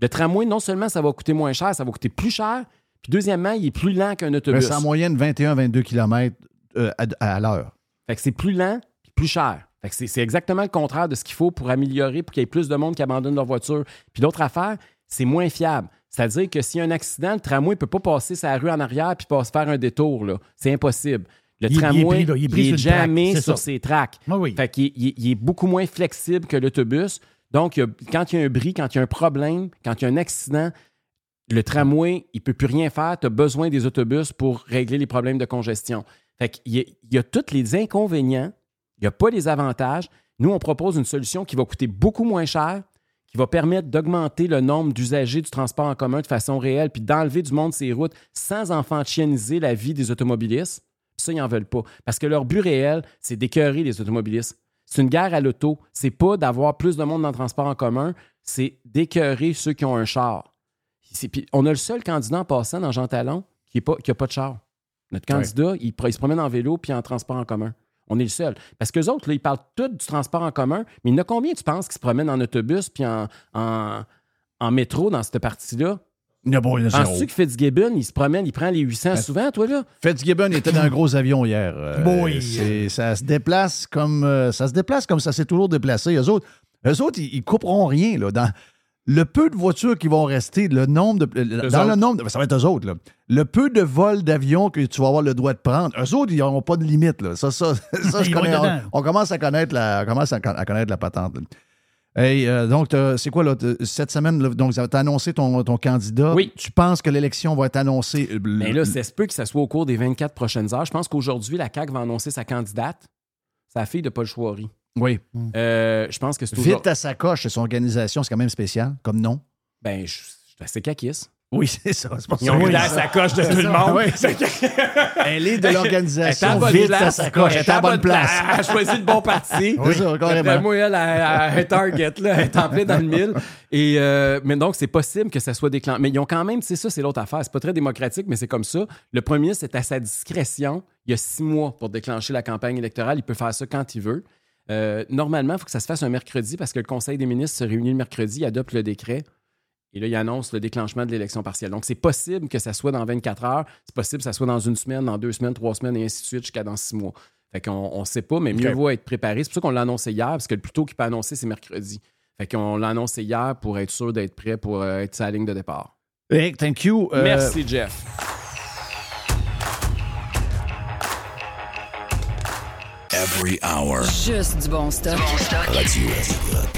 Le tramway, non seulement ça va coûter moins cher, ça va coûter plus cher, puis deuxièmement, il est plus lent qu'un autobus. c'est en moyenne 21-22 km euh, à, à l'heure. Fait que c'est plus lent puis plus cher. Fait que c'est, exactement le contraire de ce qu'il faut pour améliorer, pour qu'il y ait plus de monde qui abandonne leur voiture. Puis l'autre affaire, c'est moins fiable. C'est-à-dire que s'il y a un accident, le tramway ne peut pas passer sa rue en arrière puis pas se faire un détour. Là. C'est impossible. Le Il est- il est tramway, pris, là, il est pris sur une jamais sur ça. ses tracks. Ah oui. Fait qu'il est- il est, beaucoup moins flexible que l'autobus. Donc, quand il y a un bris, quand il y a un problème, quand il y a un accident, le tramway, il ne peut plus rien faire. Tu as besoin des autobus pour régler les problèmes de congestion. Fait qu'il y a, il y a tous les inconvénients, il n'y a pas les avantages. Nous, on propose une solution qui va coûter beaucoup moins cher, qui va permettre d'augmenter le nombre d'usagers du transport en commun de façon réelle, puis d'enlever du monde ces routes sans enfantianiser la vie des automobilistes. Ça, ils n'en veulent pas. Parce que leur but réel, c'est d'écœurer les automobilistes. C'est une guerre à l'auto. C'est pas d'avoir plus de monde dans le transport en commun, c'est d'écœurer ceux qui ont un char. Puis on a le seul candidat en passant dans Jean Talon qui n'a pas de char. Notre candidat, il, se promène en vélo puis en transport en commun. On est le seul. Parce qu'eux autres, là, ils parlent tous du transport en commun, mais il y en a combien, tu penses, qui se promènent en autobus puis en, en, en métro dans cette partie-là? Il y a bon, il y a zéro. Penses-tu que Fitzgibbon, il se promène, il prend les 800 souvent, toi, là? Fitzgibbon était dans un gros avion hier. Euh, Boy. c'est- ça se déplace comme euh, ça se déplace comme ça s'est toujours déplacé. Eux autres, eux autres ils, ils couperont rien là, dans le peu de voitures qui vont rester, le nombre de dans le autres. nombre, de- ça va être eux autres là. Le peu de vols d'avions que tu vas avoir le droit de prendre, eux autres ils n'auront pas de limite là. Ça, ça, ça, je Ils vont connais. On, on commence à connaître la, on commence à, à connaître la patente. là. Hey, euh, donc, c'est quoi, là, cette semaine, là, donc, tu as annoncé ton, ton candidat. Oui. Tu penses que l'élection va être annoncée? euh, Mais là, ça se peut que ça soit au cours des 24 prochaines heures. Je pense qu'aujourd'hui, la CAQ va annoncer sa candidate, sa fille de Paul Chouari. Oui. Euh, je pense que c'est Vite aujourd'hui. à sa coche, son organisation, c'est quand même spécial, comme nom. Ben, je je suis assez caquiste. Oui, c'est ça. C'est pour Ils ont Oui, mis dans ça. sa coche de C'est tout le monde. Oui, Elle est de Elle l'organisation. bonne Vite sa coche, elle est à la bonne place. Elle a choisi le bon parti. C'est ça, carrément. D'après moi, elle target, là, elle est en plein dans le mille. Et, euh, mais donc, c'est possible que ça soit déclenché. Mais ils ont quand même, c'est ça, c'est l'autre affaire. C'est pas très démocratique, mais c'est comme ça. Le premier ministre est à sa discrétion. Il y a six mois pour déclencher la campagne électorale. Il peut faire ça quand il veut. Euh, normalement, il faut que ça se fasse un mercredi parce que le Conseil des ministres se réunit le mercredi, adopte le décret. Et là, il annonce le déclenchement de l'élection partielle. Donc, c'est possible que ça soit dans 24 heures. C'est possible que ça soit dans une semaine, dans deux semaines, trois semaines, et ainsi de suite, jusqu'à dans six mois. Fait qu'on ne sait pas, mais mieux vaut être préparé. C'est pour ça qu'on l'a annoncé hier, parce que le plus tôt qu'il peut annoncer, c'est mercredi. Fait qu'on l'a annoncé hier pour être sûr d'être prêt pour euh, être sa ligne de départ. Hey, thank you. Euh, Merci, Jeff. Every hour. Juste du bon stock. Radio.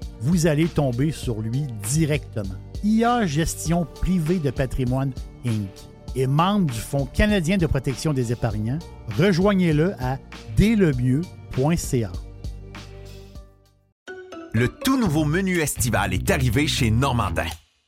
Vous allez tomber sur lui directement. IA Gestion Privée de Patrimoine Inc. est membre du Fonds canadien de protection des épargnants. Rejoignez-le à dlemieux.ca. Le tout nouveau menu estival est arrivé chez Normandin.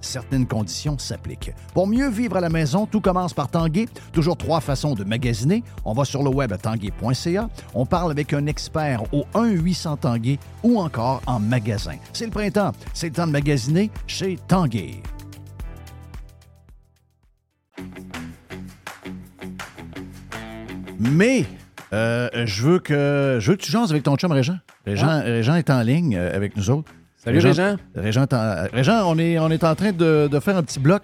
Certaines conditions s'appliquent. Pour mieux vivre à la maison, tout commence par Tanguay. Toujours trois façons de magasiner. On va sur le web à tanguay.ca. On parle avec un expert au 1-800 Tanguay ou encore en magasin. C'est le printemps. C'est le temps de magasiner chez Tanguay. Mais euh, je veux que je veux que tu jases avec ton chum Régent. Régent, Régent est en ligne euh, avec nous autres. Salut, Régent. On est, on est en train de, de faire un petit bloc.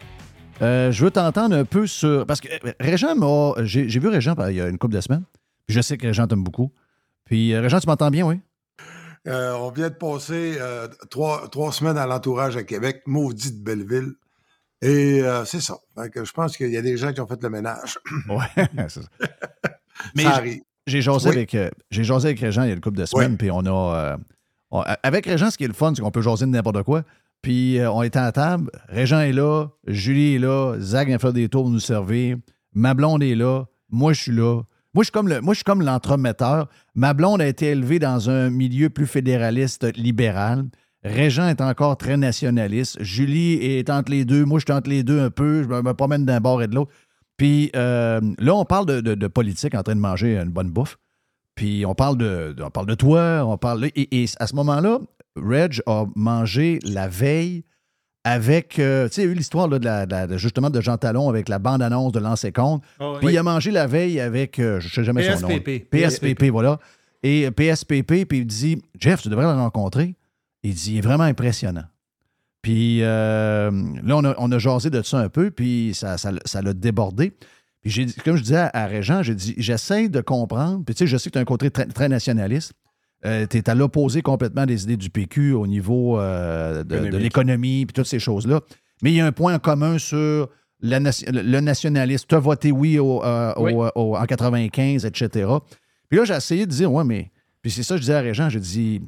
Euh, je veux t'entendre un peu sur. Parce que euh, Régent m'a. J'ai j'ai vu Régent il y a une couple de semaines. Puis je sais que Régent t'aime beaucoup. Puis euh, Régent, tu m'entends bien, oui? Euh, on vient de passer euh, trois, trois semaines à l'entourage à Québec, maudite belle ville. Et euh, c'est ça. Je pense qu'il y a des gens qui ont fait le ménage. Ouais, c'est ça. Mais ça j- arrive. J'ai jasé, Oui. avec, euh, j'ai jasé avec Régent il y a une couple de semaines, puis on a. avec Régent, ce qui est le fun, c'est qu'on peut jaser de n'importe quoi. Puis euh, on était à table, Régent est là, Julie est là, Zach vient faire des tours pour nous servir, ma blonde est là, moi je suis là. Moi, je suis comme le, l'entremetteur. Ma blonde a été élevée dans un milieu plus fédéraliste libéral. Régent est encore très nationaliste. Julie est entre les deux. Moi, je suis entre les deux un peu. Je me, promène d'un bord et de l'autre. Puis euh, là, on parle de politique en train de manger une bonne bouffe. Puis on parle de, de- on parle de toi, on parle. Et, et à ce moment-là, Reg a mangé la veille avec. euh, tu sais, il y a eu l'histoire de la- de la- de- justement de Jean Talon avec la bande-annonce de Lancé Compte. Oh, oui. Puis il a mangé la veille avec. euh, je ne sais jamais son nom. PSPP. PSPP, voilà. Et PSPP, puis il dit Jeff, tu devrais le rencontrer. Il dit il est vraiment impressionnant. Puis euh, là, on a, on a jasé de ça un peu, puis ça ça- ça l'a débordé. Puis comme je disais à, à Régent, j'ai dit j'essaie de comprendre. Puis tu sais, je sais que tu as un côté très, très nationaliste. tu es à l'opposé complètement des idées du PQ au niveau euh, de- l'économie, puis toutes ces choses-là. Mais il y a un point en commun sur la le nationalisme. Tu as voté oui, au, euh, au- au- en 95, etc. Puis là, j'ai essayé de dire, ouais, mais. Puis c'est ça, que je disais à Régent, j'ai dit,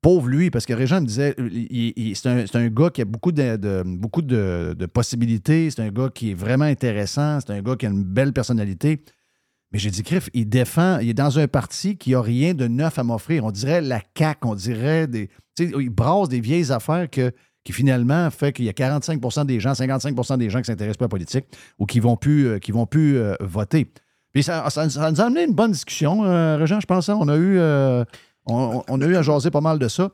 pauvre lui, parce que Régent me disait, il- c'est un, un gars qui a beaucoup de, beaucoup de, possibilités, c'est un gars qui est vraiment intéressant, c'est un gars qui a une belle personnalité. Mais j'ai dit, Criff, il défend, il est dans un parti qui n'a rien de neuf à m'offrir. On dirait la CAQ, on dirait des. Tu sais, il brasse des vieilles affaires qui finalement fait qu'il y a 45 des gens, 55% des gens qui ne s'intéressent pas à la politique ou qui ne vont plus, euh, euh, voter. Puis ça, ça- nous a amené une bonne discussion, euh, Régent, je pense. hein. On a eu. euh, on, a eu à jaser pas mal de ça.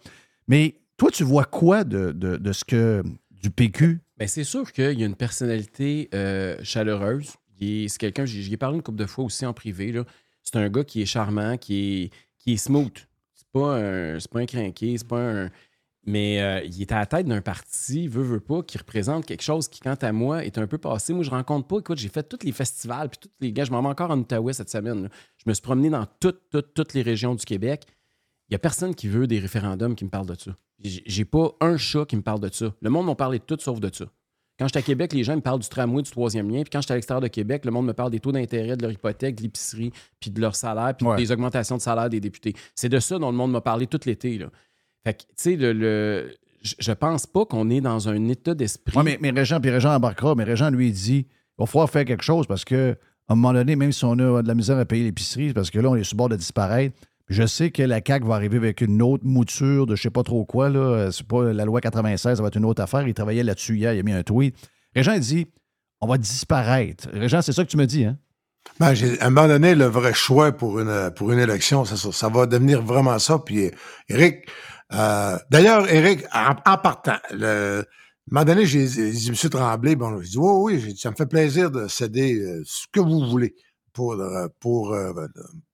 Mais toi, tu vois quoi de, ce que. du PQ? Ben, c'est sûr qu'il y a une personnalité euh, chaleureuse. C'est quelqu'un, j'y ai parlé une couple de fois aussi en privé. C'est un gars qui est charmant, qui est, qui est smooth. C'est pas un, pas un crinqué, c'est pas un. Mais euh, il est à la tête d'un parti, veut, veut pas, qui représente quelque chose qui, quant à moi, est un peu passé. Moi, je rencontre pas. Écoute, j'ai fait tous les festivals, puis tous les gars, je m'en vais encore en Outaouais cette semaine. Je me suis promené dans toutes, toutes, toutes les régions du Québec. Il n'y a personne qui veut des référendums qui me parle de ça. J'ai pas un chat qui me parle de ça. Le monde m'en parlait de tout sauf de ça. Quand j'étais à Québec, les gens me parlent du tramway, du troisième lien. Puis quand j'étais à l'extérieur de Québec, le monde me parle des taux d'intérêt, de leur hypothèque, de l'épicerie, puis de leur salaire, puis Ouais. des augmentations de salaire des députés. C'est de ça dont le monde m'a parlé tout l'été. Fait que, tu sais, le, le- je pense pas qu'on est dans un état d'esprit. Oui, mais, mais Régent, puis Régent embarquera, mais Régent lui dit il va falloir faire quelque chose parce que à un moment donné, même si on a de la misère à payer l'épicerie, parce que là, on est sur le bord de disparaître. Je sais que la CAQ va arriver avec une autre mouture de je sais pas trop quoi. C'est pas la loi 96, ça va être une autre affaire. Il travaillait là-dessus hier, il a mis un tweet. Régent dit on va disparaître. Régent, c'est ça que tu me dis, hein? Ben, à un moment donné, le vrai choix pour une, élection, ça. Va devenir vraiment ça. Puis, Eric, euh, d'ailleurs, Eric, en, partant, à un moment donné, j'ai dit, M. Tremblay, bon, j'ai dit, oui, oui, ça me fait plaisir de céder euh, ce que vous voulez pour, euh, pour,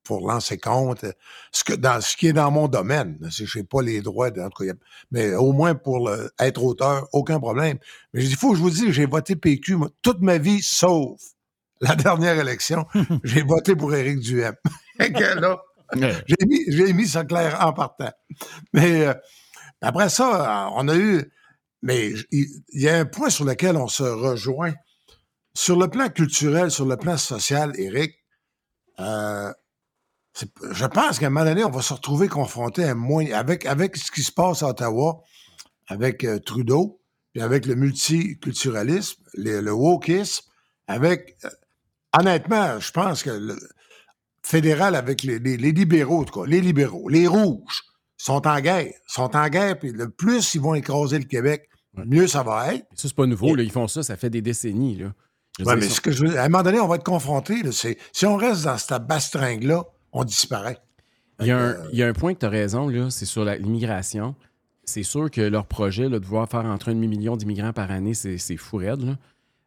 pour lancer compte, euh, ce, que, dans, ce qui est dans mon domaine. Je n'ai pas les droits, de- en tout cas, mais au moins pour le- être auteur, aucun problème. Mais il faut que je vous dise, j'ai voté PQ moi, toute ma vie, sauf la dernière élection, j'ai voté pour Éric Duhem. J'ai mis, j'ai mis ça clair en partant. Mais euh, après ça, on a eu. Mais il y a un point sur lequel on se rejoint. Sur le plan culturel, sur le plan social, Éric, euh, je pense qu'à un moment donné, on va se retrouver confronté à moins, avec, avec ce qui se passe à Ottawa, avec euh, Trudeau, puis avec le multiculturalisme, le, le wokisme, avec. euh, honnêtement, je pense que le fédéral avec les, les- les libéraux, en tout cas, les libéraux, les rouges, sont en guerre. sont en guerre, puis le plus ils vont écraser le Québec, mieux ça va être. Ça, c'est pas nouveau. là. Ils font ça, ça fait des décennies. Là. Ouais, mais ce que je veux- à un moment donné, on va être confronté. si on reste dans cette bastringue-là, on disparaît. Il y, a un, il y a un point que tu as raison, là, c'est sur l'immigration. C'est sûr que leur projet là, de vouloir faire entre un demi-million d'immigrants par année, c'est fou raide. là.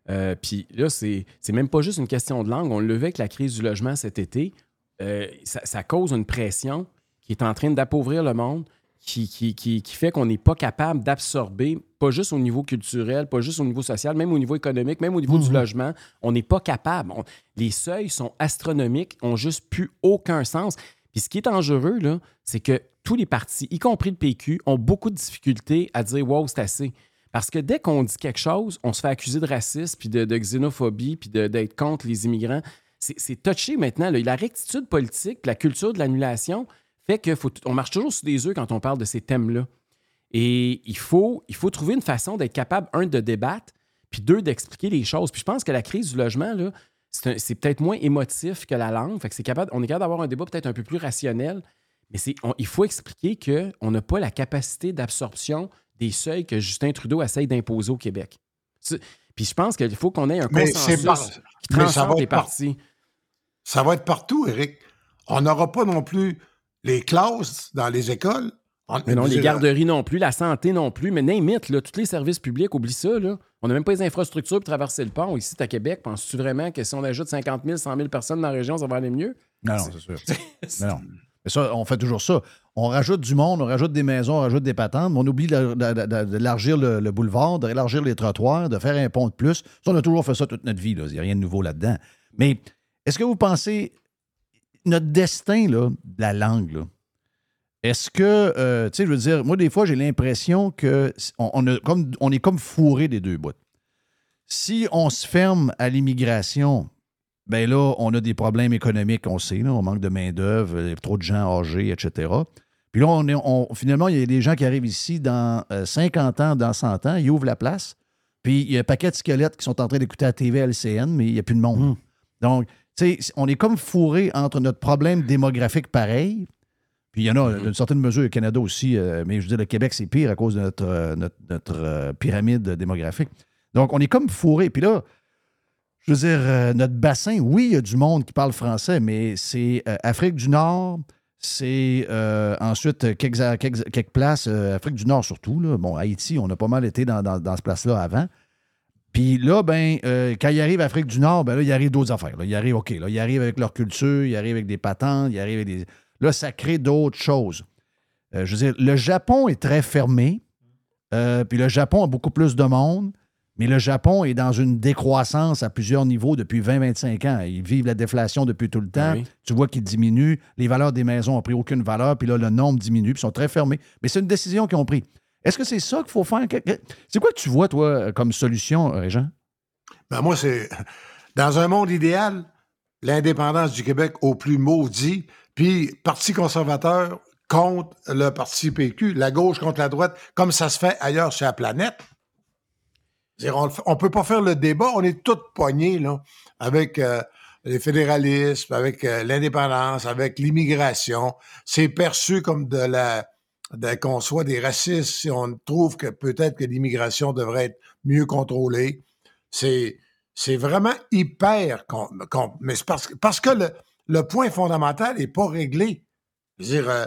Euh, Puis là, c'est c'est même pas juste une question de langue. On le vu avec la crise du logement cet été. Euh, ça, ça cause une pression qui est en train d'appauvrir le monde, qui, qui, qui- qui fait qu'on n'est pas capable d'absorber, pas juste au niveau culturel, pas juste au niveau social, même au niveau économique, même au niveau du logement. On n'est pas capable. On- les seuils sont astronomiques, ont juste plus aucun sens. Puis ce qui est dangereux, là, c'est que tous les partis, y compris le PQ, ont beaucoup de difficultés à dire Wow, c'est assez. Parce que dès qu'on dit quelque chose, on se fait accuser de racisme, puis de, de xénophobie, puis d'être contre les immigrants. C'est touché maintenant. là. La rectitude politique, la culture de l'annulation fait qu'on marche toujours sur des œufs quand on parle de ces thèmes-là. Et il faut, il faut trouver une façon d'être capable, un, de débattre, puis deux, d'expliquer les choses. Puis je pense que la crise du logement, là, c'est peut-être moins émotif que la langue. Fait que c'est capable, on est capable d'avoir un débat peut-être un peu plus rationnel, mais c'est, on- il faut expliquer qu'on n'a pas la capacité d'absorption des seuils que Justin Trudeau essaye d'imposer au Québec. Puis je pense qu'il faut qu'on ait un Mais consensus par- qui transcende les partis. Ça va être partout, Eric. On n'aura pas non plus les classes dans les écoles. Mais non, les garderies non plus, la santé non plus, mais n'imite, là, tous les services publics, oublie ça. Là. On n'a même pas les infrastructures pour traverser le pont ici à Québec. Penses-tu vraiment que si on ajoute 50 000, 100 000 personnes dans la région, ça va aller mieux? Non, non, c'est sûr. Mais non. Mais ça, on fait toujours ça. On rajoute du monde, on rajoute des maisons, on rajoute des patentes, mais on oublie d'élargir le, le boulevard, d'élargir les trottoirs, de faire un pont de plus. Ça, on a toujours fait ça toute notre vie. là. Il n'y a rien de nouveau là-dedans. Mais est-ce que vous pensez, notre destin, là, de la langue, là, est-ce que, euh, tu sais, je veux dire, moi, des fois, j'ai l'impression que on, on a comme, on est comme fourré des deux bouts. Si on se ferme à l'immigration, ben là, on a des problèmes économiques, on sait, là, on manque de main-d'œuvre, trop de gens âgés, etc. Puis là, on est, on- finalement, il y a des gens qui arrivent ici dans euh, 50 ans, dans 100 ans, ils ouvrent la place, puis il y a un paquet de squelettes qui sont en train d'écouter la TV LCN, mais il n'y a plus de monde. Donc, tu sais, on est comme fourré entre notre problème démographique pareil, puis il y en a, d'une certaine mesure, au Canada aussi, euh, mais je veux dire, le Québec, c'est pire à cause de notre, euh, notre, notre, euh, pyramide démographique. Donc, on est comme fourré. Puis là, je veux dire, notre bassin, oui, il y a du monde qui parle français, mais c'est Afrique du Nord, c'est ensuite quelques, quelques, quelques places, Afrique du Nord surtout. Là. Bon, Haïti, on a pas mal été dans, dans, dans ce place-là avant. Puis là, ben, euh, quand il arrive à Afrique du Nord, ben là, il arrive d'autres affaires. Là. Il arrive, OK, là, il arrive avec leur culture, il arrive avec des patentes, il arrive avec des. Là, ça crée d'autres choses. Euh, je veux dire, le Japon est très fermé. Euh, puis le Japon a beaucoup plus de monde. Mais le Japon est dans une décroissance à plusieurs niveaux depuis 20-25 ans. Ils vivent la déflation depuis tout le temps. Oui. Tu vois qu'ils diminuent. Les valeurs des maisons n'ont pris aucune valeur. Puis là, le nombre diminue. Puis ils sont très fermés. Mais c'est une décision qu'ils ont prise. Est-ce que c'est ça qu'il faut faire? C'est quoi que tu vois, toi, comme solution, Régent? Ben moi, c'est. Dans un monde idéal, l'indépendance du Québec au plus maudit, puis Parti conservateur contre le Parti PQ, la gauche contre la droite, comme ça se fait ailleurs sur la planète. On ne peut pas faire le débat, on est tous poignés là, avec euh, les fédéralismes, avec euh, l'indépendance, avec l'immigration. C'est perçu comme de la qu'on soit des racistes si on trouve que peut-être que l'immigration devrait être mieux contrôlée. C'est c'est vraiment hyper mais parce, parce que le, le point fondamental n'est pas réglé. Dire, euh,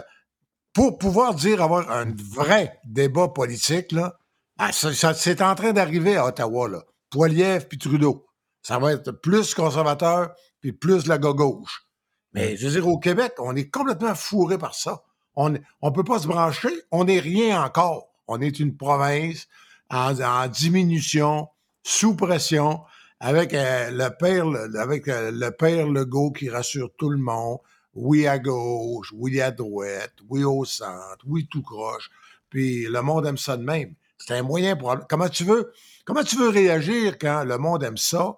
pour pouvoir dire avoir un vrai débat politique, là, ah, c'est en train d'arriver à Ottawa, là. Poiliev puis Trudeau. Ça va être plus conservateur puis plus la gauche. Mais je veux dire, au Québec, on est complètement fourré par ça. On ne peut pas se brancher. On n'est rien encore. On est une province en, diminution, sous pression, avec euh, le père, avec euh, le père Legault qui rassure tout le monde. Oui à gauche, oui à droite, oui au centre, oui tout croche. Puis le monde aime ça de même. C'est un moyen pour. Comment tu veux, comment tu veux réagir quand le monde aime ça?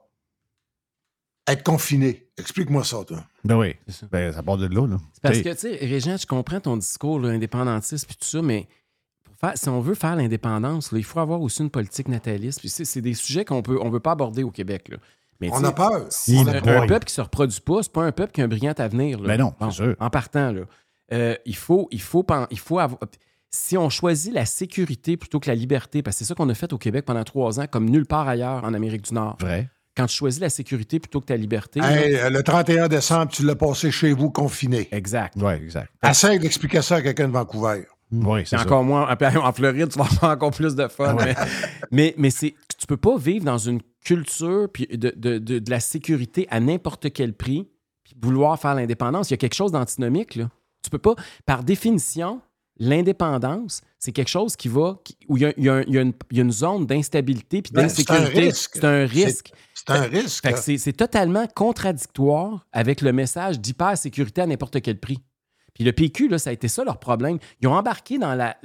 Être confiné. Explique-moi ça, toi. Ben oui. Ben, ça part de là. là. C'est parce que, tu sais, Régent, je comprends ton discours là, indépendantiste puis tout ça, mais pour faire- si on veut faire l'indépendance, il faut avoir aussi une politique nataliste. Puis c'est des sujets qu'on peut, on veut pas aborder au Québec. Là. Mais, On a peur. si On un, a un peur. peuple qui se reproduit pas, c'est pas un peuple qui a un brillant avenir. Là. Ben non, Bon, c'est sûr. En partant, là. Euh, il faut, il faut, il faut avoir. Si on choisit la sécurité plutôt que la liberté, parce que c'est ça qu'on a fait au Québec pendant trois ans, comme nulle part ailleurs en Amérique du Nord. Vrai. Quand tu choisis la sécurité plutôt que ta liberté. Hey, le 31 décembre, tu l'as passé chez vous confiné. Exact. Oui, exact. Essaye d'expliquer ça à quelqu'un de Vancouver. Oui, c'est encore moins. En Floride, tu vas avoir encore plus de fun. mais mais, mais c'est, tu peux pas vivre dans une culture puis de, de- de- de la sécurité à n'importe quel prix puis vouloir faire l'indépendance. Il y a quelque chose d'antinomique. Là. Tu peux pas, par définition, l'indépendance, c'est quelque chose qui va. qui- où il y a, y y une, il y a une zone d'instabilité puis Ben, c'est un d'insécurité. risque. C'est un risque. C'est un risque. C'est, totalement contradictoire avec le message d'hypersécurité à n'importe quel prix. Puis le PQ, là, ça a été ça leur problème. Ils ont embarqué dans la,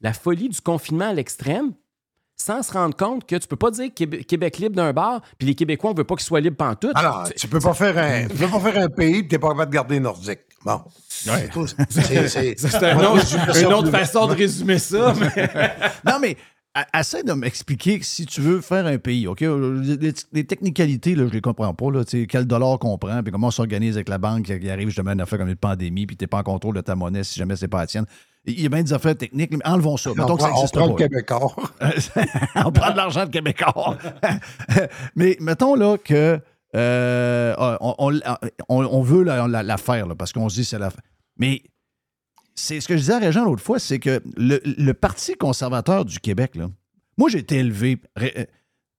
la folie du confinement à l'extrême sans se rendre compte que tu peux pas dire Québec, Québec libre d'un bar, puis les Québécois, on veut pas qu'ils soient libres pantoute. Alors, tu peux pas faire un, tu peux pas faire un pays, tu n'es pas capable de garder nordique. Bon. C'est un une autre façon de résumer ça. mais- Non, mais a- essaie de m'expliquer que si tu veux faire un pays, OK? Les, les technicalités, là, je les comprends pas. Là, quel dollar qu'on prend, puis comment on s'organise avec la banque qui arrive justement à une affaire comme une pandémie, puis tu n'es pas en contrôle de ta monnaie si jamais c'est pas la tienne. Il y a bien des affaires techniques, mais enlevons ça. On Mettons que ça prend, on prend pas. le Québécois. on prend de l'argent de Québécois. Mais mettons là que euh, on, veut la, faire parce qu'on se dit c'est la. Mais c'est ce que je disais à Régent l'autre fois, c'est que le, Parti conservateur du Québec, moi j'ai été élevé. Ré- euh,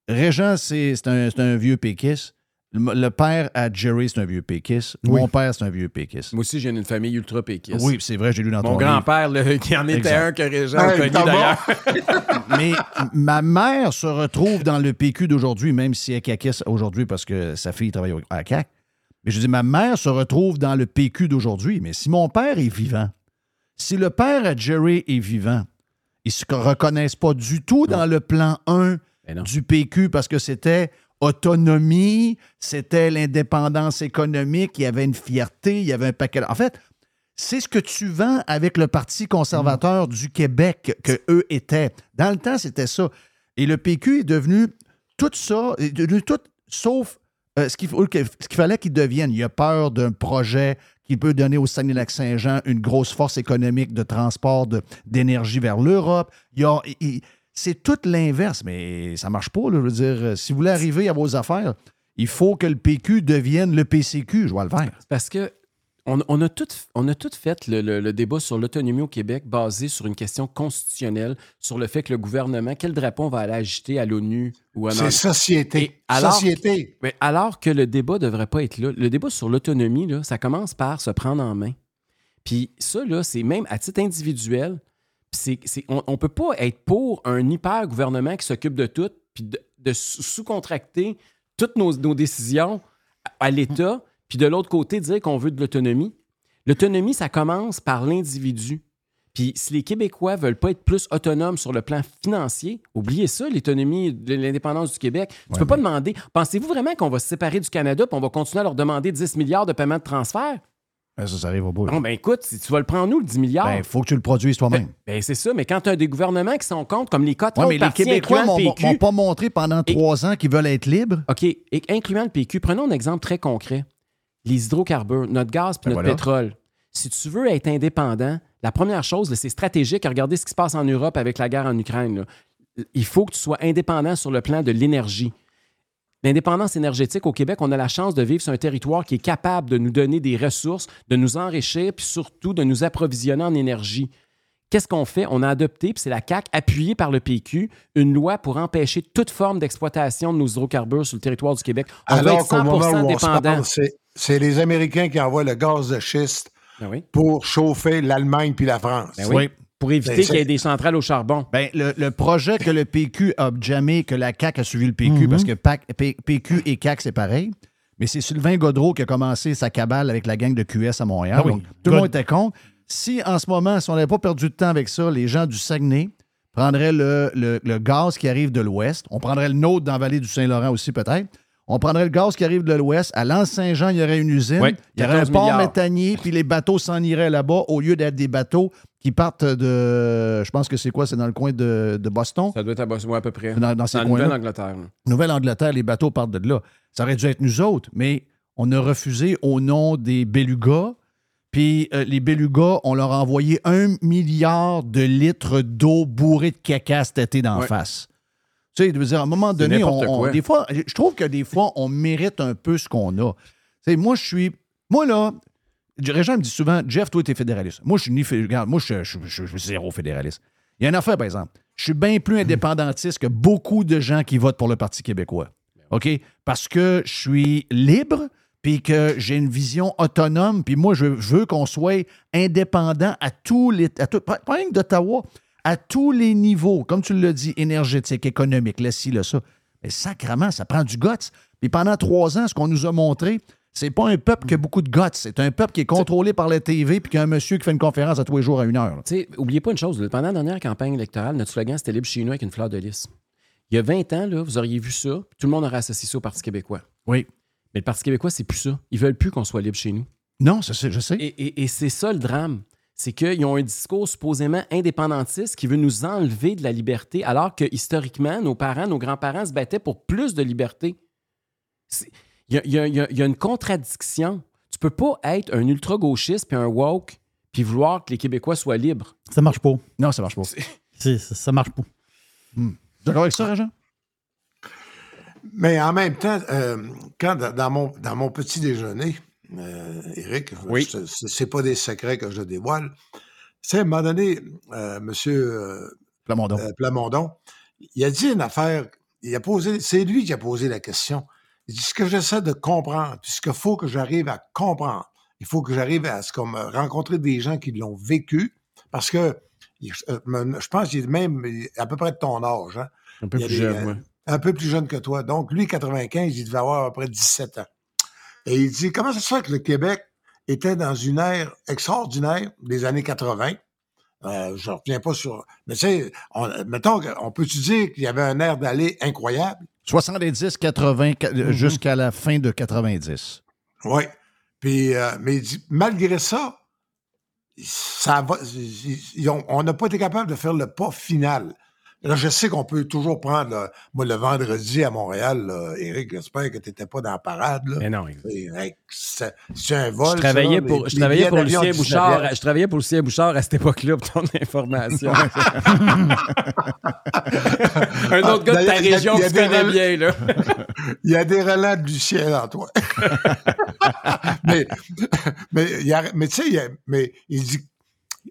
Régent, c'est un, un vieux péquiste. Le, père à Jerry, c'est un vieux péquiste. Oui. Mon père, c'est un vieux péquiste. Moi aussi, j'ai une famille ultra péquiste. Oui, c'est vrai, j'ai lu dans Mon ton grand-père, qui en était Exact. un que Régent a Hey, connu d'ailleurs. Mais ma mère se retrouve dans le PQ d'aujourd'hui, même si elle est caquiste aujourd'hui parce que sa fille travaille au- à CAQ. Mais je dis, ma mère se retrouve dans le PQ d'aujourd'hui. Mais si mon père est vivant, si le père à Jerry est vivant, ils ne se reconnaissent pas du tout dans le plan 1 Ben du PQ parce que c'était autonomie, c'était l'indépendance économique, il y avait une fierté, il y avait un paquet. En fait, c'est ce que tu vends avec le Parti conservateur du Québec que eux étaient. Dans le temps, c'était ça. Et le PQ est devenu tout ça, est devenu tout sauf euh, ce qu'il ce fallait qu'il devienne. Il a peur d'un projet qui peut donner au Saguenay-Lac-Saint-Jean une grosse force économique de transport d'énergie vers l'Europe. Il y a- il- c'est tout l'inverse, mais ça marche pas. là. je veux dire, euh, si vous voulez arriver à vos affaires, il faut que le PQ devienne le PCQ, je vois le vert. Parce que on, on a tout, on a tout fait le, le- le débat sur l'autonomie au Québec basé sur une question constitutionnelle, sur le fait que le gouvernement, quel drapeau on va aller agiter à l'ONU ou à C'est société. Et alors- Société. Mais alors que le débat ne devrait pas être là. Le débat sur l'autonomie, là, ça commence par se prendre en main. Puis ça, là, c'est même à titre individuel. C'est- on ne peut pas être pour un hyper-gouvernement qui s'occupe de tout, puis de, de sous- sous-contracter toutes nos, nos décisions à, à l'État, puis de l'autre côté, dire qu'on veut de l'autonomie. L'autonomie, ça commence par l'individu. Puis si les Québécois veulent pas être plus autonomes sur le plan financier, oubliez ça, l'autonomie, de l'indépendance du Québec. Tu peux pas demander. Pensez-vous vraiment qu'on va se séparer du Canada puis on va continuer à leur demander 10 milliards de paiements de transfert? Ben, ça, ça arrive au bout. Bon, ben écoute, si tu vas le prendre nous, le 10 milliards. Ben, faut que tu le produises toi-même. Ben, c'est ça, mais quand tu as des gouvernements qui sont contre, comme les quatre Ouais, mais les Québécois m'ont pas montré pendant trois ans qu'ils veulent être libres. OK, et incluant le PQ, prenons un exemple très concret. Les hydrocarbures, notre gaz puis Ben notre voilà. pétrole. Si tu veux être indépendant, la première chose, c'est stratégique. Regardez ce qui se passe en Europe avec la guerre en Ukraine. là. Il faut que tu sois indépendant sur le plan de l'énergie. L'indépendance énergétique au Québec, on a la chance de vivre sur un territoire qui est capable de nous donner des ressources, de nous enrichir, puis surtout de nous approvisionner en énergie. Qu'est-ce qu'on fait? On a adopté, puis c'est la CAQ, appuyée par le PQ, une loi pour empêcher toute forme d'exploitation de nos hydrocarbures sur le territoire du Québec. On Alors qu'au moment 100 où on se dépendant. parle, c'est les Américains qui envoient le gaz de schiste Ben oui. pour chauffer l'Allemagne puis la France. Ben oui. Pour éviter Ben, qu'il y ait des centrales au charbon. Ben, le, le projet que le PQ a jamais, que la CAQ a suivi le PQ, Mhm. parce que PAC- P- PQ et CAQ, c'est pareil. Mais c'est Sylvain Godreau qui a commencé sa cabale avec la gang de QS à Montréal. Ah oui. Donc, tout le monde était contre. Si, en ce moment, si on n'avait pas perdu de temps avec ça, les gens du Saguenay prendraient le, le- le gaz qui arrive de l'Ouest. On prendrait le nôtre dans la vallée du Saint-Laurent aussi, peut-être. On prendrait le gaz qui arrive de l'Ouest. À l'Anse-Saint-Jean, il y aurait une usine. Oui, il y aurait un 14 port méthanier, puis les bateaux s'en iraient là-bas au lieu d'être des bateaux qui partent de. Je pense que c'est quoi? C'est dans le coin de, de Boston? Ça doit être à Boston, ouais, à peu près. Dans- dans ces. Nouvelle-Angleterre. Nouvelle-Angleterre, les bateaux partent de là. Ça aurait dû être nous autres, mais on a refusé au nom des Belugas. Puis euh, les Belugas, on leur a envoyé un milliard de litres d'eau bourrée de caca cet été d'en Ouais. face. Tu sais, je veux dire, à un moment donné, on, des fois, je trouve que des fois, on mérite un peu ce qu'on a. Tu sais, moi, je suis. Moi, là, Régent me dit souvent, Jeff, toi, t'es fédéraliste. Moi, je suis ni fé- regarde, moi, je, suis zéro fédéraliste. Il y a une affaire, par exemple. Je suis bien plus indépendantiste que beaucoup de gens qui votent pour le Parti québécois. OK? Parce que je suis libre, puis que j'ai une vision autonome, puis moi, je, veux qu'on soit indépendant à tous les. À tout, pas, rien que d'Ottawa, à tous les niveaux, comme tu l'as dit, énergétique, économique, le ci, le ça. Mais sacrement, ça prend du guts. Puis pendant trois ans, ce qu'on nous a montré, c'est pas un peuple qui a beaucoup de guts. C'est un peuple qui est contrôlé par la TV, puis qui a un monsieur qui fait une conférence à tous les jours à une heure. là. Tu sais, oubliez pas une chose. là. Pendant la dernière campagne électorale, notre slogan, c'était Libre chez nous avec une fleur de lys. Il y a 20 ans, là, vous auriez vu ça, tout le monde aurait associé ça au Parti québécois. Oui. Mais le Parti québécois, c'est plus ça. Ils veulent plus qu'on soit libre chez nous. Non, ça, c'est- je sais. Et, et- et c'est ça le drame. C'est qu'ils ont un discours supposément indépendantiste qui veut nous enlever de la liberté, alors que historiquement, nos parents, nos grands-parents se battaient pour plus de liberté. C'est- Il y a, y y une contradiction. Tu peux pas être un ultra-gauchiste puis un woke puis vouloir que les Québécois soient libres. Ça marche pas. Non, ça marche pas. C'est- Ça, ça marche pas. D'accord avec ça, Régent? Mais en même temps, euh, quand dans, mon, dans mon petit déjeuner, euh, Éric, Oui. c'est pas des secrets que je dévoile. Tu sais, à un moment donné, euh, monsieur euh, Plamondon. euh, Plamondon, il a dit une affaire, il a posé, c'est lui qui a posé la question. Il dit ce que j'essaie de comprendre, puis ce qu'il faut que j'arrive à comprendre, il faut que j'arrive à ce qu'on me- rencontrer des gens qui l'ont vécu, parce que euh, je pense qu'il est même à peu près de ton âge. Hein? Un peu Il plus jeune, euh, ouais. un peu plus jeune que toi. Donc, lui, 95, il devait avoir à peu près 17 ans. Et il dit, comment ça se fait que le Québec était dans une ère extraordinaire des années 80? Euh, je ne reviens pas sur... Mais tu sais, on- mettons, on peut-tu dire qu'il y avait un air d'aller incroyable? 70, 80, ca- Mm-hmm. euh, jusqu'à la fin de 90. Oui. Puis, euh, mais malgré ça, ça va, on n'a pas été capable de faire le pas final. Là, je sais qu'on peut toujours prendre, là, moi, le vendredi à Montréal, là, Éric, j'espère que tu n'étais pas dans la parade. Là. Mais non. Hey, C'est un vol. Je travaillais ça, pour, les- je travaillais pour Lucien Bouchard. 19e. Je travaillais pour Lucien Bouchard à cette époque-là pour ton information. Un autre gars de ta région connaît rel- bien, là. Il y a des relents de Lucien en toi. mais mais, tu sais, mais il dit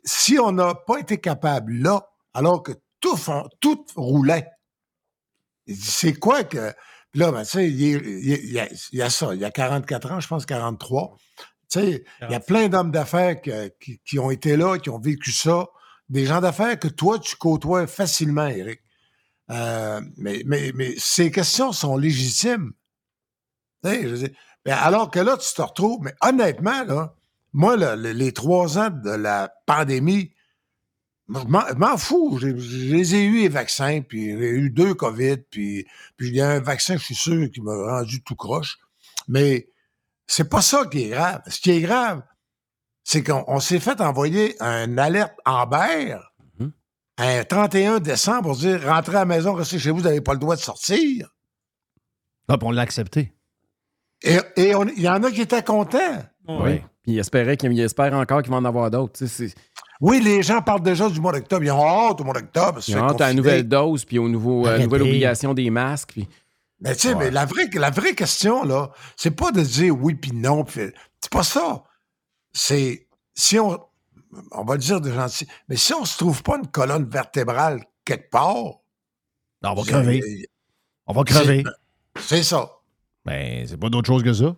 si on n'a pas été capable là, alors que tout, tout roulait, c'est quoi que. Là, ben, tu sais, il, y a, il y a ça, il y a 44 ans, je pense 43. Tu sais, il y a plein d'hommes d'affaires qui, qui ont été là, qui ont vécu ça. Des gens d'affaires que toi, tu côtoies facilement, Eric. Euh, mais, mais, mais ces questions sont légitimes. Tu sais, je veux dire, mais alors que là, tu te retrouves, mais honnêtement, là, moi, là, le- les trois ans de la pandémie, je m'en- fous. Je, je les ai eu, les vaccins, puis j'ai eu deux COVID, puis, puis il y a un vaccin, je suis sûr, qui m'a rendu tout croche. Mais c'est pas ça qui est grave. Ce qui est grave, c'est qu'on on s'est fait envoyer un alerte Amber Mhm. un 31 décembre pour dire rentrez à la maison, restez chez vous, vous n'avez pas le droit de sortir. Ah, puis on l'a accepté. Et il y en a qui étaient contents. Oui. Puis il espérait qu'il il espère encore qu'il va en avoir d'autres. Oui, les gens parlent déjà du mois d'octobre. Ils ont hâte au mois d'octobre. se Il y fait a hâte à la nouvelle dose, puis au nouveau, euh, nouvelle obligation des masques. Puis... Mais tu sais, mais la vraie, la vraie question, là, c'est pas de dire oui puis non. puis C'est pas ça. C'est si on. On va le dire de gentil, mais si on se trouve pas une colonne vertébrale quelque part. Non, on va crever. On va crever. C'est ça. Ben, c'est pas d'autre chose que ça.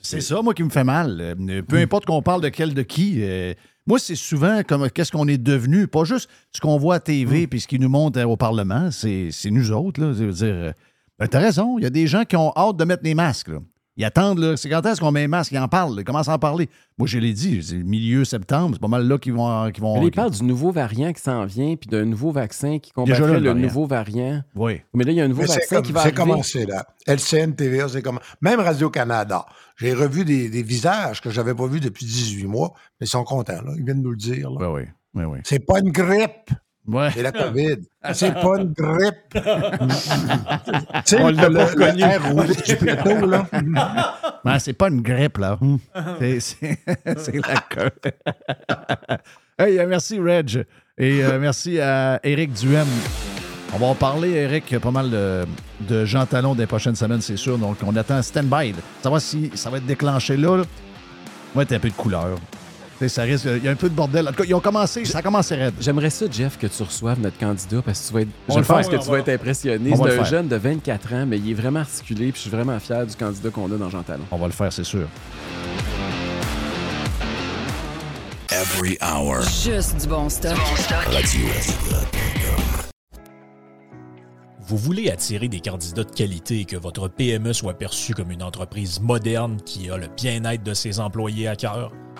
C'est ça, moi, qui me fait mal. Euh, Hmm. Peu importe qu'on parle de quel de qui. euh, moi, c'est souvent comme qu'est-ce qu'on est devenu? Pas juste ce qu'on voit à Hmm. TV puis ce qui nous montre euh, au Parlement. C'est nous autres, là. Je veux dire. euh, ben, t'as raison. Il y a des gens qui ont hâte de mettre les masques, là. Ils attendent, là. C'est quand est-ce qu'on met les masques? Ils en parlent. là. Ils commencent à en parler. Moi, je l'ai dit. C'est milieu septembre. C'est pas mal là qu'ils vont. Qu'ils vont Mais là, il parle du nouveau variant qui s'en vient, puis d'un nouveau vaccin qui combattrait là, le le nouveau variant. Oui. Mais là, il y a un nouveau Mais vaccin comme- qui va C'est commencé, là. LCN, TVA, c'est comme. Même Radio-Canada. J'ai revu des, des visages que j'avais pas vus depuis 18 mois, mais ils sont contents, là. Ils viennent nous le dire, là. Ben oui. Oui, oui. C'est pas une grippe. Ouais. C'est la COVID. C'est pas une grippe. On le, l'a pas du plateau, là. Ben, c'est pas une grippe, là. C'est- C'est la queue. hey, merci, Reg. Et euh, merci à Eric Duhem. On va en parler, Eric, pas mal de, de Jean Talon des prochaines semaines, c'est sûr. Donc, on attend stand-by. Savoir si ça va être déclenché là. là. Ouais, un peu de couleur. Ça risque, il y a un peu de bordel. En tout cas, ils ont commencé, ça a commencé raide. J'aimerais ça, Jeff, que tu reçoives notre candidat parce que tu vas être, On je pense faire. que tu vas être impressionné. C'est un jeune de 24 ans, mais il est vraiment articulé, puis je suis vraiment fier du candidat qu'on a dans Jean Talon. On va le faire, c'est sûr. Every hour. Juste du bon stock. Vous voulez attirer des candidats de qualité et que votre PME soit perçue comme une entreprise moderne qui a le bien-être de ses employés à cœur?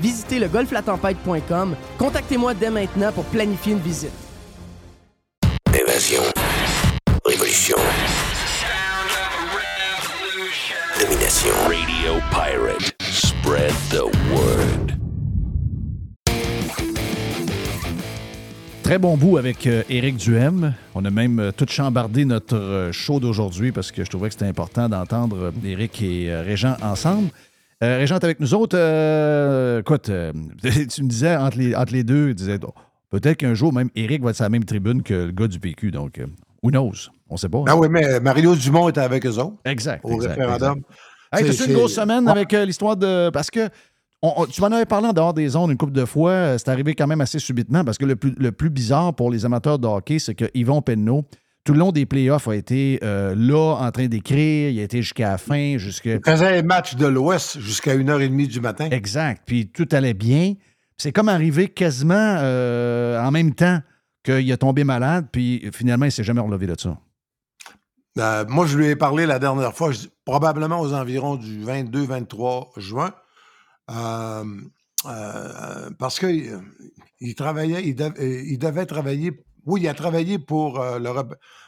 Visitez le golflatempête.com. Contactez-moi dès maintenant pour planifier une visite. Évasion. Révolution. Domination. Radio Pirate. Spread the word. Très bon bout avec euh, Éric Duhem. On a même euh, tout chambardé notre euh, show d'aujourd'hui parce que je trouvais que c'était important d'entendre Éric et Régent ensemble. Euh, Régent avec nous autres. Euh, écoute, euh, tu me disais entre les, entre les deux, disais, oh, peut-être qu'un jour, même Éric va être sur la même tribune que le gars du PQ. Donc, euh, who knows? On sait pas. Ben oui, mais Mario Dumont était avec eux autres. Exact. Au exact, référendum. Hey, C'est- t'as-tu une grosse semaine Ouais. avec l'histoire de. Parce que on- on- tu m'en avais parlé en dehors des zones une couple de fois. C'est arrivé quand même assez subitement parce que le plus, le plus bizarre pour les amateurs de hockey, c'est que Yvon Penneau, tout le long des playoffs, a été euh, là en train d'écrire. Il a été jusqu'à la fin, jusqu'à. Il faisait un match de l'Ouest jusqu'à 1h30 du matin. Exact. Puis tout allait bien. C'est comme arrivé quasiment euh, en même temps qu'il a tombé malade, puis finalement, il ne s'est jamais relevé de ça. Euh, moi, je lui ai parlé la dernière fois, je dis- probablement aux environs du 22-23 juin, euh, euh, parce qu'il il travaillait, il, dev- il devait travailler. Oui, il a travaillé pour euh, le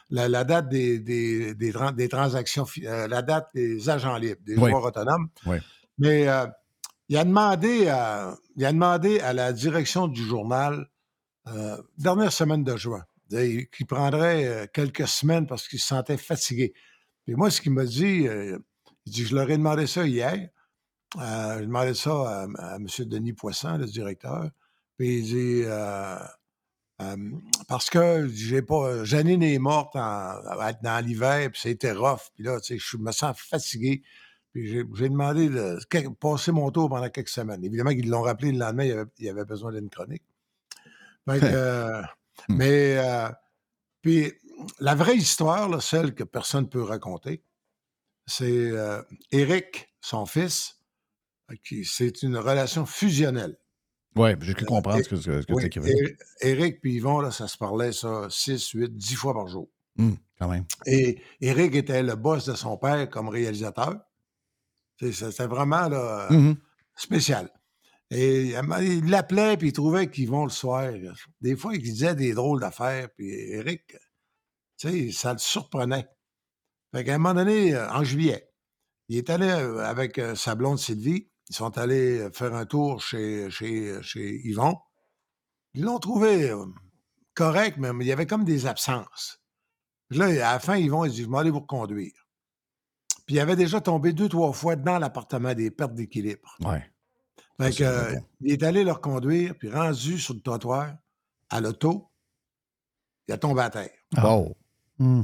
la, la date des, des, des des transactions, euh, la date des agents libres, des Oui. joueurs autonomes. Oui. Mais euh, il, a demandé à, il a demandé à la direction du journal, dernière semaine de juin, qu'il prendrait quelques semaines parce qu'il se sentait fatigué. Puis moi, ce qu'il m'a dit, il dit, je leur ai demandé ça hier. J'ai demandé ça à, à M. Denis Poisson, le directeur. Puis il dit, parce que j'ai pas. Janine est morte en- dans l'hiver, puis c'était rough. Puis là, tu sais, je me sens fatigué. Puis j'ai demandé de passer mon tour pendant quelques semaines. Évidemment qu'ils l'ont rappelé le lendemain, il y avait, il y avait besoin d'une chronique. Fait que, euh, mais, euh, puis la vraie histoire, là, celle que personne ne peut raconter, c'est euh, Éric, son fils, qui c'est une relation fusionnelle. Oui, j'ai pu comprendre Et- ce que, ce que- oui, tu écrivais. Éric- Éric puis Yvon, là, ça se parlait ça 6, 8, 10 fois par jour. Hum, quand même. Et Éric était le boss de son père comme réalisateur. C'était vraiment là, Mhm. spécial. Et il l'appelait, puis il trouvait qu'ils vont le soir. Des fois, il disait des drôles d'affaires, puis tu sais, ça le surprenait. Fait qu'à un moment donné, euh, en juillet, il est allé euh, avec euh, sa blonde Sylvie. Ils sont allés faire un tour chez, chez, chez Yvon. Ils l'ont trouvé euh, correct, mais il y avait comme des absences. Puis Là, à la fin, Yvon, il dit, je vais aller vous reconduire. Puis il avait déjà tombé deux, trois fois dans l'appartement des pertes d'équilibre. Ouais. Fait que, euh, il est allé le reconduire, puis rendu sur le trottoir, à l'auto, il a tombé à terre. Wow.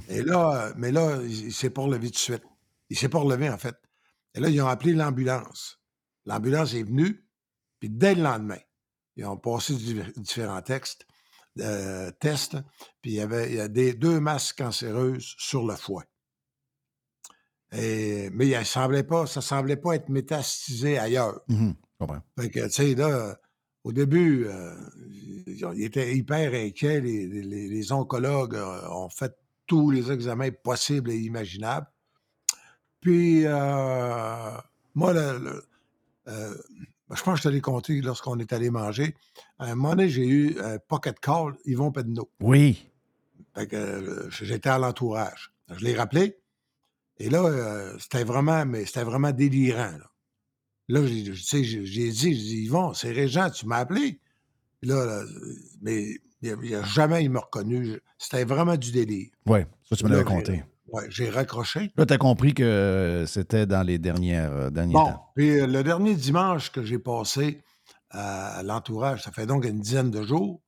Et là, mais là, il, il s'est pas relevé tout de suite. Il s'est pas relevé, en fait. Et là, ils ont appelé l'ambulance. L'ambulance est venue, puis dès le lendemain, ils ont passé différents textes, euh, tests, puis il y avait il y a des, deux masses cancéreuses sur le foie. Et, mais il semblait pas, ça semblait pas être métastasé ailleurs. Comprends. Fait que, tu sais, là, au début, euh, ils étaient hyper inquiets. Les, les- les oncologues euh, ont fait tous les examens possibles et imaginables. Puis, euh, moi, le- le- euh, je pense que je te l'ai compté lorsqu'on est allé manger. À un moment donné, j'ai eu un pocket call, Yvon Pedneau. Oui. Fait que euh, j'étais à l'entourage. Je l'ai rappelé. Et là, euh, c'était vraiment, mais c'était vraiment délirant. Là, là j'ai, j'ai j'ai dit, j'ai dit, Yvon, c'est Régent, tu m'as appelé. Là, là, mais il n'a jamais il m'a reconnu. C'était vraiment du délire. Oui, ça, tu me l'avais compté. Ouais, j'ai raccroché. Là, tu as compris que euh, c'était dans les dernières, euh, derniers Bon, temps. puis euh, le dernier dimanche que j'ai passé à l'entourage, ça fait donc une dizaine de jours,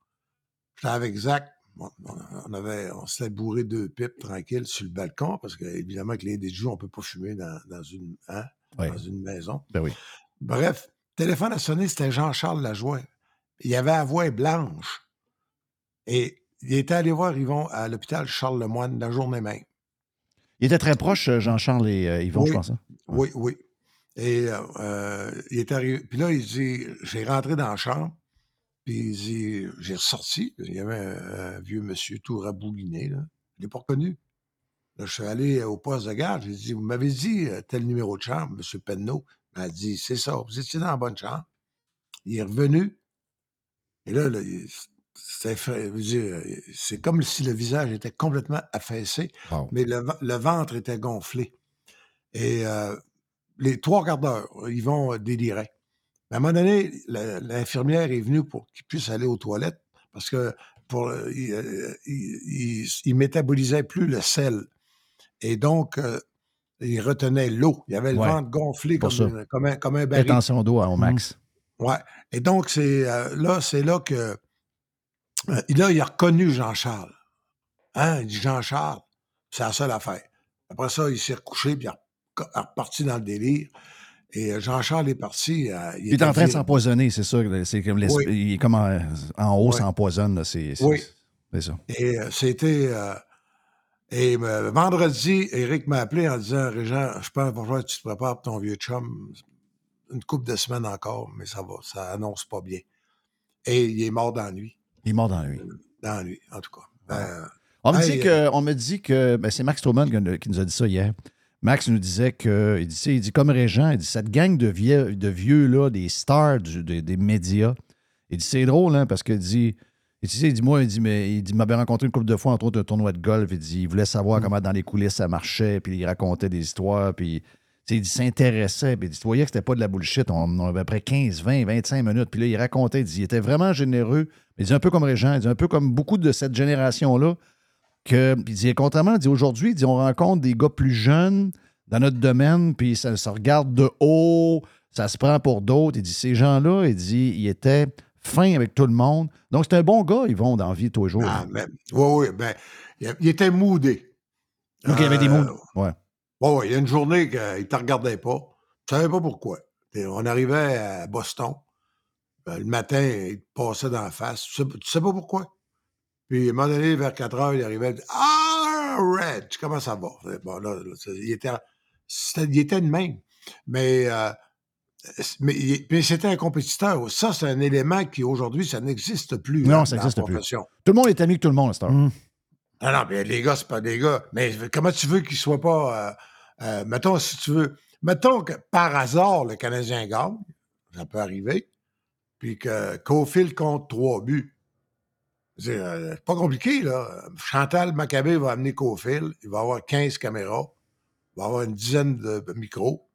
j'étais avec Zach. Bon, on, on avait, on s'était bourré deux pipes tranquilles sur le balcon, parce que évidemment que les des joues, on ne peut pas fumer dans, dans une, hein, Oui. dans une maison. Ben oui. Bref, téléphone a sonné, c'était Jean-Charles Lajoie. il avait la voix blanche. Et il était allé voir Yvon à l'hôpital Charles-Lemoine la journée même. Il était très proche, euh, Jean-Charles et euh, Yvon, Oui. je pense. hein? Oui, oui. Et euh, il est arrivé. Puis là, il dit j'ai rentré dans la chambre, puis il dit j'ai ressorti. Il y avait un, un vieux monsieur tout rabouliné, là. Je l'ai pas reconnu. Là, je suis allé au poste de garde. J'ai dit Vous m'avez dit tel numéro de chambre, M. Penneau. Il m'a dit C'est ça, vous étiez dans la bonne chambre. Il est revenu. Et là, là, c'est comme si le visage était complètement affaissé, Wow. mais le, le ventre était gonflé. Et euh, les trois quarts d'heure, ils vont délirer. Mais à un moment donné, l'infirmière est venue pour qu'il puisse aller aux toilettes parce que pour, euh, il, euh, il- il- il métabolisait plus le sel. Et donc, euh, il retenait l'eau. Il avait le Ouais. ventre gonflé comme, ça. une- comme un, comme un baril. Rétention d'eau au max. Ouais. Et donc, c'est euh, là, c'est là que. Euh, là, il a reconnu Jean-Charles. Hein? Il dit Jean-Charles, c'est la seule affaire. Après ça, il s'est recouché, puis il est reparti dans le délire. Et euh, Jean-Charles est parti. euh, Il est en train de s'empoisonner, c'est ça. C'est comme Oui. Il est comme en, en haut, Oui. s'empoisonne. là, C'est Oui. c'est ça. Et euh, c'était. euh, et vendredi, Eric m'a appelé en disant Régent, je pense que tu te prépares pour ton vieux chum. Une couple de semaines encore, mais ça va, ça annonce pas bien. Et il est mort dans la nuit. Il est mort dans la nuit. Dans la nuit, en tout cas. Ben, On me, dit euh, que, on me dit que. ben, c'est Max Stroman qui, nous a dit ça hier. Max nous disait que. Il dit, tu sais, il dit comme Régent, il dit cette gang de vieux, de vieux là, des stars du- des, des médias. Il dit c'est drôle, hein, parce qu'il dit. Il dit, il dit, moi, il dit, mais il dit, m'avait rencontré une couple de fois, entre autres, un tournoi de golf. Il dit, il voulait savoir Mm. comment dans les coulisses ça marchait, puis il racontait des histoires, puis. Il s'intéressait, puis tu voyais que c'était pas de la bullshit. On, on avait à peu près 15, 20, 25 minutes. Puis là, il racontait, il dit, il était vraiment généreux. Il dit, un peu comme Régent, il dit, un peu comme beaucoup de cette génération-là, que, puis il dit, contrairement, il dit, aujourd'hui, il dit, on rencontre des gars plus jeunes dans notre domaine, puis ça se regarde de haut, ça se prend pour d'autres. Il dit, ces gens-là, il dit, ils étaient fins avec tout le monde. Donc, c'est un bon gars, ils vont dans la vie tous les jours. Ah, mais, oui, oui, ben, il, était moudé. Donc, il y avait des Euh, moods. Ouais. Oui, il y a une journée qu'il ne te regardait pas. Tu ne savais pas pourquoi. Et on arrivait à Boston. Ben, le matin, il te passait dans la face. Tu ne sais, tu sais pas pourquoi? Puis, à un moment donné, vers 4 heures, il arrivait. Ah, Red, comment ça va? Bon, là, il, était, c'était, il était de même. Mais, euh, mais, c'était un compétiteur. Ça, c'est un élément qui, aujourd'hui, ça n'existe plus. Non, hein, ça n'existe plus. Tout le monde est ami avec tout le monde à cette heure. Ah non, mais les gars, c'est pas des gars. Mais comment tu veux qu'ils soient pas. euh, euh, mettons, si tu veux. Mettons que par hasard, le Canadien gagne, ça peut arriver, puis que Cofield compte trois buts. C'est euh, c'est pas compliqué, là. Chantal Maccabé va amener Cofield, il va avoir 15 caméras, il va avoir une dizaine de micros,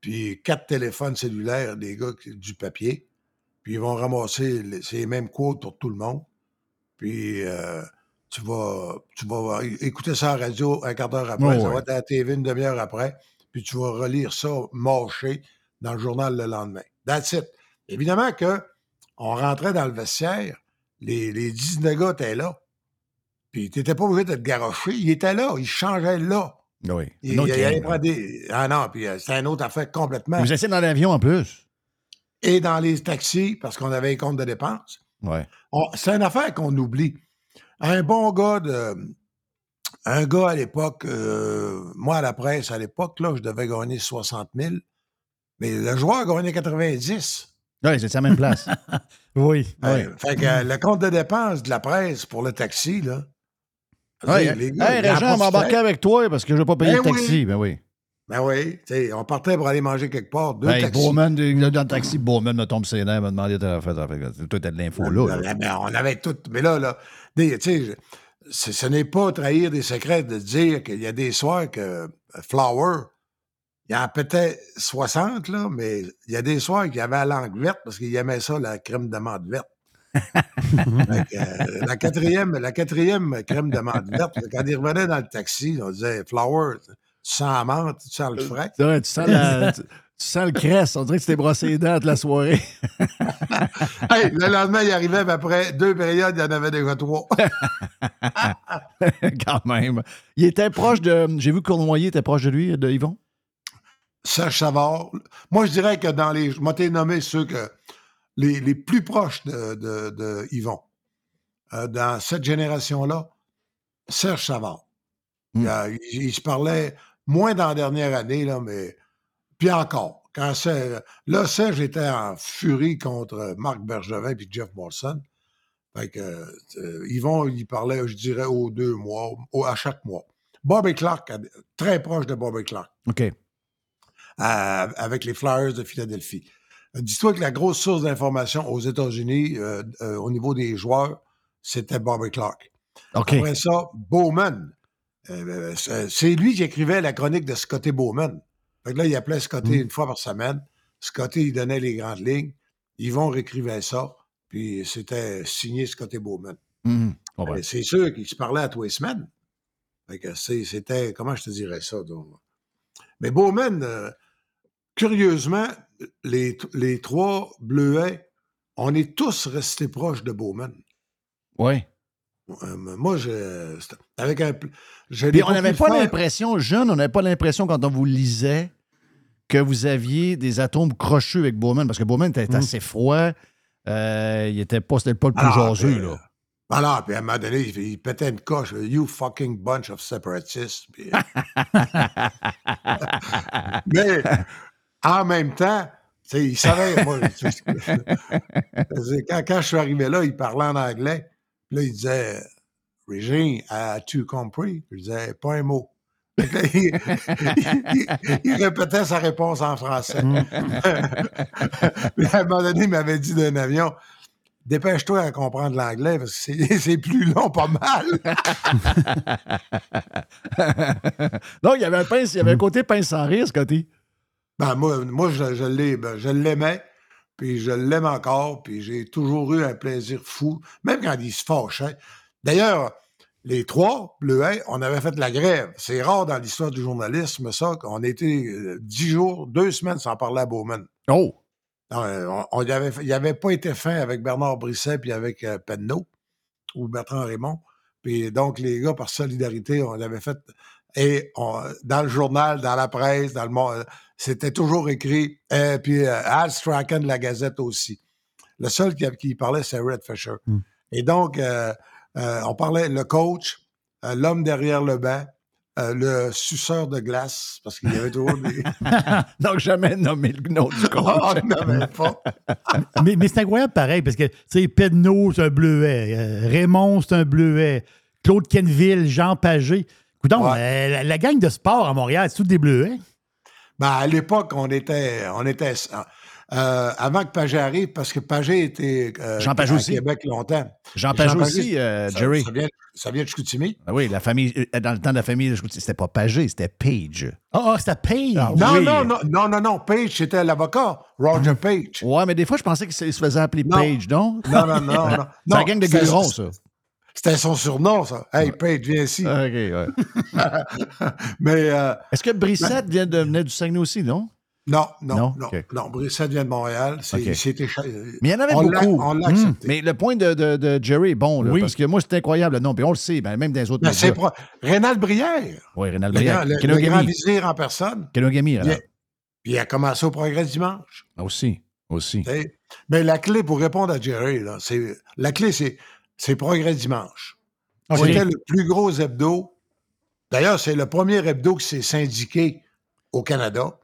puis quatre téléphones cellulaires, des gars du papier, puis ils vont ramasser ces mêmes quotes pour tout le monde. Puis euh, tu vas, tu vas écouter ça la radio un quart d'heure après, Oh, ça ouais. va être à la TV une demi-heure après, puis tu vas relire ça mâché dans le journal le lendemain. That's it. Évidemment que on rentrait dans le vestiaire, les, les 19 gars étaient là. Puis tu n'étais pas obligé de te garocher. Il était là, il changeait là. Oui. Il, allait prendre des. Ah non, puis euh, c'était une autre affaire complètement. Vous étiez dans l'avion en plus. Et dans les taxis, parce qu'on avait un compte de dépenses. Ouais. C'est une affaire qu'on oublie. Un bon gars de. Un gars à l'époque, euh, moi à la presse, à l'époque, là, je devais gagner 60 000. Mais le joueur gagnait 90. Oui, c'est à la même place. oui. Euh, Fait que euh, le compte de dépenses de la presse pour le taxi, là. Ouais, les hey, Régent, m'embarquer avec toi parce que je ne vais pas payer Ben le taxi. oui. Ben oui. Ben oui, on partait pour aller manger quelque part, deux Hey, taxis. Bowman, dans le taxi, Bowman me tombe ses nerfs, me demandait de faire. Toi, t'as de l'info là. là. Ben, ben, on avait tout. Mais là, là, tu sais, ce n'est pas trahir des secrets de dire qu'il y a des soirs que euh, Flower, il y en a peut-être 60, là, mais il y a des soirs qu'il avait la langue verte parce qu'il aimait ça, la crème d'amande verte. Euh, la, quatrième, la quatrième crème d'amande verte, quand il revenait dans le taxi, on disait Flower, sens la menthe, tu sens le frais. Ouais, tu, sens la- tu- tu sens le cresse. On dirait que tu t'es brossé les dents toute la soirée. Hey, le lendemain, il arrivait, puis après deux périodes, il y en avait déjà trois. Quand même. Il était proche de. J'ai vu que Cournoyer était proche de lui, de Yvon? Serge Savard. Moi, je dirais que dans les. Je m'ai nommé ceux que. les, les plus proches de, de, de Yvon, euh, dans cette génération-là, Serge Savard. Il, il- il se parlait moins dans la dernière année, là, mais. Puis encore. Quand Serge- là, Serge était en furie contre Marc Bergevin et Jeff Molson. Fait que, euh, Yvon, il parlait, je dirais, aux deux mois, au- à chaque mois. Bobby Clark, euh, très proche de Bobby Clark, OK. avec les Flyers de Philadelphie. Euh, Dis-toi que la grosse source d'information aux États-Unis, euh, euh, au niveau des joueurs, c'était Bobby Clark. OK. Après ça, Bowman. Euh, c'est c'est lui qui écrivait la chronique de Scotty Bowman. Fait que là, il appelait Scotty Mm. une fois par semaine. Scotty, il donnait les grandes lignes. Yvon réécrivait ça. Puis c'était signé Scotty Bowman. Mhm. Ben. Euh, C'est sûr qu'il se parlait à tous les semaines. Fait que c'était, comment je te dirais ça? donc? Mais Bowman, euh, curieusement, les, les trois bleuets, on est tous restés proches de Bowman. Oui. Euh, moi, je, avec un, Puis on n'avait pas l'impression, jeune, on n'avait pas l'impression quand on vous lisait que vous aviez des atomes crochus avec Bowman, parce que Bowman était assez froid. euh, il était pas, c'était pas le plus Ah, jaseux, ben, là. Alors, puis à un moment donné, il, il pétait une coche. You fucking bunch of separatists. Puis- Mais en même temps, il savait. Moi, quand je suis arrivé là, il parlait en anglais. Puis là, il disait Régine, as-tu compris? Je disais pas un mot. Là, il, il- il répétait sa réponse en français. Puis à un moment donné, il m'avait dit d'un avion Dépêche-toi à comprendre l'anglais parce que c'est- plus long, pas mal. non, il y avait un, pince, il y avait un côté pince sans rire, Scotty. Ben, moi, moi je, je ben, je l'aimais, puis je l'aime encore, puis j'ai toujours eu un plaisir fou, même quand il se fâchait. D'ailleurs, les trois, Bleuets, on avait fait la grève. C'est rare dans l'histoire du journalisme, ça, qu'on a été euh, dix jours, deux semaines sans parler à Bowman. Oh! Non, euh, on, on y avait, fait- il n'avait pas été fin avec Bernard Brisset puis avec euh, Penneau ou Bertrand Raymond. Puis donc, les gars, par solidarité, on l'avait fait. Et on- dans le journal, dans la presse, dans le monde, c'était toujours écrit. Et puis euh, Al Strachan de la Gazette aussi. Le seul qui, qui parlait, c'est Red Fisher. Et donc, euh, euh, on parlait le coach, euh, l'homme derrière le banc, euh, le suceur de glace, parce qu'il y avait toujours des. Donc, jamais nommé le nom du coach. Oh, non, mais pas. mais mais c'est incroyable pareil, parce que, tu sais, Pedneau, c'est un bleuet. euh, Raymond, c'est un bleuet. Claude Kenville, Jean Pagé. Coudon, euh, la, la gang de sport à Montréal, c'est tous des bleuets. Ben, à l'époque, on était, on était euh, avant que Pagé arrive, parce que Pagé était euh, Jean Pagé à aussi. Québec longtemps. Jean Pagé aussi, euh, ça- Jerry. Ça vient, ça vient de Chicoutimi. Ah oui, la famille, euh, dans le temps de la famille, je- c'était pas Pagé, c'était Page. Ah, ah, c'était Page. Ah, Non, oui. non, non, non, non, non, Page, c'était l'avocat, Roger Page. Ouais, mais des fois, je pensais qu'il se faisait appeler Non. Page, non? Non, non, non, non. C'est la gang de Gueuron, ça. C'était son surnom, ça. Hey, Page, viens ici. OK, ouais. Mais euh, Est-ce que Brissette vient de, venait du Saguenay aussi, non? non, non, Non? non. Brissette vient de Montréal. C'est, OK. c'était cha- Mais il y en avait on l'a- beaucoup. on l'a accepté. Mais le point de, de- de Jerry est bon, là, Oui. parce que moi, c'est incroyable. Non, puis on le sait, ben, même dans les autres c'est médias. pro- Rénal Brière, Oui, Rénal le, Brière. le- le Kenogami. grand vizir en personne. Kenogami, Il alors. a, il a commencé au Progrès dimanche. Ah, Aussi, aussi. Mais la clé, pour répondre à Jerry, là, c'est, la clé, c'est, c'est Progrès dimanche. C'était le plus gros hebdo. D'ailleurs, c'est le premier hebdo qui s'est syndiqué au Canada.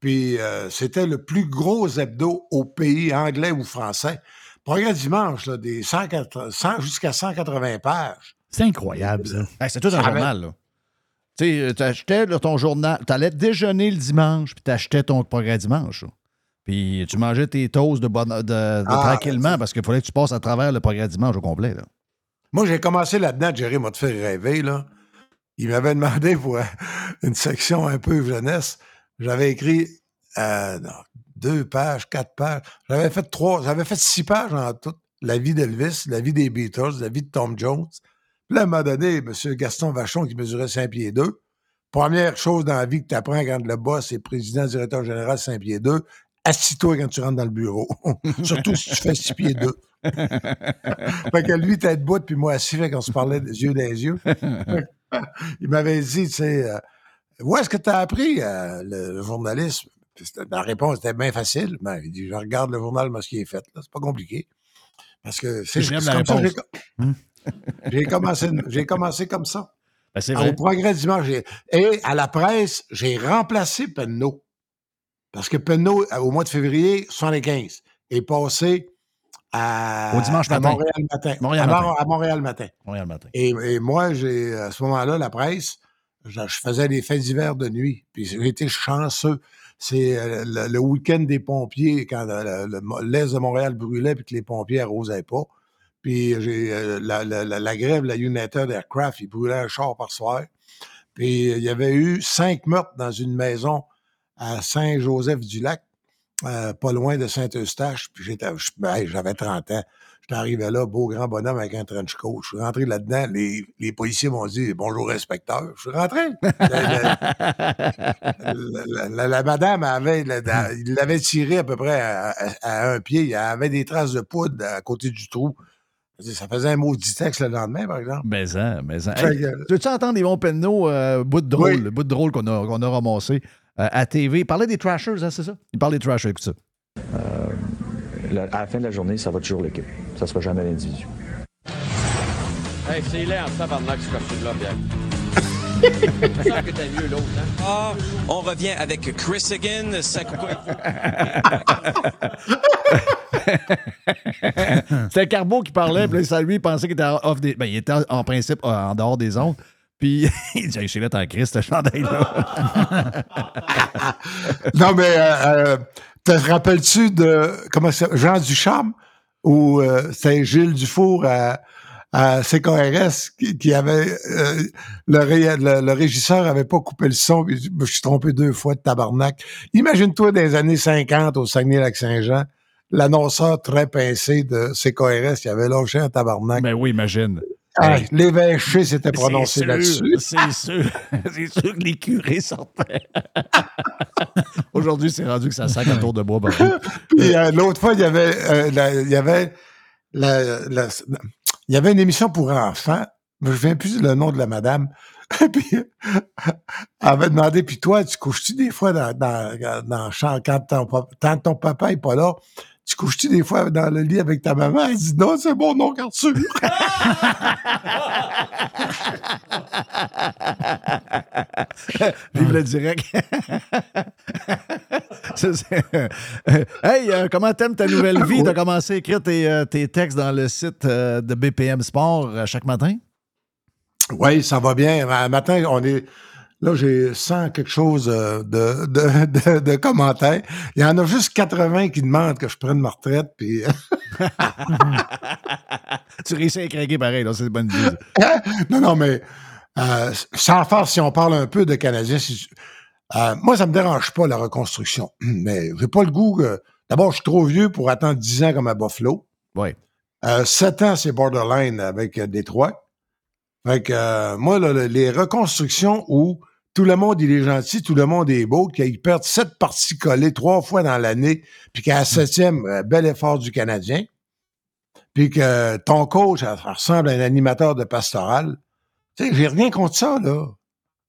Puis euh, c'était le plus gros hebdo au pays anglais ou français. Progrès dimanche, là, des 180 100 jusqu'à 180 pages. C'est incroyable, ça. Hey, c'est tout un journal, là. Tu sais, t'achetais là, ton journal, t'allais déjeuner le dimanche, puis t'achetais ton progrès dimanche. là. Puis tu mangeais tes toasts de, bonne- de, de Ah, tranquillement parce qu'il fallait que tu passes à travers le progrès dimanche au complet. Là. Moi, j'ai commencé là-dedans, Jerry m'a fait rêver, là. Il m'avait demandé pour une section un peu jeunesse. J'avais écrit euh, non, deux pages, quatre pages. J'avais fait trois, j'avais fait six pages en tout. La vie d'Elvis, la vie des Beatles, la vie de Tom Jones. Puis là, à un moment donné, M. Gaston Vachon, qui mesurait 5 pieds 2, première chose dans la vie que tu apprends quand le boss est président, directeur général 5 pieds 2, assis-toi quand tu rentres dans le bureau. Surtout si tu fais 6 pieds 2. fait que lui, tête bout, puis moi assis, fait qu'on se parlait des yeux des yeux. Il m'avait dit, tu sais, euh, où est-ce que tu as appris euh, le, le journalisme? la réponse était bien facile. Ben, il dit, je regarde le journal, moi, ce qui est fait. là. C'est pas compliqué. Parce que c'est la comme ça j'ai- j'ai commencé, j'ai commencé comme ça. Ben, c'est Au vrai. progrès dimanche. j'ai- Et à la presse, j'ai remplacé Penneau. Parce que Penneau, euh, au mois de février 75, est passé à, Au dimanche à matin. Montréal matin. Montréal à, matin. À Montréal matin. Montréal matin. Et, et moi, j'ai à ce moment-là, la presse, je, je faisais des faits d'hiver de nuit. Puis j'ai été chanceux. C'est euh, le, le week-end des pompiers, quand le- le- le- l'Est de Montréal brûlait puis que les pompiers arrosaient pas. Puis j'ai euh, la, la- la- la grève, la United Aircraft, ils brûlaient un char par soir. Puis il y avait eu cinq meurtres dans une maison à Saint-Joseph-du-Lac, euh, pas loin de Saint-Eustache. Puis j'étais, ben, j'avais 30 ans. J'étais arrivé là, beau grand bonhomme avec un trench coat. Je suis rentré là-dedans. Les, les policiers m'ont dit Bonjour, inspecteur. Je suis rentré. La, la- la- la- la madame avait, il l'avait tiré à peu près à, à- à un pied. Il y avait des traces de poudre à côté du trou. Ça faisait un maudit texte le lendemain, par exemple. Mais ça, mais ça. Fait Hey, veux-tu entendre les bons penneaux, euh, bout de drôle, Oui. bout de drôle qu'on a, qu'on a ramassé? À TV? Il parlait des Trashers, hein, c'est ça? Il parlait des Trashers, écoute ça. La- à la fin de la journée, ça va toujours l'équipe. Ça sera jamais l'individu. Hey, c'est laid en tabarnak, ce costume-là, sens que t'as mieux l'autre, hein? Ah, on revient avec Chris Higgin. Ça... C'était Carbo qui parlait, puis là, ça, lui, il pensait qu'il était off des. Ben, il était en principe en dehors des ondes. Puis il dit, Hey, je suis là, en Christ, ce chandail-là. non, mais euh, euh, te rappelles-tu de comment ça, Jean Ducharme ou euh, c'est Gilles Dufour à, à CKRS qui, qui avait euh, le, ré- le, le régisseur avait pas coupé le son, puis je me suis trompé deux fois de tabarnak. Imagine-toi des années 50 au Saguenay-Lac-Saint-Jean, l'annonceur très pincé de CKRS qui avait lâché un tabarnak. Ben oui, imagine. Ah, Hey. L'évêché s'était prononcé C'est sûr, là-dessus. C'est sûr. C'est sûr que les curés sortaient. Aujourd'hui, c'est rendu que ça sac à tour de bois. Puis euh, l'autre fois, il y avait, euh, la- il y avait, la- la- il y avait une émission pour enfants. Je ne me souviens plus le nom de la madame. puis elle avait demandé, puis toi, tu couches-tu des fois dans, dans, dans le champ quand ton, que ton papa n'est pas là? Tu couches-tu des fois dans le lit avec ta maman? Elle dit non, c'est bon, non, Arthur. Vive le direct. Ça, euh, hey, euh, comment t'aimes ta nouvelle vie? T'as commencé à écrire tes, euh, tes textes dans le site euh, de BPM Sport chaque matin? Oui, ça va bien. Un matin, on est. Là, j'ai 100 quelque chose euh, de, de, de, de commentaires. Il y en a juste 80 qui demandent que je prenne ma retraite. Puis... tu réussis à craquer pareil, là, c'est une bonne idée. non, non, mais euh, sans faire, si on parle un peu de Canadiens, si- euh, moi, ça me dérange pas, la reconstruction. Mais j'ai pas le goût que. D'abord, je suis trop vieux pour attendre 10 ans comme à Buffalo. Oui. Euh, 7 ans, c'est borderline avec euh, Détroit. Fait que euh, moi, là, le- les reconstructions où tout le monde il est gentil, tout le monde est beau, qu'ils perdent sept parties collées trois fois dans l'année, puis qu'à la septième, euh, bel effort du Canadien, puis que ton coach ça ressemble à un animateur de pastoral. Tu sais, j'ai rien contre ça, là.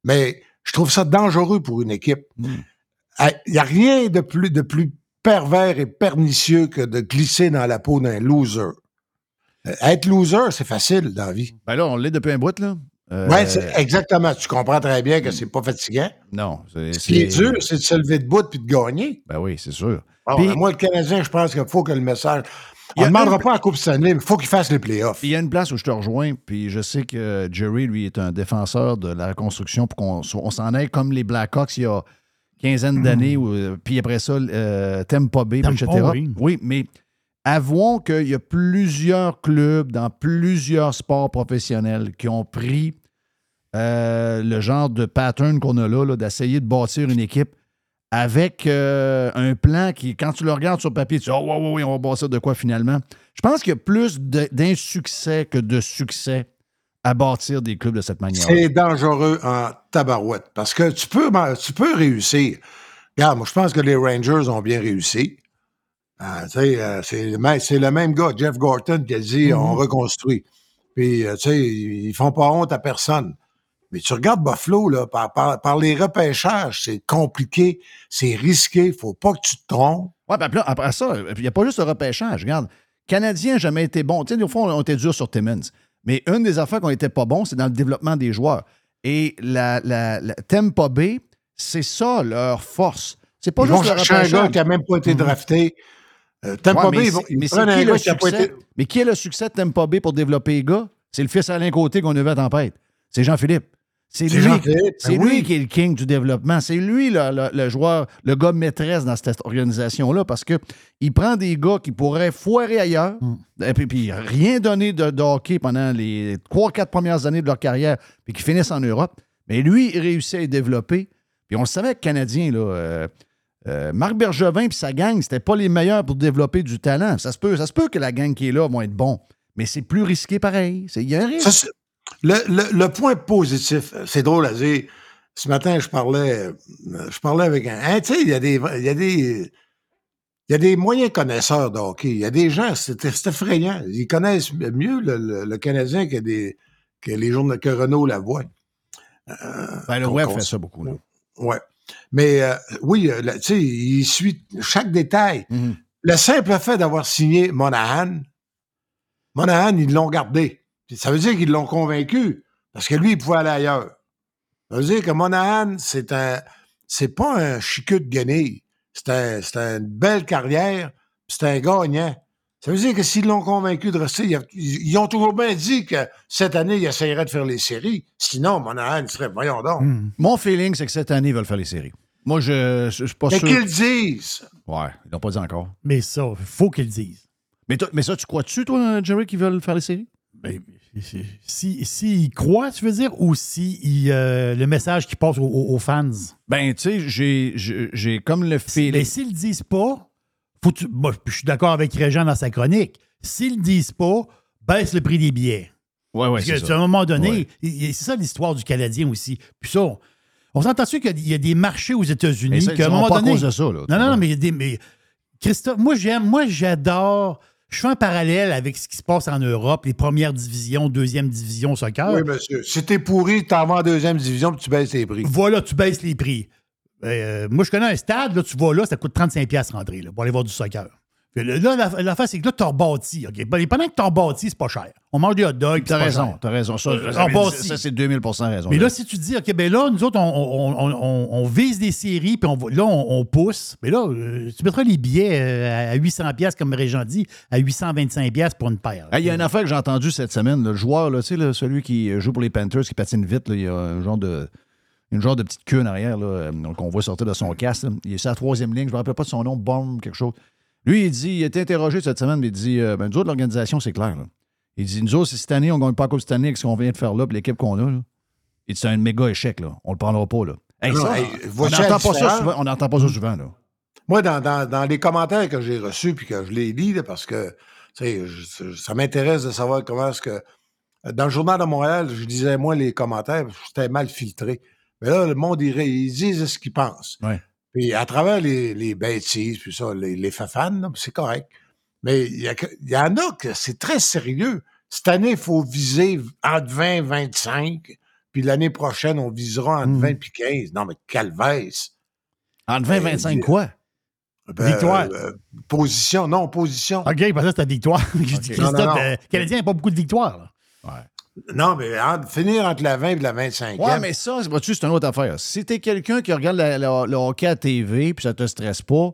Mais je trouve ça dangereux pour une équipe. Il n'y a rien de plus, de plus pervers et pernicieux que de glisser dans la peau d'un loser. Euh, Être loser, c'est facile dans la vie. Ben là, on l'est depuis un bout, là. Euh, Oui, exactement. Tu comprends très bien que c'est pas fatigant. Non. Ce qui est dur, c'est de se lever de bout puis de gagner. Ben oui, c'est sûr. Bon, Puis- ben, moi, le Canadien, je pense qu'il faut que le message. On ne demandera pas à la Coupe Stanley, mais il faut qu'il fasse les playoffs. Il y a une place où je te rejoins, puis je sais que Jerry, lui, est un défenseur de la reconstruction pour qu'on so- on s'en aille comme les Blackhawks il y a quinzaine d'années, ou, euh, puis après ça, euh, Tampa Bay, etc. oui. oui, mais avouons qu'il y a plusieurs clubs dans plusieurs sports professionnels qui ont pris euh, le genre de pattern qu'on a là, là, d'essayer de bâtir une équipe avec euh, un plan qui, quand tu le regardes sur papier, tu dis Oh, oui, oui, oui, on va bâtir de quoi finalement. Je pense qu'il y a plus d'insuccès que de succès à bâtir des clubs de cette manière. C'est dangereux en tabarouette parce que tu peux, tu peux réussir. Regarde, moi, je pense que les Rangers ont bien réussi. Ah, euh, c'est le, même- c'est le même gars, Jeff Gorton, qui a dit Mm-hmm. on reconstruit. Puis, tu sais, ils ils font pas honte à personne. Mais tu regardes Buffalo, là, par, par, par les repêchages, c'est compliqué, c'est risqué, faut pas que tu te trompes. Ouais, ben, là, après ça, il n'y a pas juste le repêchage. Regarde, Canadien n'a jamais été bon. Tu sais, au fond, on était dur sur Timmins. Mais une des affaires qu'on n'était pas bon, c'est dans le développement des joueurs. Et la, la, la Tampa Bay, c'est ça leur force. C'est pas Ils juste vont le chercher un repêchage. gars qui n'a même pas été Mhm. drafté. Euh, Ouais, Bay, mais ils vont- c'est- ils mais qui, le qui succès? été- mais qui est le succès de Tampa Bay pour développer les gars? C'est le fils Alain Côté qu'on a vu à Tempête. C'est Jean-Philippe. C'est lui, c'est ben lui oui. qui est le king du développement. C'est lui le, le- le joueur, le gars maîtresse dans cette organisation-là parce qu'il prend des gars qui pourraient foirer ailleurs et puis, puis rien donner de, de hockey pendant les trois, quatre premières années de leur carrière puis qui finissent en Europe. Mais lui, il réussit à les développer. Puis on le savait que Canadien, là, euh, euh, Marc Bergevin et sa gang, c'était pas les meilleurs pour développer du talent. Ça se peut, ça se peut que la gang qui est là vont être bons. Mais c'est plus risqué pareil. Il y a un risque. Ça, le, le- le point positif, euh, c'est drôle à dire. Ce matin, je parlais, euh, je parlais avec un. hein, tu sais, il y a des. Il y a des. Il y a des moyens connaisseurs de hockey. Il y a des gens, c'est c'est effrayant. Ils connaissent mieux le, le- le Canadien que, des, que les journaux que Renault Lavoie. Ben, le web fait ça beaucoup. Là. Ouais. Mais euh, oui, euh, tu sais, il suit chaque détail. Mhm. Le simple fait d'avoir signé Monahan, Monahan, ils l'ont gardé. Puis Ça veut dire qu'ils l'ont convaincu. Parce que lui, il pouvait aller ailleurs. Ça veut dire que Monahan, c'est un. C'est pas un chicot de guenille. C'est un, c'est une belle carrière. puis C'est un gagnant. Ça veut dire que s'ils l'ont convaincu de rester, ils, ils ont toujours bien dit que cette année, il essaierait de faire les séries. Sinon, Monahan serait, voyons donc. Mon feeling, c'est que cette année, ils veulent faire les séries. Moi, je ne suis pas Mais sûr. qu'ils le disent. Ouais, ils l'ont pas dit encore. Mais ça, il faut qu'ils le disent. Mais, toi- mais ça, tu crois-tu, toi, Jerry, qu'ils veulent faire les séries? Ben, si, croient, tu veux dire, ou si euh, le message qui passe aux, fans? Ben, tu sais, j'ai- comme le feeling. Mais s'ils le disent pas, faut tu- moi, je suis d'accord avec Régent dans sa chronique. S'ils le disent pas, baisse le prix des billets. Ouais, Parce c'est ça. à un moment donné, Ouais. c'est ça l'histoire du Canadien aussi. Puis ça, on, on s'entend-tu qu'il y a- des marchés aux États-Unis qu'à un moment pas à donné. cause de ça, là, non, non, non, mais il y a des. mais Christophe, moi j'aime, moi j'adore. Je fais un parallèle avec ce qui se passe en Europe, les premières divisions, deuxième division soccer. Oui, monsieur. Si t'es pourri, t'en vas en deuxième division puis tu baisses les prix. Voilà, tu baisses les prix. Euh, moi, je connais un stade, là, tu vas là, ça coûte 35$ piastres rentrer là, pour aller voir du soccer. Puis là, la- l'affaire, c'est que là, tu rebâtis. OK? Ben, Pendant que tu rebâtis, c'est pas cher. On mange des hot dogs. T'as raison, t'as raison. Ça, On ça, c'est 2000 raison. Mais là, si tu dis, OK, ben là, nous autres, on, on- on- on- on vise des séries, puis on, là, on, pousse. Mais là, euh, tu mettras les billets euh, à 800$, piastres, comme Régent dit, à 825$ piastres pour une paire. Hey, Il y a une affaire que j'ai entendue cette semaine. Le joueur, là, tu sais, celui qui joue pour les Panthers, qui patine vite, là, il y a un genre de, une genre de petite queue en arrière euh, qu'on voit sortir de son casque. là. Il est sur la troisième ligne, je ne me rappelle pas de son nom, Bomb, quelque chose. Lui, il dit, il a été interrogé cette semaine, mais il dit euh, ben, nous autres, l'organisation, c'est clair. là. Il dit nous autres, si cette année, on ne gagne pas la Coupe cette année avec ce qu'on vient de faire là, puis l'équipe qu'on a, là, il dit c'est un méga échec. Là. On ne le prendra pas. Là. Hey, Non, ça, hey, on n'entend pas, ça souvent- on pas ça souvent. Là. Moi, dans, dans- dans les commentaires que j'ai reçus puis que je les lis, là, parce que je- ça m'intéresse de savoir comment est-ce que. Dans le Journal de Montréal, je disais, moi, les commentaires, c'était mal filtré. Mais là, le monde, ils, ils disent ce qu'ils pensent. Ouais. Puis à travers les, les bêtises, puis ça, les, les fafanes, c'est correct. Mais il y, en a que c'est très sérieux. Cette année, il faut viser entre 20 et 25. Puis l'année prochaine, on visera entre 20 et 15. Non, mais calvaise. Entre 20 et 25 quoi? Ben, Victoire. euh, position, non, position. OK, parce que c'était victoire. Non, non, Christophe, non. euh, Canadien n'a pas beaucoup de victoires. là. Non, mais finir entre la 20 et la 25e. Ouais, mais ça, c'est- une autre affaire. Si t'es quelqu'un qui regarde la- la- le hockey à TV puis ça te stresse pas,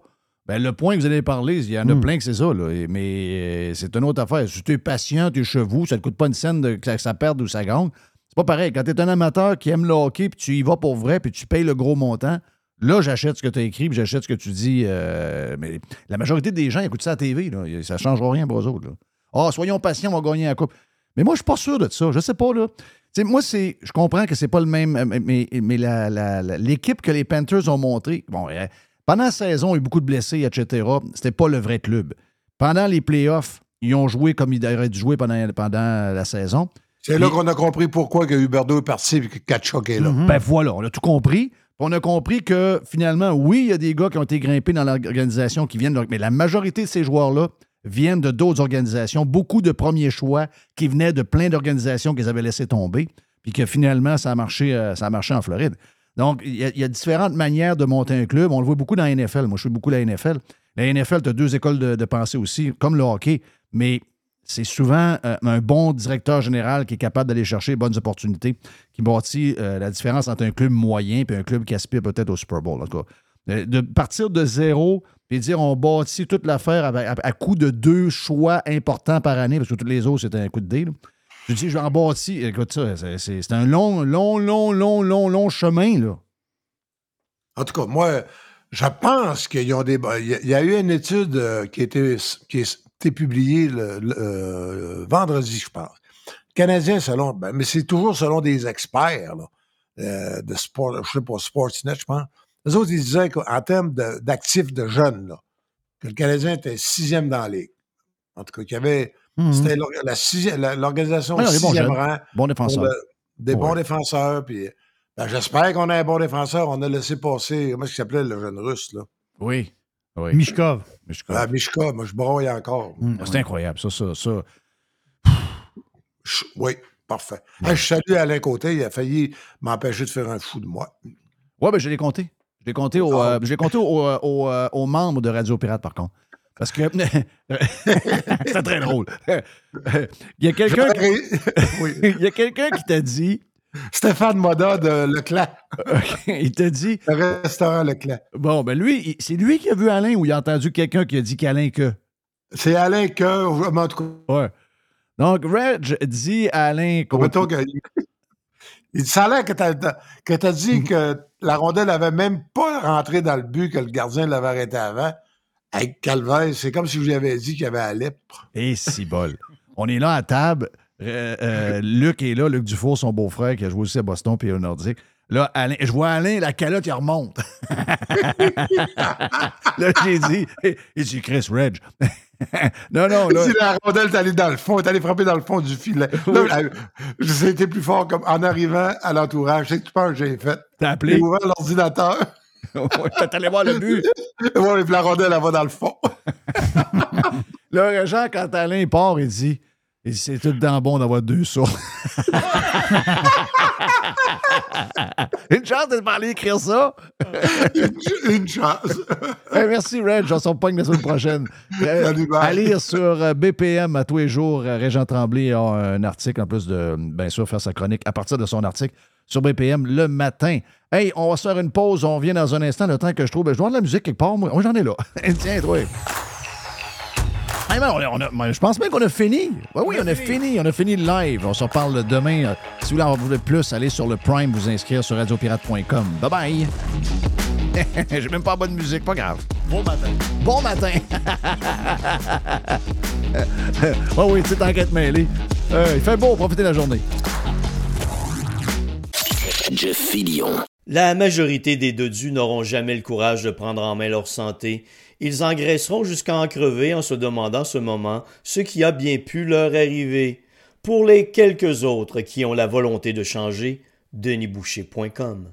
ben le point que vous allez parler, il y en a Hmm. plein que c'est ça. Là. Mais euh, c'est une autre affaire. Si t'es patient, t'es chevaux, ça te coûte pas une scène de, que ça, perde ou ça gagne. C'est pas pareil. Quand t'es un amateur qui aime le hockey puis tu y vas pour vrai puis tu payes le gros montant, là, j'achète ce que tu as écrit puis j'achète ce que tu dis. euh, mais la majorité des gens écoutent ça à la TV. Là. Ça changera rien pour eux autres. Ah, soyons patients, on va gagner la coupe. Mais moi, je suis pas sûr de ça. Je sais pas, là. Moi, c'est, je comprends que c'est pas le même, euh, mais, mais la- la- la- l'équipe que les Panthers ont montré, bon, euh, pendant la saison, il y a eu beaucoup de blessés, etc. C'était pas le vrai club. Pendant les playoffs, ils ont joué comme ils auraient dû jouer pendant, pendant la saison. C'est là qu'on a compris pourquoi que Huberdo est parti et que Kachuk est là. Ben voilà, on a tout compris. On a compris que finalement, oui, il y a des gars qui ont été grimpés dans l'organisation qui viennent, mais la majorité de ces joueurs-là viennent de d'autres organisations, beaucoup de premiers choix qui venaient de plein d'organisations qu'ils avaient laissé tomber. Puis que finalement, ça a marché, euh, en Floride. Donc, il y, a, différentes manières de monter un club. On le voit beaucoup dans la NFL. Moi, je fais beaucoup la NFL. La NFL, tu as deux écoles de, pensée aussi, comme le hockey, mais c'est souvent euh, un bon directeur général qui est capable d'aller chercher les bonnes opportunités, qui bâtit euh, la différence entre un club moyen et un club qui aspire peut-être au Super Bowl. De partir de zéro et dire on bâtit toute l'affaire à, à coup de deux choix importants par année, parce que tous les autres, c'était un coup de dé. là. Je dis, je vais en bâtir. Écoute, ça, c'est- un long, long, long, long, long, long chemin. Là. En tout cas, moi, je pense qu'ils ont des. Il y y a eu une étude euh, qui a été, qui publiée le, le, euh, vendredi, je pense. Canadien, selon. ben, mais c'est toujours selon des experts là, euh, de sport, je sais pas, Sportsnet, je pense. Les autres, ils disaient qu'en termes d'actifs de, jeunes, là, que le Canadien était sixième dans la ligue. En tout cas, qu'il y avait. Mhm. C'était l'organisation Ouais, sixième rang. Défenseurs. le- des Ouais. bons défenseurs. Puis, ben, j'espère qu'on a un bon défenseur. On a laissé passer. Comment est-ce qu'il s'appelait le jeune russe, là? Oui. oui. Mishkov. Mishkov. Ah, Mishka, moi, je broye encore. Hum, C'est incroyable, ça, ça, ça. Je- Oui, parfait. Hey, je salue Alain Côté. Il a failli m'empêcher de faire un fou de moi. Oui, ben je l'ai compté. Je l'ai compté, au, euh, je l'ai compté au- euh, au, euh, aux membres de Radio Pirate, par contre. Parce que c'est très drôle. Il y a quelqu'un Il y a quelqu'un qui t'a dit. Stéphane Moda de Leclerc. il t'a dit. Le restaurant Leclerc. Bon, ben lui, c'est lui qui a vu Alain ou il a entendu quelqu'un qui a dit qu'Alain que? C'est Alain que. En tout cas, Ouais. Donc, Reg dit à Alain qu'on. Que- il ça a l'air que t'as que t'as dit que la rondelle avait même pas rentré dans le but, que le gardien l'avait arrêté avant. Avec Calvaire, c'est comme si je lui avais dit qu'il y avait la lèpre. Et si bol. On est là à table. Euh, euh, Luc est là, Luc Dufour, son beau-frère, qui a joué aussi à Boston puis au Nordique. Là, Alain, je vois Alain, la calotte, il remonte. là, j'ai dit, il dit Chris Reg. non, non, là. Si la rondelle est allée dans le fond, est allée frapper dans le fond du filet. Là, C'était plus fort comme en arrivant à l'entourage. C'est que tu penses que j'ai fait? T'as appelé? J'ai ouvert l'ordinateur. T'es allé voir le but. ouais, puis la rondelle, elle va dans le fond. Là, Jean, quand Alain part, il dit, il dit, c'est tout le temps bon d'avoir deux sourds. Une chance de parler écrire ça. Une chance. Hey, merci, Reg. On s'en pogne la semaine prochaine. Euh, Salut, bye. à lire sur euh, BPM à tous les jours. Euh, Régent Tremblay a un article, en plus de, bien sûr, faire sa chronique à partir de son article sur BPM le matin. Hey, on va se faire une pause. On revient dans un instant, le temps que je trouve. Ben, je dois de la musique quelque part. Moi, Oh, j'en ai là. Tiens, toi. Hey, man, on a- on a- je pense bien qu'on a fini. Oui, oui, on a fini. On a fini le live. On s'en parle demain. Euh, Si vous voulez en plus, allez sur le Prime, vous inscrire sur radiopirate.com. Bye bye. J'ai même pas bonne musique, pas grave. Bon matin. Bon matin. oh oui, petite enquête mêlée. Euh, il fait beau, profitez de la journée. Jeff Fillion. La majorité des dodus n'auront jamais le courage de prendre en main leur santé. Ils engraisseront jusqu'à en crever en se demandant ce moment ce qui a bien pu leur arriver. Pour les quelques autres qui ont la volonté de changer, denisboucher.com.